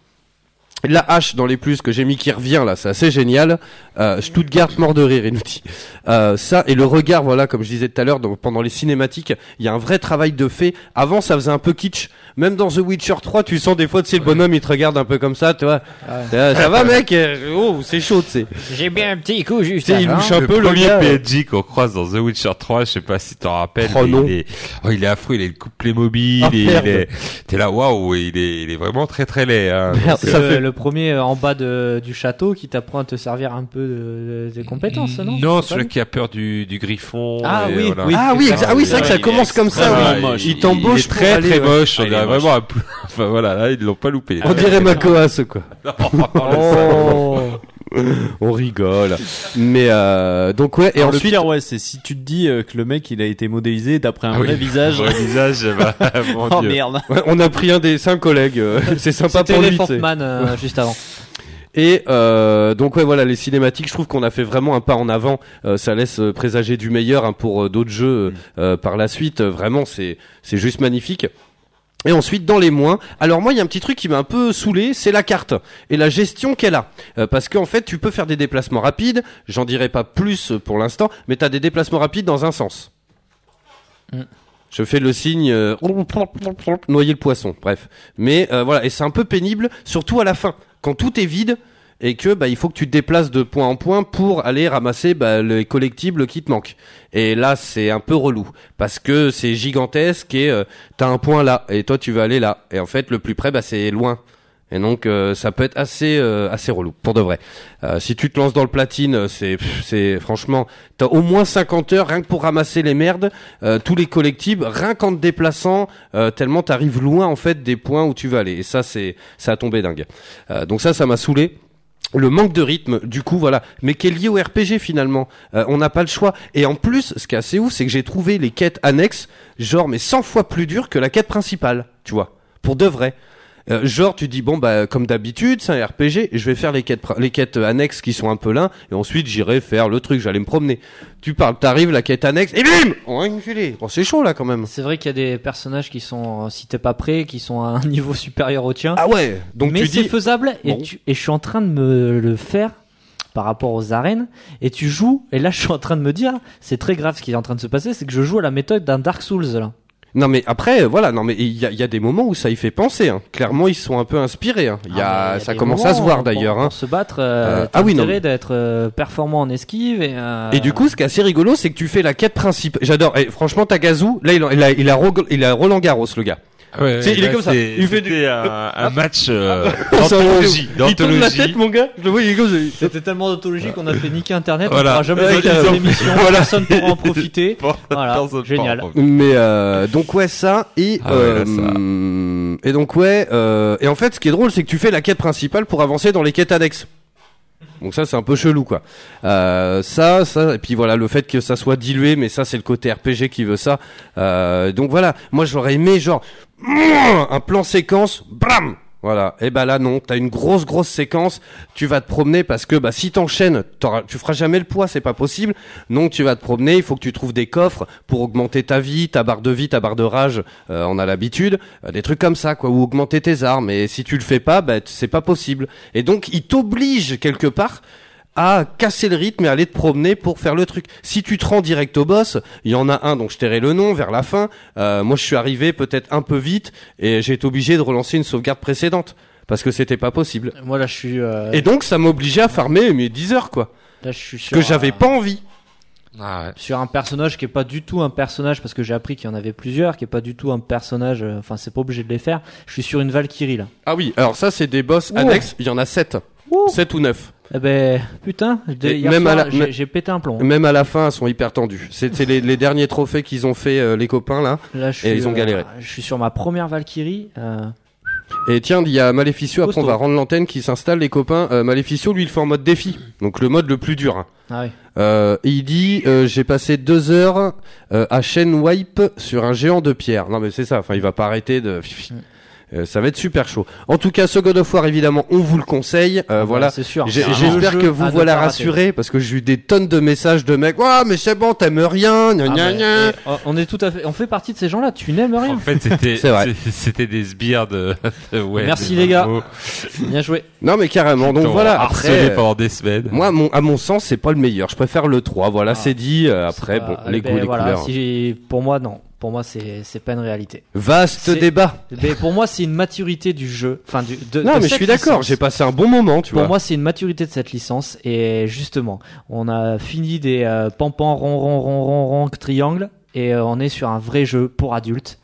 Speaker 3: La hache dans les plus que j'ai mis qui revient là, c'est assez génial. Euh, Stuttgart mort de rire, il nous dit. Euh, ça et le regard, voilà, comme je disais tout à l'heure, pendant les cinématiques, il y a un vrai travail de fait. Avant, ça faisait un peu kitsch. Même dans The Witcher 3, tu sens des fois, tu sais, le bonhomme, il te regarde un peu comme ça, tu vois. Euh, ça va, mec Euh, Oh, c'est chaud, tu sais.
Speaker 2: J'ai bien un petit coup juste
Speaker 3: Tu sais, il louche un
Speaker 6: le
Speaker 3: peu le
Speaker 6: premier
Speaker 3: gars.
Speaker 6: PNJ qu'on croise dans The Witcher 3, je sais pas si t'en rappelles.
Speaker 3: Oh non.
Speaker 6: Il est, oh, il est affreux, il a une coupe Playmobil,
Speaker 3: Ah,
Speaker 6: et il est, t'es là, waouh, il est, il est vraiment très très laid, hein.
Speaker 3: Merde,
Speaker 6: Donc,
Speaker 3: ça
Speaker 2: le,
Speaker 3: fait-
Speaker 2: le premier euh, en bas de, du château qui t'apprend à te servir un peu de, de- des compétences, non?
Speaker 6: Non, celui
Speaker 2: lui
Speaker 6: qui a peur du, du griffon.
Speaker 2: Ah
Speaker 6: et
Speaker 2: oui,
Speaker 6: voilà.
Speaker 2: oui.
Speaker 3: Ah oui, ah oui, c'est vrai que ça commence comme ça.
Speaker 4: moche.
Speaker 3: Il t'embauche
Speaker 6: il est très
Speaker 3: aller,
Speaker 6: très
Speaker 3: ouais.
Speaker 6: moche.
Speaker 4: Ah,
Speaker 6: on
Speaker 4: il est
Speaker 6: a
Speaker 4: moche.
Speaker 6: vraiment un [laughs] Enfin voilà, là, ils l'ont pas loupé.
Speaker 3: On dirait [laughs] Makoas, quoi.
Speaker 2: Oh. [laughs]
Speaker 3: On rigole. Mais euh, donc ouais, et
Speaker 4: Alors, le
Speaker 3: ensuite
Speaker 4: pire, ouais, c'est si tu te dis euh, que le mec il a été modélisé d'après un
Speaker 6: Ah oui.
Speaker 4: vrai visage.
Speaker 6: Vrai visage, bah, [laughs] [laughs] mon
Speaker 4: Oh
Speaker 6: Dieu.
Speaker 4: merde.
Speaker 3: Ouais, on a pris un des cinq collègues. euh, c'est sympa
Speaker 2: C'était
Speaker 3: pour lui.
Speaker 2: Man euh, juste avant.
Speaker 3: Et euh, donc ouais voilà les cinématiques, je trouve qu'on a fait vraiment un pas en avant. Euh, ça laisse présager du meilleur hein, pour euh, d'autres jeux euh, par la suite. Vraiment c'est c'est juste magnifique. Et ensuite dans les moins, alors moi il y a un petit truc qui m'a un peu saoulé, c'est la carte et la gestion qu'elle a. Euh, parce qu'en fait tu peux faire des déplacements rapides, j'en dirai pas plus pour l'instant, mais tu as des déplacements rapides dans un sens.
Speaker 2: Mm.
Speaker 3: Je fais le signe euh, noyer le poisson, bref. Mais euh, voilà, et c'est un peu pénible, surtout à la fin, quand tout est vide et que bah il faut que tu te déplaces de point en point pour aller ramasser bah, les collectibles qui te manquent. Et là, c'est un peu relou parce que c'est gigantesque et euh, t'as un point là et toi tu veux aller là et en fait le plus près bah c'est loin. Et donc euh, ça peut être assez euh, assez relou pour de vrai. Euh, si tu te lances dans le platine, euh, c'est c'est franchement t'as au moins 50 heures rien que pour ramasser les merdes, euh, tous les collectibles, rien qu'en te déplaçant, euh, tellement t'arrives loin en fait des points où tu veux aller. Et ça c'est ça a tombé dingue. Donc ça ça m'a saoulé. Le manque de rythme, du coup, voilà, mais qui est lié au RPG finalement. Euh, on n'a pas le choix. Et en plus, ce qui est assez ouf, c'est que j'ai trouvé les quêtes annexes, genre mais 100 fois plus dures que la quête principale, tu vois, pour de vrai. Euh, genre, tu dis bon bah comme d'habitude, c'est un RPG, je vais faire les quêtes, les quêtes euh, annexes qui sont un peu là, et ensuite j'irai faire le truc, j'allais me promener. Tu parles, t'arrives la quête annexe, et bim, on a une filée. Bon, c'est chaud là quand même.
Speaker 2: C'est vrai qu'il y a des personnages qui sont, euh, si t'es pas prêt, qui sont à un [laughs] niveau supérieur au tien.
Speaker 3: Ah ouais. Donc
Speaker 2: mais
Speaker 3: tu
Speaker 2: c'est
Speaker 3: dis,
Speaker 2: faisable et,
Speaker 3: Bon.
Speaker 2: tu- et je suis en train de me le faire par rapport aux arènes et tu joues et là je suis en train de me dire c'est très grave ce qui est en train de se passer c'est que je joue à la méthode d'un Dark Souls là
Speaker 3: non mais après, voilà, non mais il y a, y a des moments où ça y fait penser. Hein. Clairement, ils sont un peu inspirés. Hein. Il y a,
Speaker 2: Ah, mais
Speaker 3: ça
Speaker 2: des
Speaker 3: commence à se voir
Speaker 2: pour-
Speaker 3: d'ailleurs. Hein.
Speaker 2: se battre euh,
Speaker 3: Euh, ah oui,
Speaker 2: d'être euh, performant en esquive et, euh,
Speaker 3: Et du coup, ce qui est assez rigolo, c'est que tu fais la quête principale. J'adore. Et franchement, Tagazu, là, il a, il a, il a, il a Roland Garros, le gars.
Speaker 6: Ouais,
Speaker 3: il est comme ça. Il fait du-
Speaker 6: c'était un, un match euh, d'anthologie.
Speaker 3: Il tourne la
Speaker 6: d'anthologie.
Speaker 3: tête, mon gars. Je le vois, il est comme ça.
Speaker 2: c'était tellement d'autologie qu'on a fait niquer internet
Speaker 6: Voilà.
Speaker 2: on pourra jamais
Speaker 3: ils ont-
Speaker 2: l'émission
Speaker 3: Voilà.
Speaker 2: personne pourra en profiter [laughs] Voilà, génial.
Speaker 3: Mais euh, donc ouais ça et
Speaker 6: Ah ouais,
Speaker 3: euh,
Speaker 6: là, ça.
Speaker 3: hum, et donc ouais euh, et en fait ce qui est drôle c'est que tu fais la quête principale pour avancer dans les quêtes annexes. Donc ça c'est un peu chelou quoi. Euh, ça ça et puis voilà le fait que ça soit dilué mais ça c'est le côté RPG qui veut ça. Euh, donc voilà moi j'aurais aimé genre un plan séquence bram voilà, et bah là non, t'as une grosse grosse séquence, tu vas te promener parce que bah si t'enchaînes, tu feras jamais le poids, c'est pas possible. Donc tu vas te promener, il faut que tu trouves des coffres pour augmenter ta vie, ta barre de vie, ta barre de rage, euh, on a l'habitude, euh, des trucs comme ça quoi, ou augmenter tes armes. Et si tu le fais pas, bah c'est pas possible. Et donc il t'oblige quelque part à casser le rythme et aller te promener pour faire le truc. Si tu te rends direct au boss, il y en a un dont je tairai le nom vers la fin. Euh, moi, je suis arrivé peut-être un peu vite et j'ai été obligé de relancer une sauvegarde précédente parce que c'était pas possible.
Speaker 2: moi là je suis euh,
Speaker 3: Et donc, ça m'obligeait à farmer mes 10 heures quoi,
Speaker 2: là je suis sur
Speaker 3: que j'avais pas envie.
Speaker 6: Ah ouais.
Speaker 2: sur un personnage qui est pas du tout un personnage parce que j'ai appris qu'il y en avait plusieurs qui est pas du tout un personnage euh, enfin c'est pas obligé de les faire je suis sur une Valkyrie là
Speaker 3: Ah oui, alors ça c'est des boss annexes, il y en a 7. 7 ou 9.
Speaker 2: Eh ben, putain, j'ai- pété un plomb.
Speaker 3: Même à la fin, elles sont hyper tendues. C'est c'est les, les derniers trophées qu'ils ont fait euh, les copains là.
Speaker 2: Là,
Speaker 3: Et ils ont
Speaker 2: euh,
Speaker 3: galéré.
Speaker 2: je suis sur ma première Valkyrie. euh,
Speaker 3: Et tiens, il y a Maleficio, après on va rendre l'antenne qui s'installe, les copains. Maleficio, lui, il fait en mode défi. Donc le mode le plus dur. hein.
Speaker 2: Ah oui.
Speaker 3: Il dit j'ai passé deux heures à chaîne wipe sur un géant de pierre. Non mais c'est ça. Enfin il va pas arrêter de. Euh, ça va être super chaud. En tout cas, ce God of War, évidemment, on vous le conseille. Euh, voilà.
Speaker 2: c'est sûr.
Speaker 3: J'espère que vous voilà rassurés parce que j'ai eu des tonnes de messages de mecs. Ouais, mais c'est bon, t'aimes rien. gna,
Speaker 2: Ah,
Speaker 3: gna,
Speaker 2: mais-
Speaker 3: gna.
Speaker 2: et, euh, on est tout à fait, on fait partie de ces gens-là. Tu n'aimes rien.
Speaker 6: En fait, c'était
Speaker 3: C'est vrai.
Speaker 6: c'est- c'était des sbires de, de ouais,
Speaker 2: Merci, les gars. Bien joué.
Speaker 3: Non, mais carrément. Donc voilà. Après,
Speaker 6: pendant des semaines.
Speaker 3: moi, mon, à mon sens, c'est pas le meilleur. Je préfère le 3. Voilà, c'est dit. Euh, après, bon, les
Speaker 2: ben
Speaker 3: goûts, les
Speaker 2: voilà,
Speaker 3: couleurs.
Speaker 2: si- pour moi, non. Pour moi, c'est c'est pas une réalité.
Speaker 3: Vaste débat. [laughs]
Speaker 2: Mais pour moi, c'est une maturité du jeu. Enfin, du, de,
Speaker 3: Non,
Speaker 2: de
Speaker 3: mais je suis d'accord. J'ai passé un bon moment, tu
Speaker 2: Pour
Speaker 3: vois.
Speaker 2: moi, c'est une maturité de cette licence. Et justement, on a fini des euh, pampan, rond, rond, rond, rond, rond, triangle. Et euh, on est sur un vrai jeu pour adultes.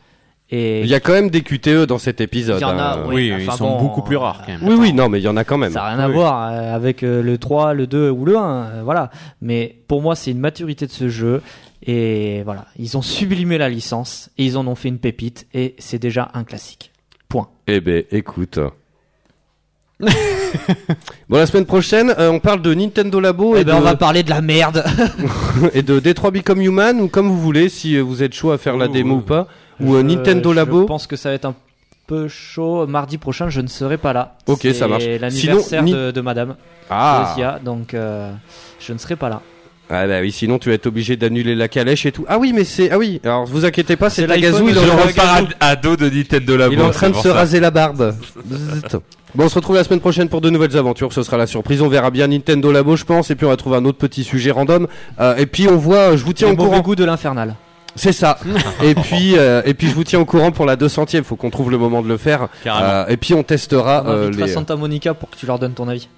Speaker 2: Et
Speaker 3: Il y a quand même des QTE dans cet épisode.
Speaker 2: Il y en a,
Speaker 3: hein.
Speaker 2: oui.
Speaker 4: Oui, ils sont
Speaker 2: bon,
Speaker 4: beaucoup plus
Speaker 2: euh,
Speaker 4: rares quand même.
Speaker 3: Oui, oui, non, mais il y en a quand même.
Speaker 2: Ça n'a rien à voir euh, avec le 3, le 2 ou le 1, euh, voilà. Mais pour moi, c'est une maturité de ce jeu. Et voilà, ils ont sublimé la licence et ils en ont fait une pépite. Et c'est déjà un classique. Point.
Speaker 3: Eh ben, écoute. [laughs] bon, la semaine prochaine, euh, on parle de Nintendo Labo et,
Speaker 2: Eh ben,
Speaker 3: de,
Speaker 2: on va parler de la merde. [laughs]
Speaker 3: et de Detroit Become Human, ou comme vous voulez, si euh, vous êtes chaud à faire la démo ou pas, ou euh,
Speaker 2: Je-
Speaker 3: Nintendo
Speaker 2: Je
Speaker 3: Labo.
Speaker 2: pense que ça va être un peu chaud. Mardi prochain, je ne serai pas là.
Speaker 3: Ok,
Speaker 2: C'est
Speaker 3: ça marche.
Speaker 2: l'anniversaire
Speaker 3: Sinon,
Speaker 2: de, de madame
Speaker 3: Ah,
Speaker 2: donc euh, je ne serai pas là.
Speaker 3: Ah bah oui, sinon tu vas être obligé d'annuler la calèche et tout. Ah oui, mais c'est. Ah oui, alors vous inquiétez pas, c'est Tagazu,
Speaker 2: l'iPhone,
Speaker 3: il, est
Speaker 6: Je
Speaker 3: en train de
Speaker 6: repars
Speaker 3: se-
Speaker 6: à, à dos de Nintendo Labo.
Speaker 3: il est en train de se
Speaker 6: ça.
Speaker 3: raser la barbe. Bon, on se retrouve la semaine prochaine pour de nouvelles aventures. Ce sera la surprise. On verra bien Nintendo Labo, je pense. Et puis on va trouver un autre petit sujet random. Euh, et puis on voit, je vous tiens au courant.
Speaker 2: goût de l'infernal.
Speaker 3: C'est ça. et puis euh, et puis je vous tiens au courant pour la 200e. Faut qu'on trouve le moment de le faire.
Speaker 4: Carrément.
Speaker 3: Euh, et puis on testera
Speaker 2: On
Speaker 3: euh, les.
Speaker 2: Santa Monica pour que tu leur donnes ton avis.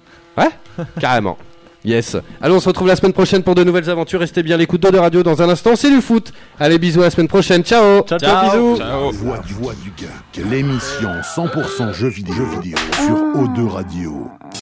Speaker 3: Carrément. Yes. Allez, on se retrouve la semaine prochaine pour de nouvelles aventures. Restez bien à l'écoute de Radio dans un instant. C'est du foot. Allez, bisous à la semaine prochaine. Ciao.
Speaker 4: Ciao, ciao, bisous.
Speaker 6: Ciao.
Speaker 1: Voix du, voix du geek. L'émission 100% jeux vidéo, jeux vidéo sur O2 Radio.